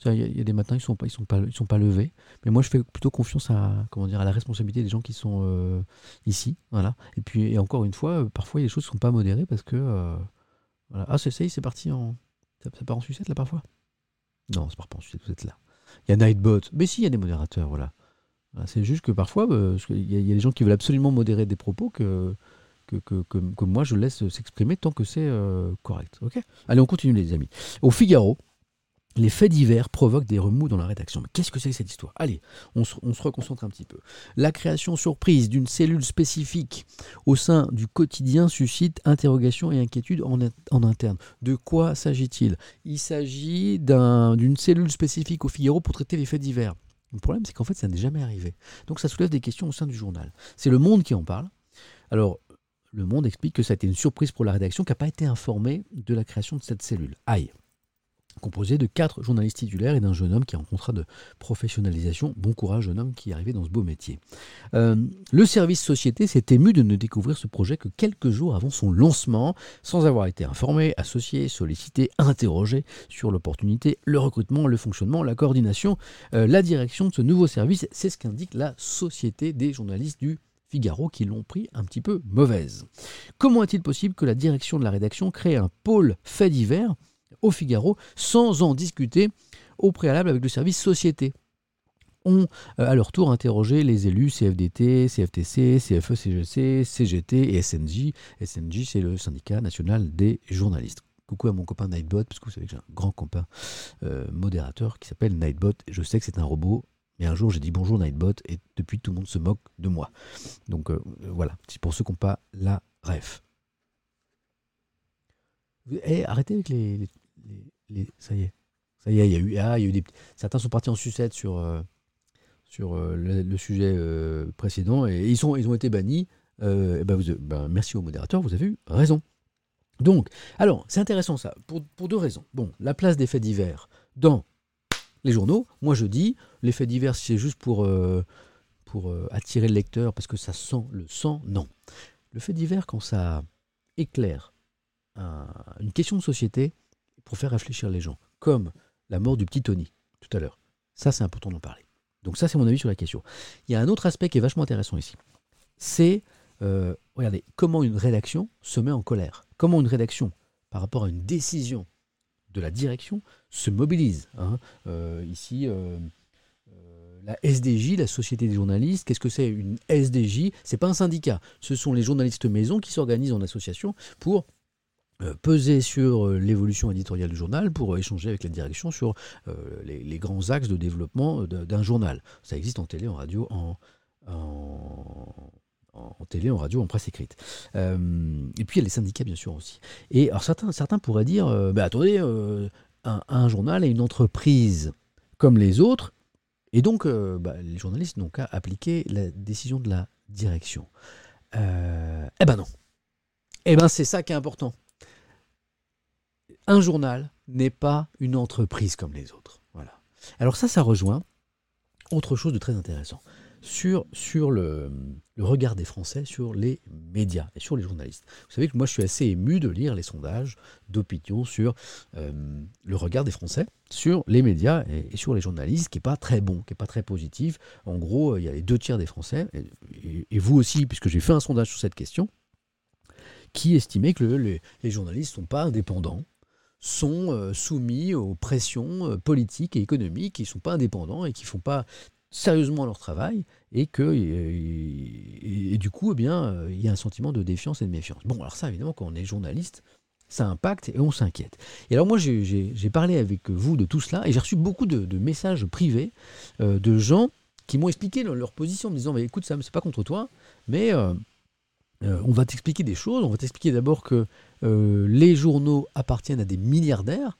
[SPEAKER 2] Il y, a- des matins, ils ils sont pas, levés. Mais moi, je fais plutôt confiance à, comment dire, à la responsabilité des gens qui sont ici. Voilà. Et puis, encore une fois, parfois, il y a des choses qui ne sont pas modérées parce que. Ah, c'est ça, c'est parti en. Ça, ça part en sucette là parfois? Non, c'est pas repense, vous êtes là. Il y a Nightbot. Mais si, il y a des modérateurs, voilà. Voilà, C'est juste que parfois, a- il y a des gens qui veulent absolument modérer des propos que- que moi je laisse s'exprimer tant que c'est euh, correct. Ok? Allez, on continue les amis. Au Figaro, les faits divers provoquent des remous dans la rédaction. Mais qu'est-ce que c'est que cette histoire? Allez, on se, on se reconcentre un petit peu. La création surprise d'une cellule spécifique au sein du quotidien suscite interrogation et inquiétude en, in- en interne. De quoi s'agit-il? Il s'agit d'un- d'une cellule spécifique au Figaro pour traiter les faits divers. Le problème, c'est qu'en fait, ça n'est jamais arrivé. Donc ça soulève des questions au sein du journal. C'est Le Monde qui en parle. Alors, Le Monde explique que ça a été une surprise pour la rédaction qui n'a pas été informée de la création de cette cellule. Aïe composé de quatre journalistes titulaires et d'un jeune homme qui est en contrat de professionnalisation. Bon courage, jeune homme qui est arrivé dans ce beau métier. Euh, le service société s'est ému de ne découvrir ce projet que quelques jours avant son lancement, sans avoir été informé, associé, sollicité, interrogé sur l'opportunité, le recrutement, le fonctionnement, la coordination, euh, la direction de ce nouveau service. C'est ce qu'indique la Société des journalistes du Figaro qui l'ont pris un petit peu mauvaise. Comment est-il possible que la direction de la rédaction crée un pôle fait divers au Figaro sans en discuter au préalable avec le service société ont euh, à leur tour interrogé les élus CFDT, CFTC, CFE, CGC, CGT et SNJ. SNJ, c'est le syndicat national des journalistes. Coucou à mon copain Nightbot, parce que vous savez que j'ai un grand copain euh, modérateur qui s'appelle Nightbot. Je sais que c'est un robot, mais un jour j'ai dit bonjour Nightbot et depuis tout le monde se moque de moi. Donc euh, voilà, c'est pour ceux qui n'ont pas la ref. Eh, arrêtez avec les, les- Ça y est. Ça y est, il y a eu, ah, il y a eu des, certains sont partis en sucette sur, euh, sur euh, le, sujet euh, précédent et ils, sont, ils ont été bannis. Ben vous- ben, merci au modérateur, vous avez eu raison. Donc, alors, c'est intéressant ça, pour, pour deux raisons. Bon, la place des faits divers dans les journaux, moi je dis, les faits divers, c'est juste pour, pour attirer le lecteur parce que ça sent le sang, non. Le fait divers, quand ça éclaire un- une question de société, pour faire réfléchir les gens, comme la mort du petit Tony tout à l'heure, ça c'est important d'en parler. Donc ça c'est mon avis sur la question. Il y a un autre aspect qui est vachement intéressant ici. C'est, euh, regardez, comment une rédaction se met en colère. Comment une rédaction, par rapport à une décision de la direction, se mobilise. hein. Euh, ici, euh, la SDJ, la Société des journalistes, qu'est-ce que c'est une SDJ C'est pas un syndicat. Ce sont les journalistes maison qui s'organisent en association pour peser sur euh, l'évolution éditoriale du journal, pour euh, échanger avec la direction sur euh, les, grands axes de développement euh, d'un journal. Ça existe en télé, en radio, en, télé, en radio, en presse écrite. Euh, et puis il y a les syndicats, bien sûr, aussi. Et alors certains, certains pourraient dire, euh, bah, attendez, euh, un, journal est une entreprise comme les autres, et donc euh, bah, les journalistes n'ont qu'à appliquer la décision de la direction. Euh, eh ben non. Eh ben c'est ça qui est important. Un journal n'est pas une entreprise comme les autres. Voilà. Alors ça, ça rejoint autre chose de très intéressant sur, le, regard des Français sur les médias et sur les journalistes. Vous savez que moi, je suis assez ému de lire les sondages d'opinion sur euh, le regard des Français sur les médias et, sur les journalistes, qui n'est pas très bon, qui n'est pas très positif. En gros, il y a les deux tiers des Français, et, vous aussi, puisque j'ai fait un sondage sur cette question, qui estimaient que le- les, les journalistes ne sont pas indépendants, sont euh, soumis aux pressions euh, politiques et économiques, qui ne sont pas indépendants et qui ne font pas sérieusement leur travail, et que du coup, eh bien, euh, il y a un sentiment de défiance et de méfiance. Bon, alors ça, évidemment, quand on est journaliste, ça impacte et on s'inquiète. Et alors moi, j'ai- parlé avec vous de tout cela, et j'ai reçu beaucoup de, messages privés de gens qui m'ont expliqué leur, position, en me disant, Mais, écoute Sam, c'est pas contre toi, mais... euh, on va t'expliquer des choses. On va t'expliquer d'abord que euh, les journaux appartiennent à des milliardaires.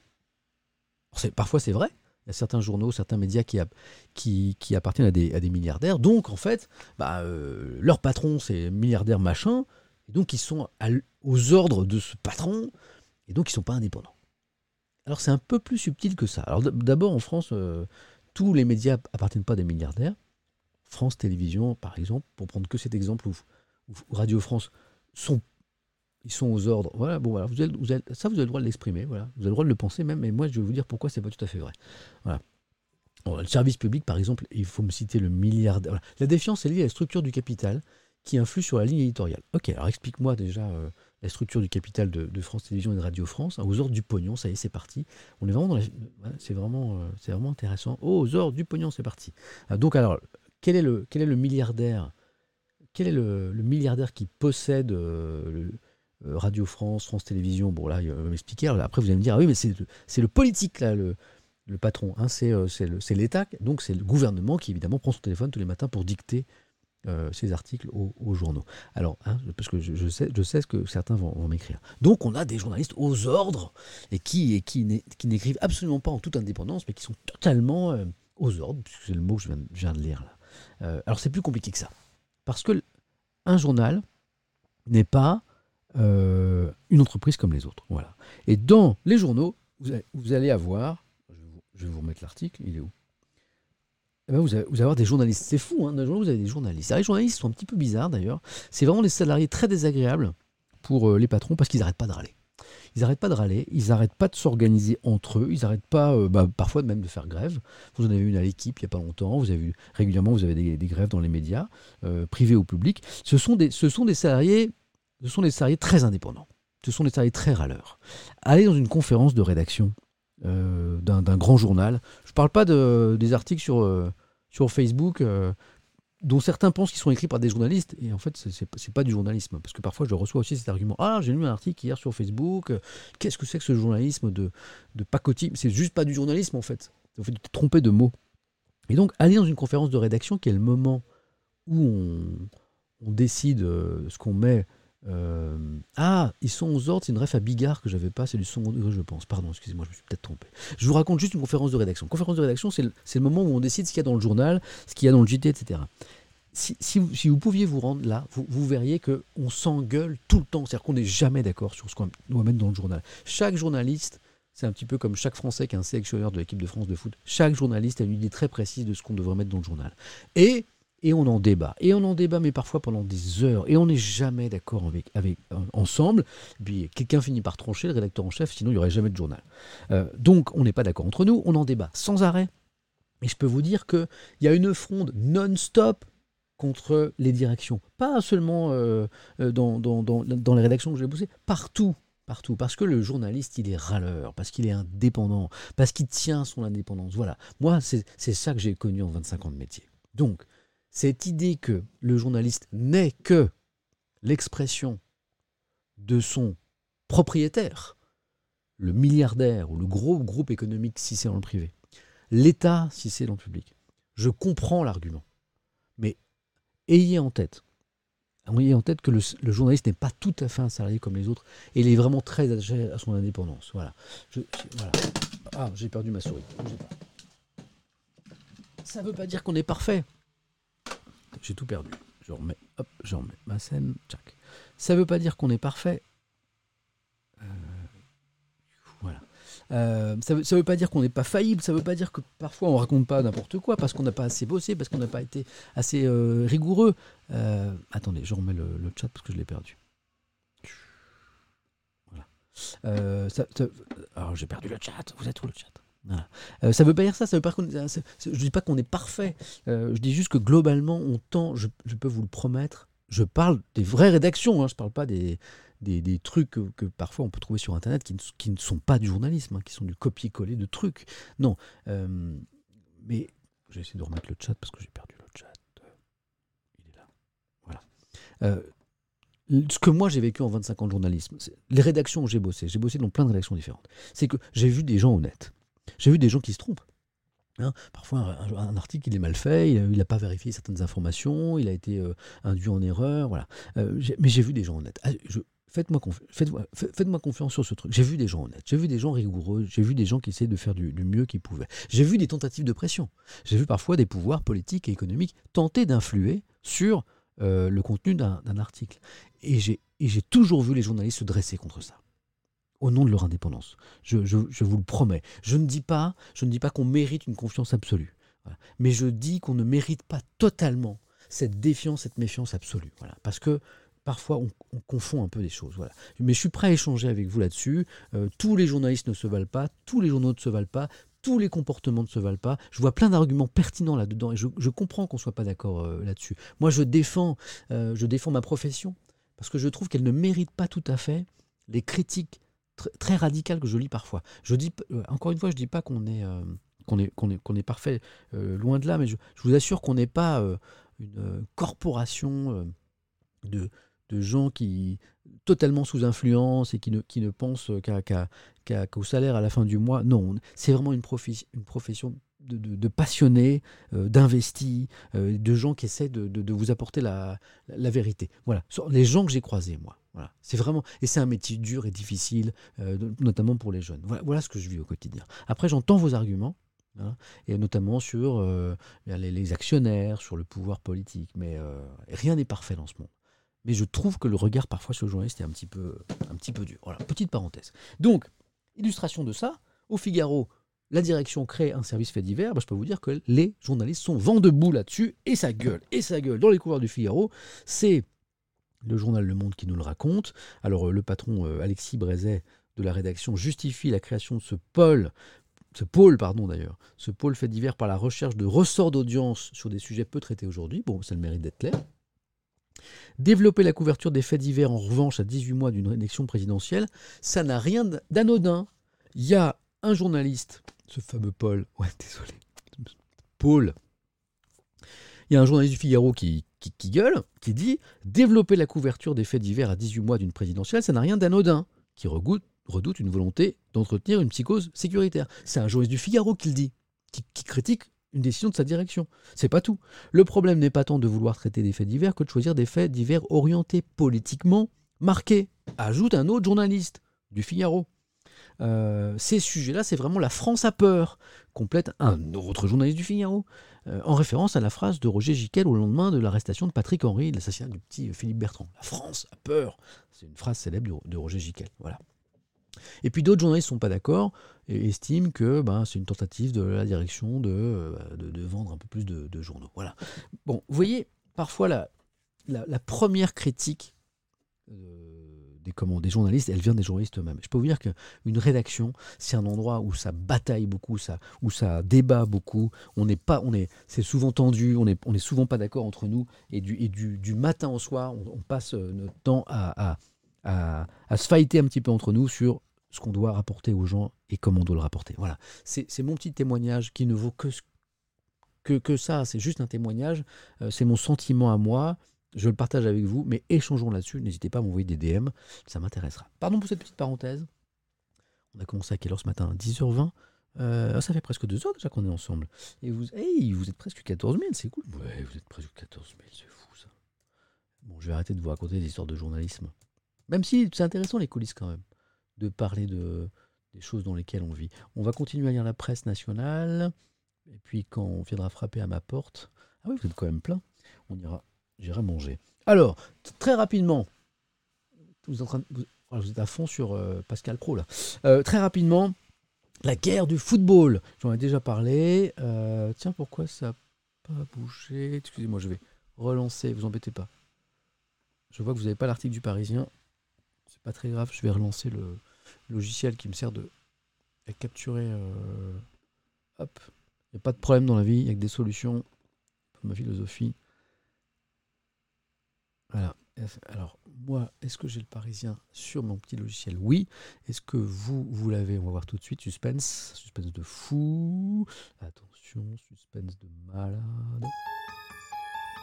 [SPEAKER 2] Parfois, c'est vrai. Il y a certains journaux, certains médias qui, app- qui, qui appartiennent à des, milliardaires. Donc, en fait, bah, euh, leur patron, c'est milliardaire machin. Donc, ils sont aux ordres de ce patron. Et donc, ils ne sont pas indépendants. Alors, c'est un peu plus subtil que ça. Alors, d'abord, en France, tous les médias appartiennent pas à des milliardaires. France Télévisions, par exemple, pour prendre que cet exemple, ou Radio France, sont, ils sont aux ordres. Voilà, bon, voilà, vous avez, vous ça, vous avez le droit de l'exprimer, voilà. Vous avez le droit de le penser même, mais moi, je vais vous dire pourquoi c'est pas tout à fait vrai. Voilà. Le service public, par exemple, il faut me citer le milliardaire. La défiance est liée à la structure du capital qui influe sur la ligne éditoriale. Ok, alors explique-moi déjà, euh, la structure du capital de, France Télévisions et de Radio France, aux ordres du pognon, ça y est, c'est parti. On est vraiment dans la- c'est vraiment, euh, vraiment intéressant. Aux ordres du pognon, c'est parti. Ah, donc alors, quel est le milliardaire Quel est le, milliardaire qui possède euh, euh, Radio France, France Télévisions? Bon là, il va m'expliquer. Après, vous allez me dire, ah oui, mais c'est le, politique là, le, patron. hein, c'est euh, c'est l'État, donc c'est le gouvernement qui évidemment prend son téléphone tous les matins pour dicter ses articles aux, aux journaux. Alors, hein, parce que je, sais, ce que certains vont, m'écrire. Donc, on a des journalistes aux ordres et qui, n'écrivent absolument pas en toute indépendance, mais qui sont totalement aux ordres, puisque c'est le mot que je viens, de- lire là. Alors, c'est plus compliqué que ça. Parce que un journal n'est pas euh, une entreprise comme les autres. Voilà. Et dans les journaux, vous allez, avoir, je vais vous, remettre l'article, il est où? Eh ben, vous, allez, avoir des journalistes. C'est fou, hein, dans les journaux, vous avez des journalistes. Les journalistes sont un petit peu bizarres d'ailleurs. C'est vraiment des salariés très désagréables pour euh, les patrons parce qu'ils n'arrêtent pas de râler. Ils n'arrêtent pas de râler, ils n'arrêtent pas de s'organiser entre eux, ils n'arrêtent pas, euh, bah, parfois même de faire grève. Vous en avez une à l'équipe il n'y a pas longtemps, vous avez régulièrement, vous avez des, grèves dans les médias, euh, privés ou publics. Ce sont des, salariés, ce sont des salariés très indépendants. Ce sont des salariés très râleurs. Allez dans une conférence de rédaction euh, d'un grand journal. Je ne parle pas de, des articles sur, Facebook dont certains pensent qu'ils sont écrits par des journalistes. Et en fait, ce n'est pas du journalisme. Parce que parfois, je reçois aussi cet argument. Ah, j'ai lu un article hier sur Facebook. euh, Qu'est-ce que c'est que ce journalisme de, de pacotille? C'est juste pas du journalisme, en fait. En fait, tu t'es trompé de mots. Et donc, aller dans une conférence de rédaction qui est le moment où on, on décide euh, ce qu'on met. Euh, ah, ils sont aux ordres, c'est une ref à Bigard que j'avais pas, c'est du son, je pense. Pardon, excusez-moi, je me suis peut-être trompé. Je vous raconte juste une conférence de rédaction. Conférence de rédaction, c'est le, le moment où on décide ce qu'il y a dans le journal, ce qu'il y a dans le JT, etc. Si, si vous pouviez vous rendre là, vous, vous verriez que on s'engueule tout le temps. C'est-à-dire qu'on n'est jamais d'accord sur ce qu'on doit mettre dans le journal. Chaque journaliste, c'est un petit peu comme chaque Français qui est un sélectionneur de l'équipe de France de foot. Chaque journaliste a une idée très précise de ce qu'on devrait mettre dans le journal. Et, et on en débat. Et on en débat, mais parfois pendant des heures. Et on n'est jamais d'accord avec, avec, euh, ensemble. Et puis quelqu'un finit par trancher, le rédacteur en chef, sinon il n'y aurait jamais de journal. Euh, donc on n'est pas d'accord entre nous, on en débat sans arrêt. Et je peux vous dire qu'il y a une fronde non-stop contre les directions. Pas seulement euh, dans, dans, dans, les rédactions que j'ai bossé, partout. Partout. Parce que le journaliste, il est râleur, parce qu'il est indépendant, parce qu'il tient son indépendance. Voilà. Moi, c'est ça que j'ai connu en 25 ans de métier. Donc, cette idée que le journaliste n'est que l'expression de son propriétaire, le milliardaire ou le gros groupe économique si c'est dans le privé, l'État si c'est dans le public. Je comprends l'argument. Mais ayez en tête, ayez en tête que le, journaliste n'est pas tout à fait un salarié comme les autres et il est vraiment très attaché à son indépendance. Voilà. Ah, j'ai perdu ma souris. Ça ne veut pas dire qu'on est parfait. J'ai tout perdu. Je remets, hop, je remets ma scène. Tchac. Ça ne veut pas dire qu'on est parfait. Euh, voilà. Euh, ça ne veut, pas dire qu'on n'est pas faillible, ça ne veut pas dire que parfois on raconte pas n'importe quoi parce qu'on n'a pas assez bossé, parce qu'on n'a pas été assez euh, rigoureux. Attendez, je remets le, chat parce que je l'ai perdu. Voilà. Alors j'ai perdu le chat, vous êtes où le chat? Euh, ça veut pas dire ça, je dis pas qu'on est parfait. Euh, je dis juste que globalement, on tend, je, peux vous le promettre, je parle des vraies rédactions, hein, je parle pas des, trucs que, parfois on peut trouver sur Internet qui ne, ne sont pas du journalisme, hein, qui sont du copier-coller de trucs. Non. Euh, mais je vais essayer de remettre le chat parce que j'ai perdu le chat. Il est là. Voilà. Ce que moi j'ai vécu en 25 ans de journalisme, les rédactions où j'ai bossé, j'ai bossé dans plein de rédactions différentes, c'est que j'ai vu des gens honnêtes. J'ai vu des gens qui se trompent. Hein, parfois, un, article il est mal fait, il n'a pas vérifié certaines informations, il a été euh, induit en erreur, voilà. Euh, mais j'ai vu des gens honnêtes. Ah, Faites-moi confi- faites-moi- fa- faites-moi confiance sur ce truc. J'ai vu des gens honnêtes, j'ai vu des gens rigoureux, j'ai vu des gens qui essayaient de faire du, mieux qu'ils pouvaient. J'ai vu des tentatives de pression. J'ai vu parfois des pouvoirs politiques et économiques tenter d'influer sur euh, le contenu d'un article. Et j'ai toujours vu les journalistes se dresser contre ça au nom de leur indépendance. Je, vous le promets. Je ne dis pas, je ne dis pas qu'on mérite une confiance absolue, mais je dis qu'on ne mérite pas totalement cette défiance, cette méfiance absolue. Voilà. Parce que parfois on, on confond un peu les choses. Voilà. Mais je suis prêt à échanger avec vous là-dessus. Euh, tous les journalistes ne se valent pas, tous les journaux ne se valent pas. Tous les comportements ne se valent pas. Je vois plein d'arguments pertinents là-dedans et je, je comprends qu'on ne soit pas d'accord euh, là-dessus. Moi, je défends, euh, je défends ma profession parce que je trouve qu'elle ne mérite pas tout à fait les critiques tr- très radicales que je lis parfois. Je dis, euh, encore une fois, je dis pas qu'on est, euh, qu'on est, qu'on est, qu'on est parfait, euh, loin de là, mais je, vous assure qu'on n'est pas une corporation de, de gens qui totalement sous influence et qui ne, qui ne pensent qu'au salaire à la fin du mois. Non, on- c'est vraiment une, profi- une profession de, passionnés, d'investis, de gens qui essaient de, de- vous apporter la, la, vérité. Voilà, les gens que j'ai croisés, moi. Voilà, c'est vraiment et c'est un métier dur et difficile, euh, notamment pour les jeunes. Voilà, ce que je vis au quotidien. Après, j'entends vos arguments. hein, et notamment sur euh, les, les actionnaires, sur le pouvoir politique. Mais euh, rien n'est parfait dans ce monde. Mais je trouve que le regard parfois sur le journaliste est un petit peu, un petit peu dur. Voilà, petite parenthèse. Donc, illustration de ça, au Figaro, la direction crée un service fait divers. Bah, je peux vous dire que les journalistes sont vent debout là-dessus et ça gueule. Et ça gueule. Dans les couloirs du Figaro, c'est le journal Le Monde qui nous le raconte. Alors, euh, le patron euh, Alexis Brézet de la rédaction justifie la création de ce pôle ce pôle, pardon d'ailleurs, ce pôle fait divers par la recherche de ressorts d'audience sur des sujets peu traités aujourd'hui. Bon, ça le mérite d'être clair. Développer la couverture des faits divers, en revanche, à 18 mois d'une élection présidentielle, ça n'a rien d'anodin. Il y a un journaliste, ce fameux Paul, ouais, désolé, Paul, il y a un journaliste du Figaro qui, qui, gueule, qui dit Développer la couverture des faits divers à 18 mois d'une présidentielle, ça n'a rien d'anodin, qui regoute- redoute une volonté d'entretenir une psychose sécuritaire. C'est un journaliste du Figaro qui le dit, qui, critique une décision de sa direction. C'est pas tout. Le problème n'est pas tant de vouloir traiter des faits divers que de choisir des faits divers orientés politiquement marqués. Ajoute un autre journaliste du Figaro. Euh, ces sujets-là, c'est vraiment la France a peur, complète un autre journaliste du Figaro, euh, en référence à la phrase de Roger Giquel au lendemain de l'arrestation de Patrick Henry, de l'assassinat du petit Philippe Bertrand. La France a peur. C'est une phrase célèbre de, Roger Giquel. Voilà. Et puis d'autres journalistes ne sont pas d'accord et estiment que ben, c'est une tentative de la direction de, euh, de vendre un peu plus de, journaux. Voilà. Bon, vous voyez, parfois la, première critique euh, des, des journalistes, elle vient des journalistes eux-mêmes. Je peux vous dire qu'une rédaction, c'est un endroit où ça bataille beaucoup, ça, où ça débat beaucoup. On n'est pas, on est, c'est souvent tendu, on est, on est souvent pas d'accord entre nous. Et du, et du, du matin au soir, on, passe euh, notre temps à, à, à, se fighter un petit peu entre nous sur ce qu'on doit rapporter aux gens et comment on doit le rapporter. Voilà, c'est mon petit témoignage qui ne vaut que, que, que ça, c'est juste un témoignage, Euh, c'est mon sentiment à moi, je le partage avec vous, mais échangeons là-dessus, n'hésitez pas à m'envoyer des DM, ça m'intéressera. Pardon pour cette petite parenthèse, on a commencé à quelle heure ce matin? 10h20 Euh, ça fait presque deux heures déjà qu'on est ensemble. Et vous, hey, vous êtes presque 14 000, c'est cool. Ouais, vous êtes presque 14 000, c'est fou ça. Bon, je vais arrêter de vous raconter des histoires de journalisme. Même si c'est intéressant les coulisses quand même, de parler de, des choses dans lesquelles on vit. On va continuer à lire la presse nationale, et puis quand on viendra frapper à ma porte, ah oui, vous êtes quand même plein, on ira, j'irai manger. Alors, très rapidement, vous êtes, à fond sur euh, Pascal Pro là. Euh, très rapidement, la guerre du football, j'en ai déjà parlé. Euh, tiens, pourquoi ça n'a pas bougé? Excusez-moi, je vais relancer, vous embêtez pas. Je vois que vous n'avez pas l'article du Parisien. C'est pas très grave, je vais relancer le logiciel qui me sert de à capturer. Hop, il n'y a pas de problème dans la vie, il n'y a que des solutions. Ma philosophie. Alors, moi, est-ce que j'ai le Parisien sur mon petit logiciel? Oui. Est-ce que vous, vous l'avez? On va voir tout de suite. Suspense. Suspense de fou. Attention, suspense de malade.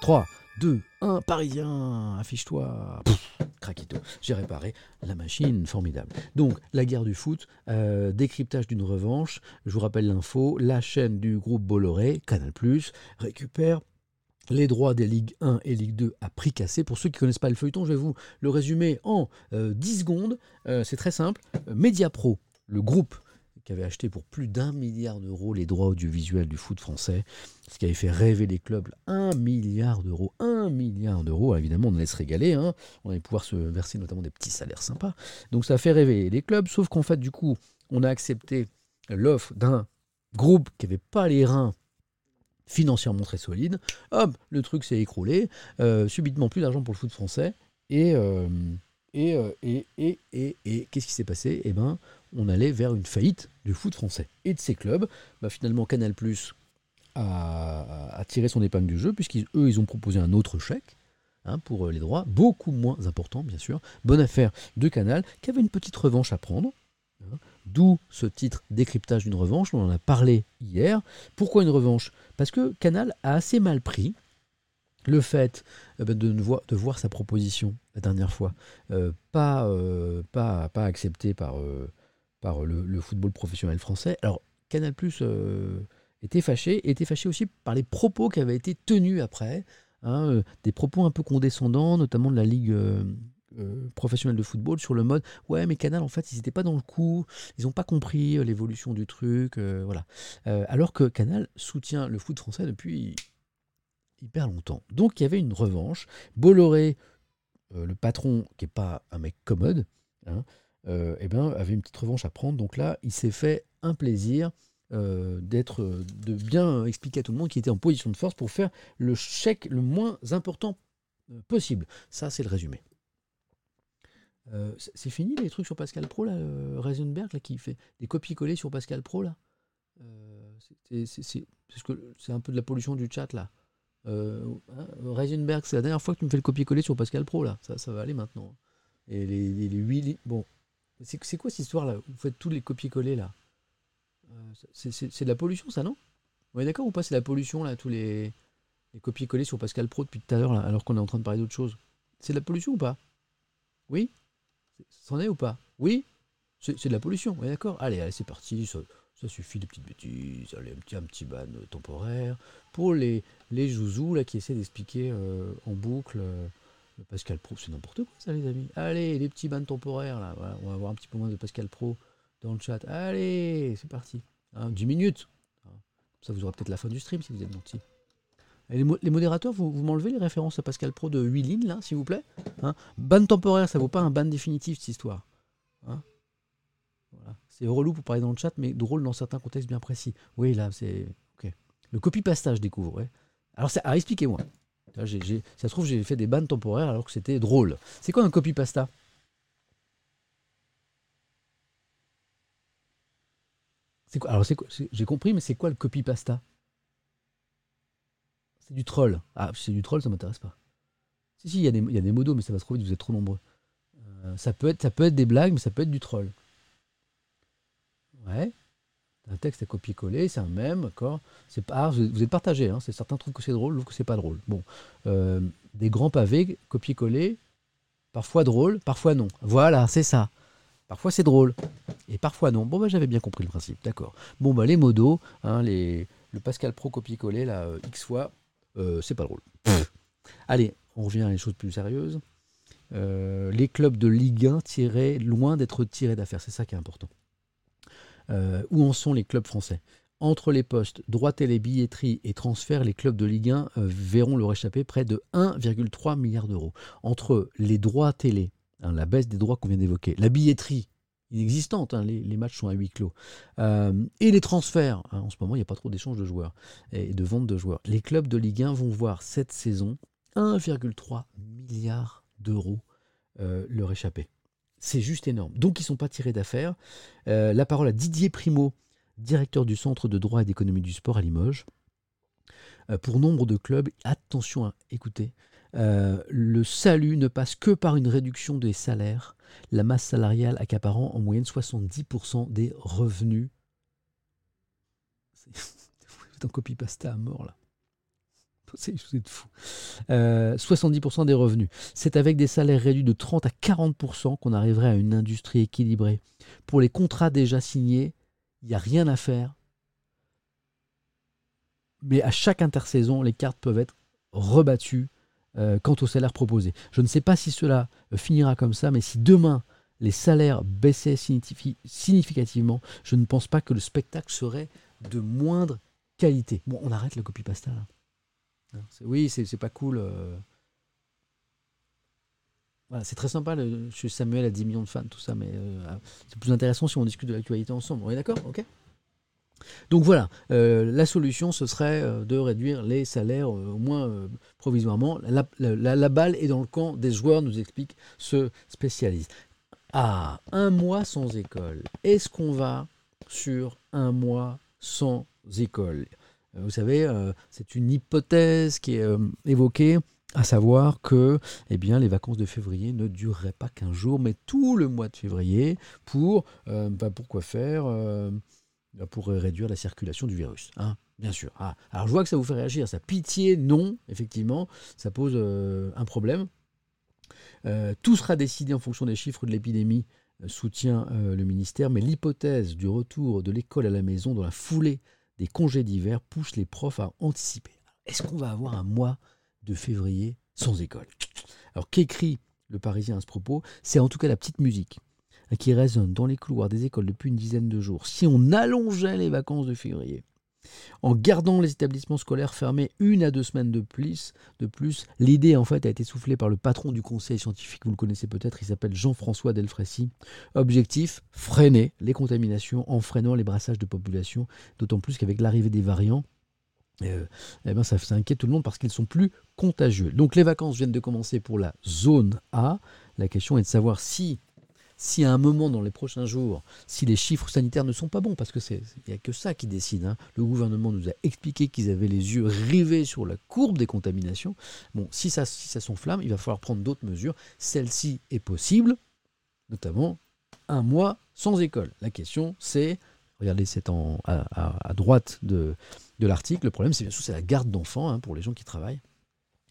[SPEAKER 2] 3, 2, 1, Parisien, affiche-toi. Craquito, j'ai réparé la machine, formidable. Donc, la guerre du foot, euh, décryptage d'une revanche. Je vous rappelle l'info, la chaîne du groupe Bolloré, Canal+, récupère les droits des Ligue 1 et Ligue 2 à prix cassé. Pour ceux qui ne connaissent pas le feuilleton, je vais vous le résumer en euh, 10 secondes. Euh, C'est très simple. Mediapro, le groupe qui avait acheté pour plus d'un milliard d'euros les droits audiovisuels du foot français, ce qui avait fait rêver les clubs, un milliard d'euros, un milliard d'euros, évidemment on allait se régaler, hein. on allait pouvoir se verser notamment des petits salaires sympas, donc ça a fait rêver les clubs, sauf qu'en fait du coup on a accepté l'offre d'un groupe qui n'avait pas les reins financièrement très solides, hop, le truc s'est écroulé, euh, subitement plus d'argent pour le foot français, et, euh, et, euh, et, et, et, qu'est-ce qui s'est passé? Eh ben, on allait vers une faillite du foot français et de ses clubs. Bah, finalement, Canal Plus a, tiré son épingle du jeu, puisqu'eux, ils ont proposé un autre chèque, hein, pour euh, les droits, beaucoup moins important bien sûr. Bonne affaire de Canal, qui avait une petite revanche à prendre. D'où ce titre décryptage d'une revanche, on en a parlé hier. Pourquoi une revanche? Parce que Canal a assez mal pris le fait euh, ben, de, voir, sa proposition la dernière fois euh, pas, euh, pas, pas acceptée par, le, football professionnel français. Alors, Canal Plus était fâché, était fâché aussi par les propos qui avaient été tenus après, hein, des propos un peu condescendants, notamment de la Ligue euh, professionnelle de football, sur le mode Ouais, mais Canal, en fait, ils n'étaient pas dans le coup, ils n'ont pas compris euh, l'évolution du truc, euh, voilà. Alors que Canal soutient le foot français depuis hyper longtemps. Donc il y avait une revanche. Bolloré, le patron, qui n'est pas un mec commode, hein, eh ben, avait une petite revanche à prendre. Donc là, il s'est fait un plaisir d'être, de bien expliquer à tout le monde qu'il était en position de force pour faire le chèque le moins important possible. Ça, c'est le résumé. Euh, c'est fini les trucs sur Pascal Pro, là, euh, Reisenberg, là, qui fait des copier-coller sur Pascal Pro, là? Euh, c'est- un peu de la pollution du chat, là. Hein, Reisenberg, c'est la dernière fois que tu me fais le copier-coller sur Pascal Pro, là. Ça, ça va aller maintenant. Et les, les, les huit li- Bon. C'est quoi cette histoire, là Vous faites tous les copier-coller, là c'est- de la pollution, ça, non? On est d'accord ou pas C'est la pollution, là, tous les, les copier-coller sur Pascal Pro depuis tout à l'heure, alors qu'on est en train de parler d'autre chose? C'est de la pollution ou pas? Oui? C'en est ou pas? Oui C'est de la pollution, on est d'accord Allez, allez, c'est parti, ça, suffit, des petites bêtises, allez, un petit, un petit ban euh, temporaire. Pour les, les là, qui essaient d'expliquer euh, en boucle euh, Pascal Pro, c'est n'importe quoi, ça, les amis. Allez, les petits bans temporaires, là, on va avoir un petit peu moins de Pascal Pro dans le chat. Allez, c'est parti. Hein, 10 minutes. Hein, Ça vous aura peut-être la fin du stream si vous êtes gentil. Les, mo- les modérateurs, vous, m'enlevez les références à Pascal Pro de 8 lignes, là, s'il vous plaît hein Ban temporaire, ça vaut pas un ban définitif, cette histoire. Hein. C'est relou pour parler dans le chat, mais drôle dans certains contextes bien précis. Oui, là, c'est. Le copy-pasta, je découvre. Alors, expliquez-moi. Ça se trouve, j'ai fait des bans temporaires alors que c'était drôle. C'est quoi un copy-pasta? Alors, j'ai compris, mais c'est quoi le copy-pasta? C'est du troll. Ah, c'est du troll, ça m'intéresse pas. Si, si, il y, a des- modos, mais ça va trop vite, vous êtes trop nombreux. Euh, ça, peut être, ça peut des blagues, mais ça peut être du troll. Ouais. Un texte à copier-coller, c'est un même, d'accord C'est pas, ah, vous êtes partagé, hein, certains trouvent que c'est drôle, d'autres que c'est pas drôle. Bon, Euh, des grands pavés, copier-coller, parfois drôle, parfois non. Voilà, c'est ça. Parfois c'est drôle, et parfois non. Bon, bah, j'avais bien compris le principe, d'accord. Bon, bah, les modos, hein, le Pascal Pro copier-coller, là, euh, X fois, euh, c'est pas drôle. Allez, on revient à les choses plus sérieuses. Euh, les clubs de Ligue 1 tirés, loin d'être tirés d'affaires, c'est ça qui est important. Euh, où en sont les clubs français? Entre les postes, droits télé, billetterie et transferts, les clubs de Ligue 1 euh, verront leur échapper près de 1,3 milliard d'euros. Entre les droits télé, hein, la baisse des droits qu'on vient d'évoquer, la billetterie inexistante, hein, les, matchs sont à huis clos, euh, et les transferts, hein, en ce moment il n'y a pas trop d'échanges de joueurs et de vente de joueurs, les clubs de Ligue 1 vont voir cette saison 1,3 milliard d'euros euh, leur échapper. C'est juste énorme. Donc ils ne sont pas tirés d'affaires. Euh, la parole à Didier Primo, directeur du Centre de droit et d'économie du sport à Limoges. Pour nombre de clubs, attention à écouter, euh, le salut ne passe que par une réduction des salaires, la masse salariale accaparant en moyenne 70% des revenus. Copie-pasta à mort là. Vous êtes fou. Euh, 70% des revenus. C'est avec des salaires réduits de 30 à 40% qu'on arriverait à une industrie équilibrée. Pour les contrats déjà signés, il n'y a rien à faire. Mais à chaque intersaison, les cartes peuvent être rebattues euh, quant au salaire proposé. Je ne sais pas si cela euh, finira comme ça, mais si demain les salaires baissaient signifi- significativement, je ne pense pas que le spectacle serait de moindre qualité. Bon, on arrête le copy-pasta là. Hein, Oui, c'est pas cool. euh. Voilà, c'est très sympa, le, Samuel a 10 millions de fans, tout ça, mais c'est plus intéressant si on discute de l'actualité ensemble. On est d'accord? Ok Donc voilà, euh, la solution, ce serait euh, de réduire les salaires, euh, au moins provisoirement. La, balle est dans le camp des joueurs, nous explique ce spécialiste. Ah, un mois sans école. Est-ce qu'on va sur un mois sans école? Vous savez, c'est une hypothèse qui est évoquée À savoir que eh bien, les vacances de février ne dureraient pas qu'un jour, mais tout le mois de février pour, bah, pour quoi faire Pour réduire la circulation du virus. hein, bien sûr. Ah, alors je vois que ça vous fait réagir. Ça pitié, non, effectivement, ça pose euh, un problème. Euh, tout sera décidé en fonction des chiffres de l'épidémie, euh, soutient euh, le ministère, mais l'hypothèse du retour de l'école à la maison dans la foulée des congés d'hiver pousse les profs à anticiper. Est-ce qu'on va avoir un mois de février sans école? Alors qu'écrit le Parisien à ce propos? C'est en tout cas la petite musique qui résonne dans les couloirs des écoles depuis une dizaine de jours. Si on allongeait les vacances de février, en gardant les établissements scolaires fermés une à deux semaines de plus, de plus l'idée en fait a été soufflée par le patron du conseil scientifique, vous le connaissez peut-être, il s'appelle Jean-François Delfrécy. Objectif, freiner les contaminations en freinant les brassages de population, d'autant plus qu'avec l'arrivée des variants, euh, eh ben ça, ça inquiète tout le monde parce qu'ils sont plus contagieux. Donc les vacances viennent de commencer pour la zone A. La question est de savoir si, si à un moment dans les prochains jours, si les chiffres sanitaires ne sont pas bons, parce que c'est n'y a que ça qui décide. hein. Le gouvernement nous a expliqué qu'ils avaient les yeux rivés sur la courbe des contaminations. Bon, si ça, si ça s'enflamme, il va falloir prendre d'autres mesures. Celle-ci est possible, notamment un mois sans école. La question, c'est, regardez, c'est en, à, à- à droite de, de l'article. Le problème, c'est bien sûr, c'est la garde d'enfants hein, pour les gens qui travaillent.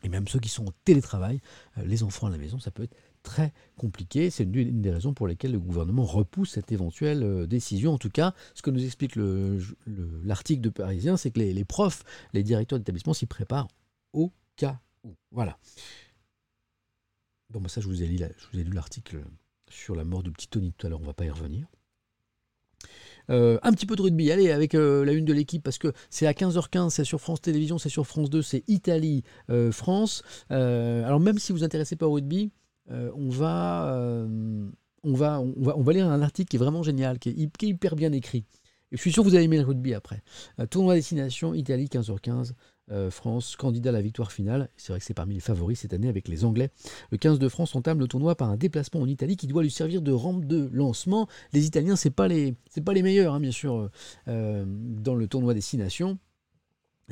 [SPEAKER 2] Et même ceux qui sont au télétravail, euh, les enfants à la maison, ça peut être très compliqué. C'est une, des raisons pour lesquelles le gouvernement repousse cette éventuelle euh, décision. En tout cas, ce que nous explique le- le- l'article de Parisien, c'est que les, profs, les directeurs d'établissement s'y préparent au cas où. Voilà. Bon, bah ça, je vous ai lu l'article sur la mort du petit Tony tout à l'heure, on va pas y revenir. Euh, un petit peu de rugby, allez, avec euh, la une de l'équipe, parce que c'est à 15h15, c'est sur France Télévisions, c'est sur France 2, c'est Italie, France. Euh, alors même si vous vous intéressez pas au rugby, euh, on, va, euh, on, va, on, va, on va lire un article qui est vraiment génial, qui est, hyper bien écrit. Je suis sûr que vous allez aimer le rugby après. Euh, tournoi destination, Italie, 15h15. euh, France, candidat à la victoire finale. C'est vrai que c'est parmi les favoris cette année avec les Anglais. Le 15 de France entame le tournoi par un déplacement en Italie qui doit lui servir de rampe de lancement. Les Italiens, c'est pas les, pas les meilleurs, hein, bien sûr, dans le tournoi destination.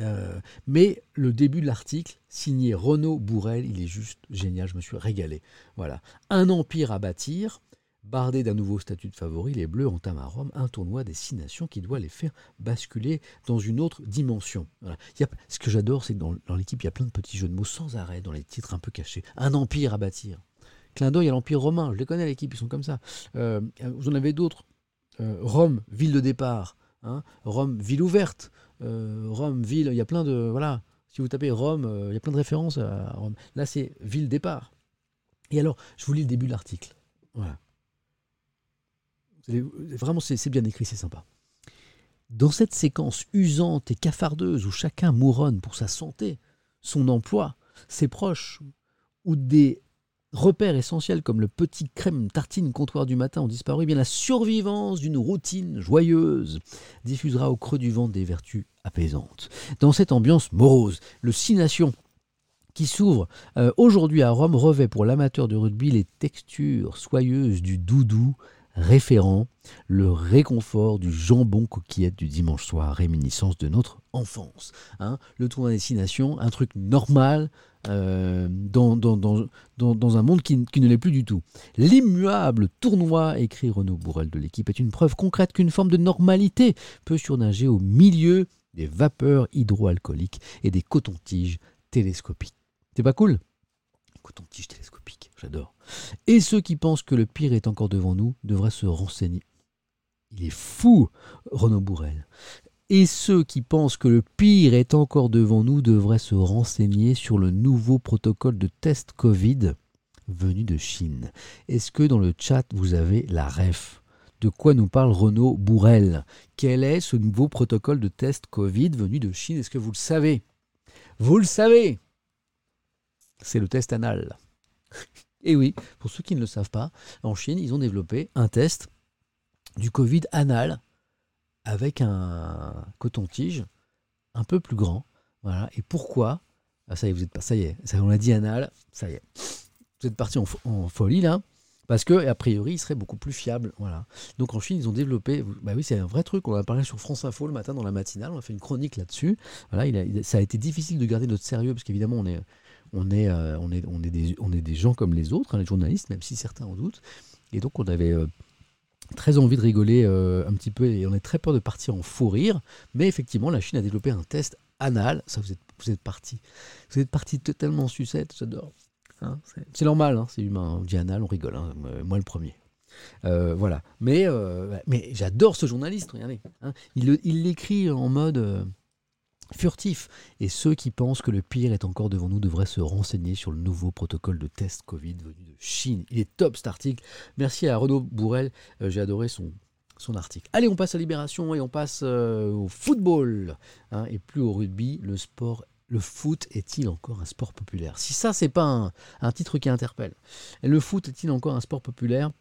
[SPEAKER 2] Euh, mais le début de l'article, signé Renaud Bourrel, il est juste génial, je me suis régalé. Voilà. Un empire à bâtir, bardé d'un nouveau statut de favori, les Bleus entament à Rome un tournoi destination qui doit les faire basculer dans une autre dimension. Voilà. Ce que j'adore, c'est que dans, l'équipe, il y a plein de petits jeux de mots sans arrêt, dans les titres un peu cachés. Un empire à bâtir. Clin d'œil à l'Empire romain, je les connais l'équipe, ils sont comme ça. Euh, vous en avez d'autres. Euh, Rome, ville de départ. hein. Rome, ville ouverte. Euh, Rome, ville, il y a plein de... Voilà, si vous tapez Rome, euh, il y a plein de références à Rome. Là, c'est ville départ. Et alors, je vous lis le début de l'article. Voilà. Vraiment, c'est bien écrit, c'est sympa. Dans cette séquence usante et cafardeuse où chacun mouronne pour sa santé, son emploi, ses proches, ou des repères essentiels comme le petit crème tartine comptoir du matin ont disparu, eh bien la survivance d'une routine joyeuse diffusera au creux du vent des vertus apaisantes. Dans cette ambiance morose, le Six Nations qui s'ouvre euh, aujourd'hui à Rome revêt pour l'amateur de rugby les textures soyeuses du doudou référent le réconfort du jambon coquillette du dimanche soir, réminiscence de notre enfance. Hein. le tournoi des Six Nations, un truc normal euh, dans, un monde qui, qui ne l'est plus du tout. L'immuable tournoi, écrit Renaud Bourrel de l'équipe, est une preuve concrète qu'une forme de normalité peut surnager au milieu des vapeurs hydroalcooliques et des cotons-tiges télescopiques. C'est pas cool? Coton-tige télescopique, j'adore. Et ceux qui pensent que le pire est encore devant nous devraient se renseigner. Il est fou, Renaud Bourrel. Et ceux qui pensent que le pire est encore devant nous devraient se renseigner sur le nouveau protocole de test Covid venu de Chine. Est-ce que dans le chat vous avez la ref? De quoi nous parle Renaud Bourrel? Quel est ce nouveau protocole de test Covid venu de Chine? Est-ce que vous le savez? Vous le savez! C'est le test anal. Et oui, pour ceux qui ne le savent pas, en Chine, ils ont développé un test du Covid anal avec un coton-tige un peu plus grand. Voilà. Et pourquoi? Ah, Ça y est, vous êtes. Ça y est, ça, on a dit anal. Ça y est. Vous êtes parti en, fo- en folie là. Parce que, a priori, il serait beaucoup plus fiable. Voilà. Donc en Chine, ils ont développé. Bah oui, c'est un vrai truc. On en a parlé sur France Info le matin dans la matinale. On a fait une chronique là-dessus. Voilà, ça a été difficile de garder notre sérieux parce qu'évidemment, on est, on est, euh, on est, on est, des, on est des gens comme les autres, hein, les journalistes, même si certains en doutent. Et donc, on avait euh, très envie de rigoler euh, un petit peu et on a très peur de partir en fou rire. Mais effectivement, la Chine a développé un test anal. Ça, vous êtes, vous êtes parti. Vous totalement en sucette, j'adore. Hein, c'est- normal, hein, c'est humain. On dit anal, on rigole. hein, moi, le premier. Euh, voilà. Mais, euh, mais j'adore ce journaliste, regardez. il l'écrit en mode euh, furtif. Et ceux qui pensent que le pire est encore devant nous devraient se renseigner sur le nouveau protocole de test Covid venu de Chine. Il est top cet article. Merci à Renaud Bourrel. Euh, J'ai adoré son, article. Allez, on passe à Libération et on passe euh, au football. hein, et plus au rugby, le sport. Le foot est-il encore un sport populaire? Si ça, c'est pas un, titre qui interpelle. Le foot est-il encore un sport populaire?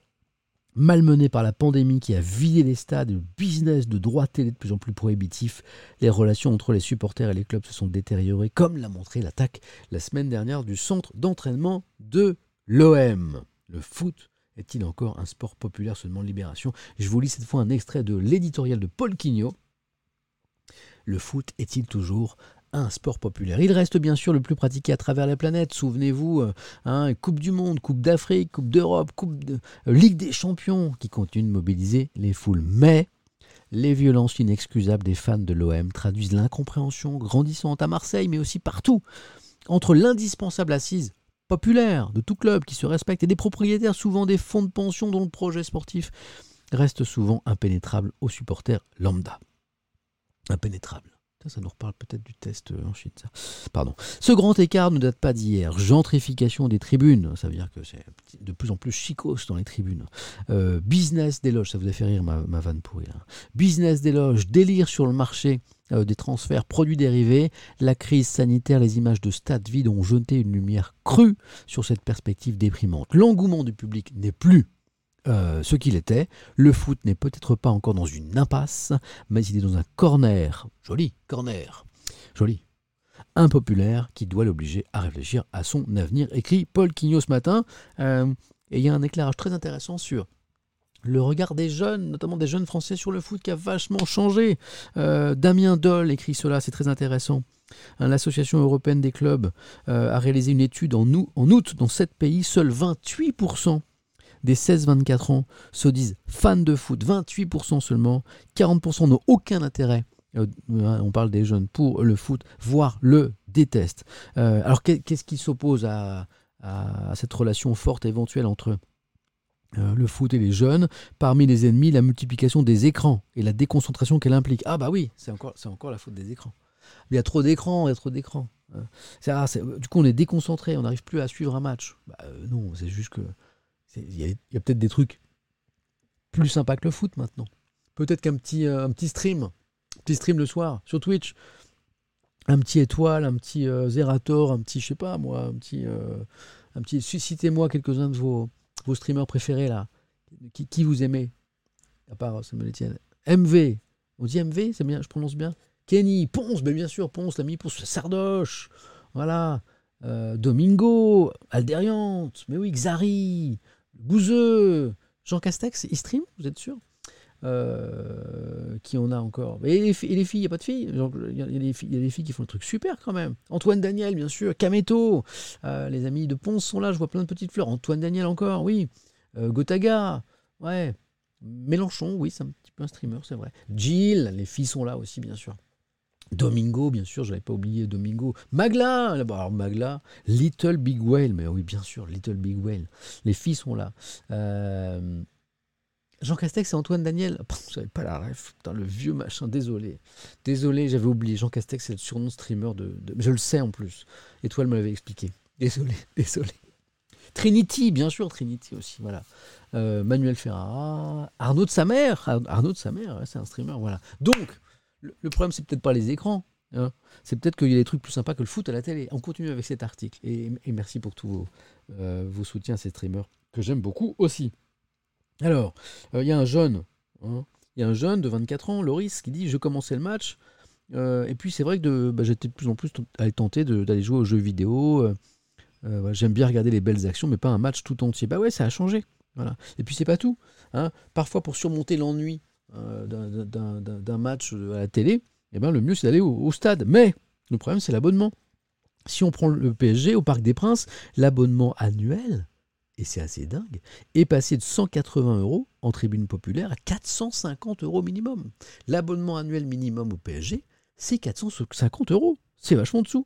[SPEAKER 2] Malmené par la pandémie qui a vidé les stades, le business de droit télé de plus en plus prohibitif, les relations entre les supporters et les clubs se sont détériorées, comme l'a montré l'attaque la semaine dernière du centre d'entraînement de l'OM. Le foot est-il encore un sport populaire seulement Libération? Je vous lis cette fois un extrait de l'éditorial de Paul Quignot. Le foot est-il toujours un sport populaire Il reste bien sûr le plus pratiqué à travers la planète. Souvenez-vous, euh, hein, Coupe du Monde, Coupe d'Afrique, Coupe d'Europe, Coupe de euh, Ligue des Champions, qui continuent de mobiliser les foules. Mais les violences inexcusables des fans de l'OM traduisent l'incompréhension grandissante à Marseille, mais aussi partout, entre l'indispensable assise populaire de tout club qui se respecte et des propriétaires, souvent des fonds de pension dont le projet sportif reste souvent impénétrable aux supporters lambda. Impénétrable. Ça, nous reparle peut-être du test euh, en Chine. Pardon. Ce grand écart ne date pas d'hier. Gentrification des tribunes, ça veut dire que c'est de plus en plus chicos dans les tribunes. Euh, business des loges, ça vous a fait rire ma, ma vanne pourrie. Business des loges, délire sur le marché euh, des transferts, produits dérivés. La crise sanitaire, les images de stades vides ont jeté une lumière crue sur cette perspective déprimante. L'engouement du public n'est plus euh, ce qu'il était. Le foot n'est peut-être pas encore dans une impasse, mais il est dans un corner, joli corner, joli, impopulaire, qui doit l'obliger à réfléchir à son avenir, écrit Paul Quignot ce matin. Euh, et il y a un éclairage très intéressant sur le regard des jeunes, notamment des jeunes français sur le foot qui a vachement changé. Euh, Damien Doll écrit cela, c'est très intéressant. Hein, L'Association européenne des clubs a réalisé une étude en, août- en août dans sept pays, seuls 28% des 16-24 ans se disent fans de foot, 28% seulement, 40% n'ont aucun intérêt, euh, on parle des jeunes, pour le foot, voire le détestent. Euh, alors qu'est- qu'est-ce qui s'oppose à, cette relation forte éventuelle entre euh, le foot et les jeunes? Parmi les ennemis, la multiplication des écrans et la déconcentration qu'elle implique. Ah bah oui, c'est encore, c'est encore la faute des écrans. Il y a trop d'écrans, il y a trop d'écrans. Euh, ah, du coup, on est déconcentré, on n'arrive plus à suivre un match. Bah, euh, non, c'est juste que il y a, peut-être des trucs plus sympas que le foot maintenant. Peut-être qu'un petit, euh, un petit stream, un petit stream le soir sur Twitch, un petit étoile, un petit euh, Zerator, un petit, je sais pas moi, un petit, euh, un petit. Citez-moi quelques-uns de vos, streamers préférés là. Qui, vous aimez? À part Samuel Etienne. MV. On dit MV, c'est bien, je prononce bien? Kenny, Ponce, mais bien sûr, Ponce, l'ami Ponce, Sardoche, voilà. Euh, Domingo, Alderiante, mais oui, Xari, Bouzeux, Jean Castex, il stream, vous êtes sûr? Euh, Qui on a encore? Et les, et les filles, il n'y a pas de filles? Il y, a- des filles- qui font le truc super quand même. Antoine Daniel, bien sûr, Kameto, euh, les amis de Ponce sont là, je vois plein de petites fleurs. Antoine Daniel encore, oui. Euh, Gotaga, ouais. Mélenchon, oui, c'est un petit peu un streamer, c'est vrai. Jill, les filles sont là aussi, bien sûr. Domingo, bien sûr, je n'avais pas oublié Domingo. Magla, alors Magla, Little Big Whale, mais oui, bien sûr, Little Big Whale. Les filles sont là. Euh, Jean Castex et Antoine Daniel, Pff, j'avais pas la ref, putain, le vieux machin, désolé. Désolé, j'avais oublié. Jean Castex, c'est le surnom streamer de, Je le sais en plus. Étoile me l'avait expliqué. Désolé, désolé. Trinity, bien sûr, Trinity aussi, voilà. Euh, Manuel Ferrara, Arnaud de sa mère, Ar- Arnaud de sa mère, c'est un streamer, voilà. Donc, le, problème, c'est peut-être pas les écrans, hein. c'est peut-être qu'il y a des trucs plus sympas que le foot à la télé. On continue avec cet article, et, merci pour tous vos, euh, vos soutiens à ces streamers, que j'aime beaucoup aussi. Alors, euh, il y a un jeune, hein, il y a un jeune de 24 ans, Loris, qui dit, je commençais le match, euh, et puis c'est vrai que bah, j'étais de plus en plus tenté d'aller jouer aux jeux vidéo, J'aime bien regarder les belles actions, mais pas un match tout entier. Bah ouais, ça a changé. Voilà. Et puis c'est pas tout. hein. Parfois, pour surmonter l'ennui d'un- d'un match à la télé, eh ben, le mieux c'est d'aller au, au stade. Mais le problème, c'est l'abonnement. Si on prend le PSG au Parc des Princes, l'abonnement annuel, et c'est assez dingue, est passé de 180 euros en tribune populaire à 450 euros minimum. L'abonnement annuel minimum au PSG, c'est 450 euros. C'est vachement dessous.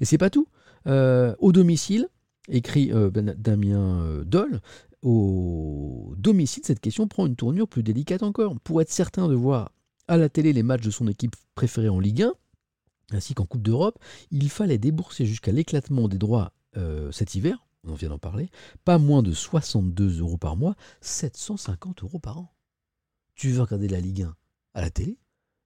[SPEAKER 2] Et c'est pas tout. Euh, au domicile, écrit euh, Ben- Damien euh, Doll, au domicile, cette question prend une tournure plus délicate encore. Pour être certain de voir à la télé les matchs de son équipe préférée en Ligue 1, ainsi qu'en Coupe d'Europe, il fallait débourser jusqu'à l'éclatement des droits euh, cet hiver, on vient d'en parler, pas moins de 62 euros par mois, 750 euros par an. Tu veux regarder la Ligue 1 à la télé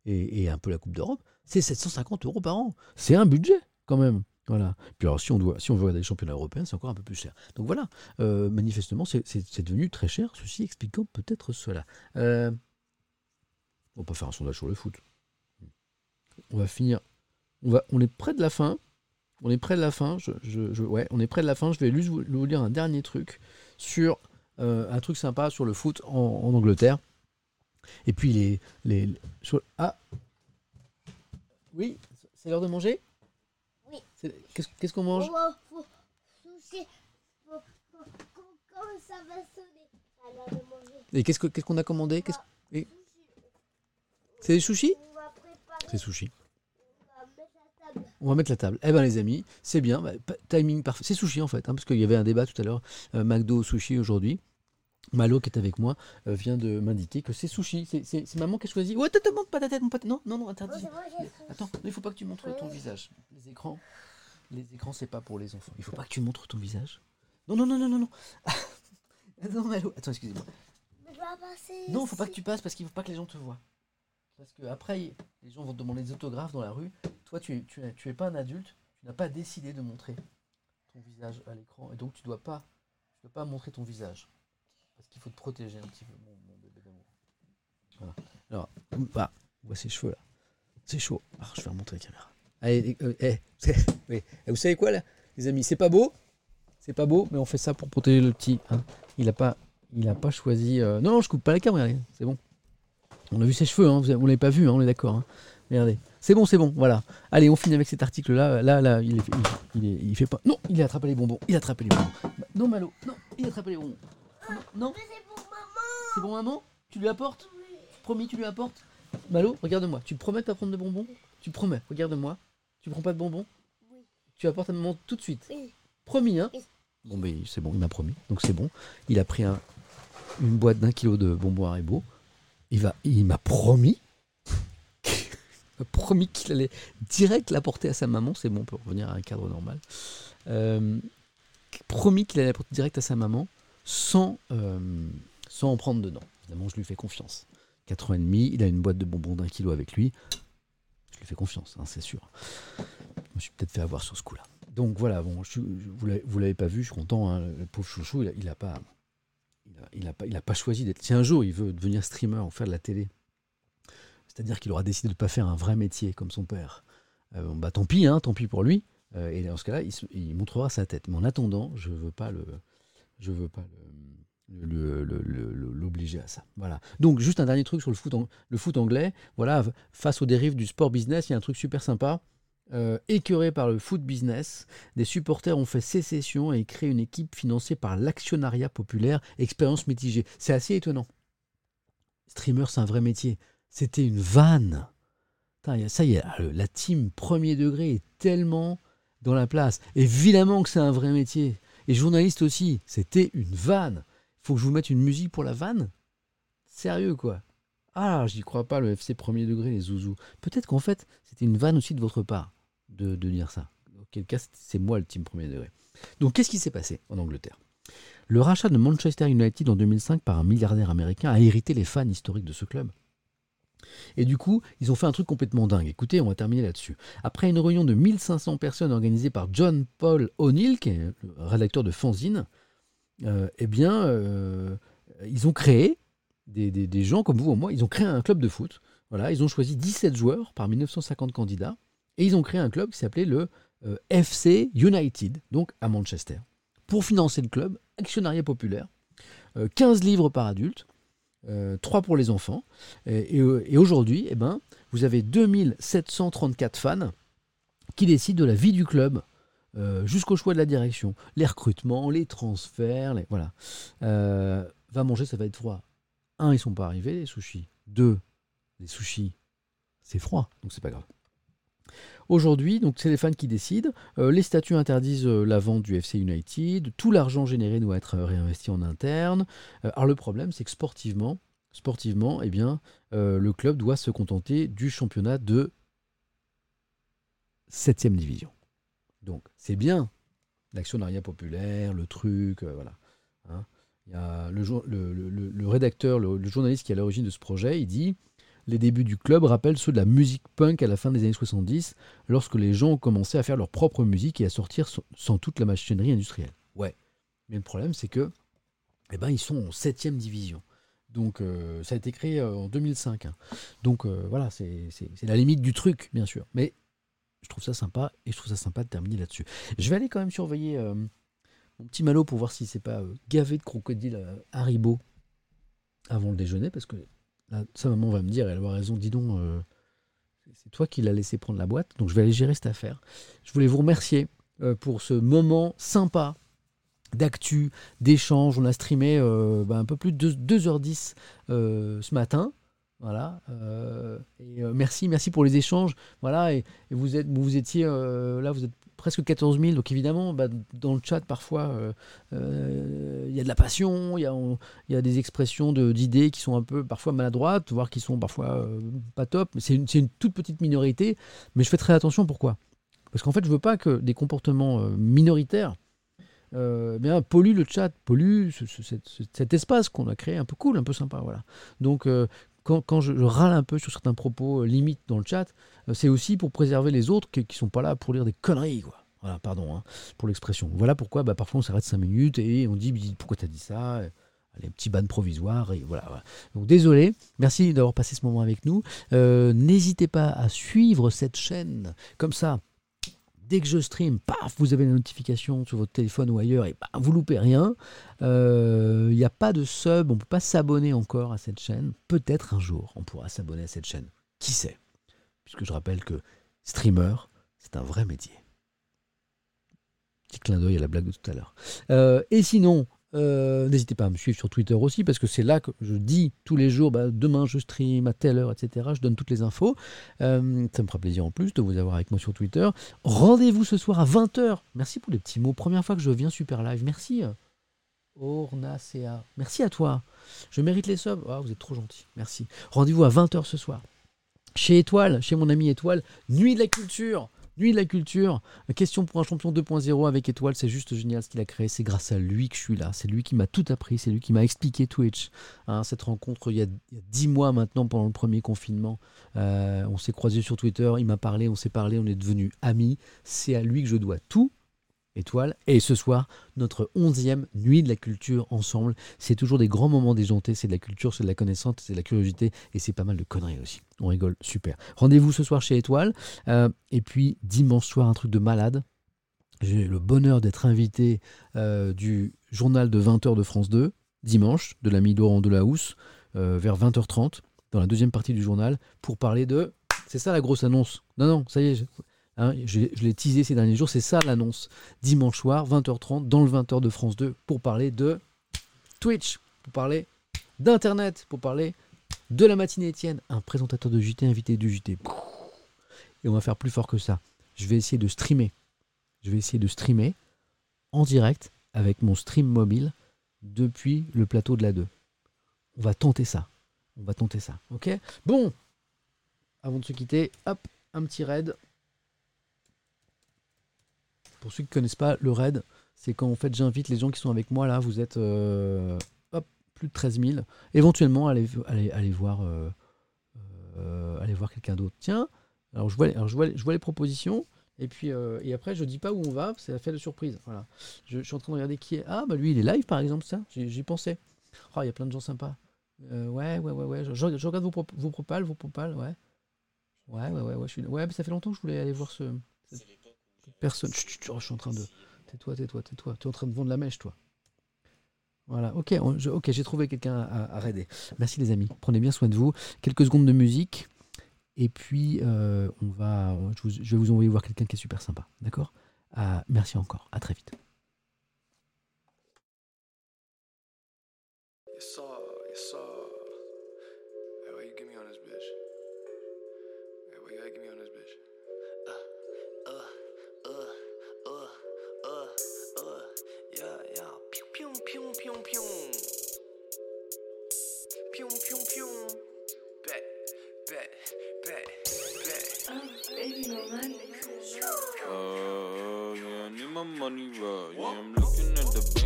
[SPEAKER 2] et, et un peu la Coupe d'Europe, c'est 750 euros par an. C'est un budget quand même. Voilà. Puis alors, si on, doit, si on veut regarder les championnats européens, c'est encore un peu plus cher. Donc voilà, euh, manifestement, c'est- devenu très cher, ceci expliquant peut-être cela. Euh, on va pas faire un sondage sur le foot. On va finir. On, va, on est près de la fin. On est près de la fin. Je, ouais, on est près de la fin. Je vais juste vous, lire un dernier truc sur euh, un truc sympa sur le foot en, Angleterre. Et puis les. les, les- ah Oui, c'est l'heure de manger Qu'est-ce qu'on mange?
[SPEAKER 3] On va- faut toucher. Faut- faut- Quand quand ça va sonner, à l'heure de manger.
[SPEAKER 2] Et qu'est-ce que- qu'est-ce qu'on a commandé?
[SPEAKER 3] Sushi.
[SPEAKER 2] C'est des sushis? C'est sushi.
[SPEAKER 3] On va mettre la table.
[SPEAKER 2] Eh ben les amis, c'est bien, bah, timing parfait. C'est sushi en fait, hein, parce qu'il y avait un débat tout à l'heure, euh, McDo sushi aujourd'hui. Malo qui est avec moi euh, vient de m'indiquer que c'est sushi. C'est- maman qui a choisi. Ouais, attends, montre pas ta tête, pas ta- Non, non, non,
[SPEAKER 3] Oh,
[SPEAKER 2] interdit.
[SPEAKER 3] fait.
[SPEAKER 2] Attends, il faut pas que tu montres ton visage. Les écrans, les écrans, c'est pas pour les enfants. Il faut pas que tu montres ton visage. Non, non, non, non, non, non. non, Malo. Attends, excusez-moi. Non, faut pas que tu passes parce qu'il faut pas que les gens te voient. Parce que après, les gens vont te demander des autographes dans la rue. Toi, tu es, tu es, tu es pas un adulte. Tu n'as pas décidé de montrer ton visage à l'écran. Et donc, tu dois pas, tu dois pas montrer ton visage. Parce qu'il faut te protéger un petit peu, mon, mon bébé d'amour. Voilà. Alors, bah, on voit ses cheveux là. C'est chaud. Ah, je vais remontrer la caméra. Allez, euh, eh, oui. Et vous savez quoi là, les amis? C'est pas beau. C'est pas beau, mais on fait ça pour protéger le petit. hein. Il a pas, il a pas choisi. euh, Non, non, je coupe pas la caméra. C'est bon. On a vu ses cheveux. Hein. On l'avait pas vu. Hein, on est d'accord. hein. Regardez. C'est bon, c'est bon. Voilà. Allez, on finit avec cet article là. Là, là, il, est, il, il est- il fait pas. Non, il a attrapé les bonbons. Il a attrapé les bonbons. Bah, Non, Malo. Non, il a attrapé les bonbons. Non, non.
[SPEAKER 3] Mais c'est pour maman.
[SPEAKER 2] c'est bon, maman? Tu lui apportes? Promis, tu lui apportes? Malo, regarde-moi. Tu promets de pas prendre de bonbons? Tu promets. Regarde-moi. Tu prends pas de bonbons
[SPEAKER 3] Oui.
[SPEAKER 2] Tu apportes à maman tout de suite.
[SPEAKER 3] Oui.
[SPEAKER 2] Promis, hein
[SPEAKER 3] Oui.
[SPEAKER 2] Bon, ben c'est bon, il m'a promis. Donc c'est bon. Il a pris un- une boîte d'un kilo de bonbons Haribo. Il, va, il m'a promis. il m'a promis qu'il allait direct l'apporter à sa maman. C'est bon, on peut revenir à un cadre normal. Euh, promis qu'il allait l'apporter direct à sa maman sans, euh, sans en prendre dedans. Évidemment, je lui fais confiance. 4 ans et demi, il a une boîte de bonbons d'un kilo avec lui. Je lui fais confiance, hein, c'est sûr. Je me suis peut-être fait avoir sur ce coup-là. Donc voilà, bon, je, l'avez- pas vu, je suis content. hein, le pauvre chouchou, il a, il a pas, il a, pas, choisi d'être. Si un jour il veut devenir streamer ou faire de la télé, c'est-à-dire qu'il aura décidé de ne pas faire un vrai métier comme son père. euh, bah tant pis, hein, tant pis pour lui. Euh, et dans ce cas-là, il, montrera sa tête. Mais en attendant, je veux pas le, je veux pas le- l'obliger à ça. Voilà. Donc juste un dernier truc sur le foot, le foot anglais. Voilà, face aux dérives du sport business, il y a un truc super sympa. Euh, par le foot business, des supporters ont fait sécession et créé une équipe financée par l'actionnariat populaire. Expérience mitigée. C'est assez étonnant. Streamer, c'est un vrai métier. C'était une vanne. Ça y est, la team premier degré est tellement dans la place. Évidemment que c'est un vrai métier. Et journaliste aussi, c'était une vanne. Faut que je vous mette une musique pour la vanne Sérieux quoi Ah, j'y crois pas, le FC premier degré, les zouzous. Peut-être qu'en fait, c'était une vanne aussi de votre part de, dire ça. Auquel cas, c'est- moi le team premier degré. Donc, qu'est-ce qui s'est passé en Angleterre? Le rachat de Manchester United en 2005 par un milliardaire américain a irrité les fans historiques de ce club. Et du coup, ils ont fait un truc complètement dingue. Écoutez, on va terminer là-dessus. Après une réunion de 1500 personnes organisée par John Paul O'Neill, qui est le rédacteur de Fanzine, eh bien, euh, ils ont créé, des, gens comme vous et moi, ils ont créé un club de foot. Voilà, ils ont choisi 17 joueurs parmi 950 candidats, et ils ont créé un club qui s'appelait le euh, FC United, donc à Manchester. Pour financer le club, actionnariat populaire, euh, 15 livres par adulte, euh, 3 pour les enfants. Euh, et aujourd'hui, eh ben, vous avez 2734 fans qui décident de la vie du club. Euh, jusqu'au choix de la direction, les recrutements, les transferts, les, voilà. Euh, va manger, ça va être froid. Un, ils sont pas arrivés, les sushis. Deux, les sushis, c'est froid, donc c'est pas grave. Aujourd'hui, donc c'est les fans qui décident. Euh, les statuts interdisent la vente du FC United. Tout l'argent généré doit être réinvesti en interne. Alors le problème, c'est que sportivement, eh bien, le club doit se contenter du championnat de 7 division. Donc c'est bien l'actionnariat populaire, le truc, euh, voilà. Hein. Il y a le, rédacteur, le, journaliste qui est à l'origine de ce projet, il dit les débuts du club rappellent ceux de la musique punk à la fin des années 70, lorsque les gens ont commencé à faire leur propre musique et à sortir sans, toute la machinerie industrielle. Ouais. Mais le problème, c'est que, eh ben, ils sont en 7 division. Donc, euh, ça a été créé euh, en 2005. hein. Donc, voilà, c'est la limite du truc, bien sûr. Mais je trouve ça sympa et je trouve ça sympa de terminer là-dessus. Je vais aller quand même surveiller euh, mon petit malot pour voir si c'est pas euh, gavé de crocodile euh, Haribo avant le déjeuner, parce que sa maman va me dire, elle a raison, dis donc, euh, c'est toi qui l'as laissé prendre la boîte, donc je vais aller gérer cette affaire. Je voulais vous remercier pour ce moment sympa d'actu, d'échange. On a streamé bah, un peu plus de 2h10 euh, ce matin. Voilà. euh, et euh, merci, merci pour les échanges. Voilà. Et, vous êtes, vous étiez euh, là, vous êtes presque 14 000. Donc évidemment, bah, dans le chat parfois, il y a de la passion, il y y a des expressions d'idées qui sont un peu parfois maladroites, voire qui sont parfois pas top. C'est une, une toute petite minorité. Mais je fais très attention. Pourquoi? Parce qu'en fait, je veux pas que des comportements minoritaires euh, bien, pollue le chat, pollue ce- ce- cet, espace qu'on a créé un peu cool, un peu sympa. Voilà. Donc, quand, je, râle un peu sur certains propos euh, limites dans le chat, euh, c'est aussi pour préserver les autres qui, qui sont pas là pour lire des conneries. Quoi. Voilà, pardon hein, pour l'expression. Voilà pourquoi bah, parfois on s'arrête 5 minutes et on dit pourquoi t'as dit ça Allez, petit ban provisoire et voilà, voilà. Donc désolé, merci d'avoir passé ce moment avec nous. Euh, N'hésitez pas à suivre cette chaîne comme ça. Dès que je stream, paf, vous avez la notification sur votre téléphone ou ailleurs et bah, vous loupez rien. Euh, Il n'y a pas de sub, on ne peut pas s'abonner encore à cette chaîne. Peut-être un jour on pourra s'abonner à cette chaîne. Qui sait? Puisque je rappelle que streamer, c'est un vrai métier. Petit clin d'œil à la blague de tout à l'heure. Euh, et sinon, euh, n'hésitez pas à me suivre sur Twitter aussi, parce que c'est là que je dis tous les jours, bah, demain je stream à telle heure, etc. Je donne toutes les infos. Euh, ça me fera plaisir en plus de vous avoir avec moi sur Twitter. Rendez-vous ce soir à 20h. Merci pour les petits mots. Première fois que je viens super live. Merci. Ornacea. Merci à toi. Je mérite les subs. Ah, vous êtes trop gentil. Merci. Rendez-vous à 20h ce soir. Chez Étoile, chez mon ami Étoile, Nuit de la culture. Nuit de la culture. Question pour un champion 2.0 avec Étoile, c'est juste génial ce qu'il a créé. C'est grâce à lui que je suis là. C'est lui qui m'a tout appris. C'est lui qui m'a expliqué Twitch. Hein, cette rencontre il y, a, 10 mois maintenant pendant le premier confinement. Euh, on s'est croisés sur Twitter. Il m'a parlé, on s'est parlé, on est devenus amis. C'est à lui que je dois tout. Et ce soir, notre onzième nuit de la culture ensemble. C'est toujours des grands moments déjantés. C'est de la culture, c'est de la connaissance, c'est de la curiosité et c'est pas mal de conneries aussi. On rigole, super. Rendez-vous ce soir chez Étoile. Euh, et puis dimanche soir, un truc de malade. J'ai le bonheur d'être invité euh, du journal de 20h de France 2, dimanche, de l'ami Laurent Delahousse, euh, vers 20h30, dans la deuxième partie du journal, pour parler de. C'est ça la grosse annonce? Non, non, ça y est, hein, je, l'ai teasé ces derniers jours, c'est ça l'annonce. Dimanche soir, 20h30, dans le 20h de France 2, pour parler de Twitch, pour parler d'Internet, pour parler de la matinée Étienne, un présentateur de JT invité du JT. Et on va faire plus fort que ça. Je vais essayer de streamer. Je vais essayer de streamer en direct avec mon stream mobile depuis le plateau de la 2. On va tenter ça. On va tenter ça. Ok? Bon Avant de se quitter, hop, un petit raid. Pour ceux qui ne connaissent pas, le raid, c'est quand en fait j'invite les gens qui sont avec moi là. Vous êtes euh, plus de 13 000. Éventuellement, allez, allez, allez voir, euh, euh, voir quelqu'un d'autre. Tiens, alors je vois, alors je vois, je vois les propositions. Et puis euh, et après, je dis pas où on va, c'est la fait de surprise. Voilà. Je, je suis en train de regarder qui est. Ah, bah lui, il est live par exemple, ça. J'y pensais. Oh, il y a plein de gens sympas. Euh, ouais, ouais, ouais, ouais. Je, regarde vos, prop- vos propales, vos propales, ouais. Ouais, ouais, ouais, ouais. Ouais, mais ça fait longtemps que je voulais aller voir ce. Personne. Je suis en train de. Tais-toi, tais-toi, tais-toi. Tu es en train de vendre la mèche, toi. Voilà, ok, j'ai trouvé quelqu'un à, raider. Merci les amis, prenez bien soin de vous. Quelques secondes de musique, et puis euh, on va, je, vais vous envoyer voir quelqu'un qui est super sympa, d'accord?
[SPEAKER 1] Ah, merci encore. À très vite.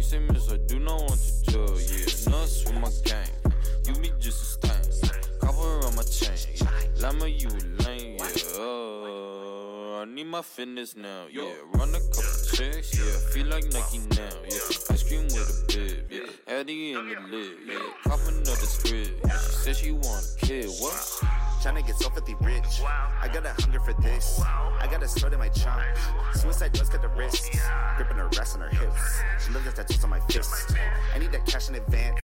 [SPEAKER 5] The bank statements. I do not want to jail. Yeah, nuts with my gang. You be just a stain. Cover on my chain. Lama, you a lame. Yeah, uh, I need my fitness now. Yeah, run a couple checks. Yeah, feel like Nike now. Yeah, ice cream with a bib. Yeah, Eddie in the lid. Yeah, cop another script. Yeah, she said she want a kid. What?
[SPEAKER 6] Tryna get so filthy rich. I got a hunger for this. I got a sword in my chunk. Suicide does cut the wrist. Gripping her rest on her hips. She loves the tattoos on my fist. I need that cash in advance.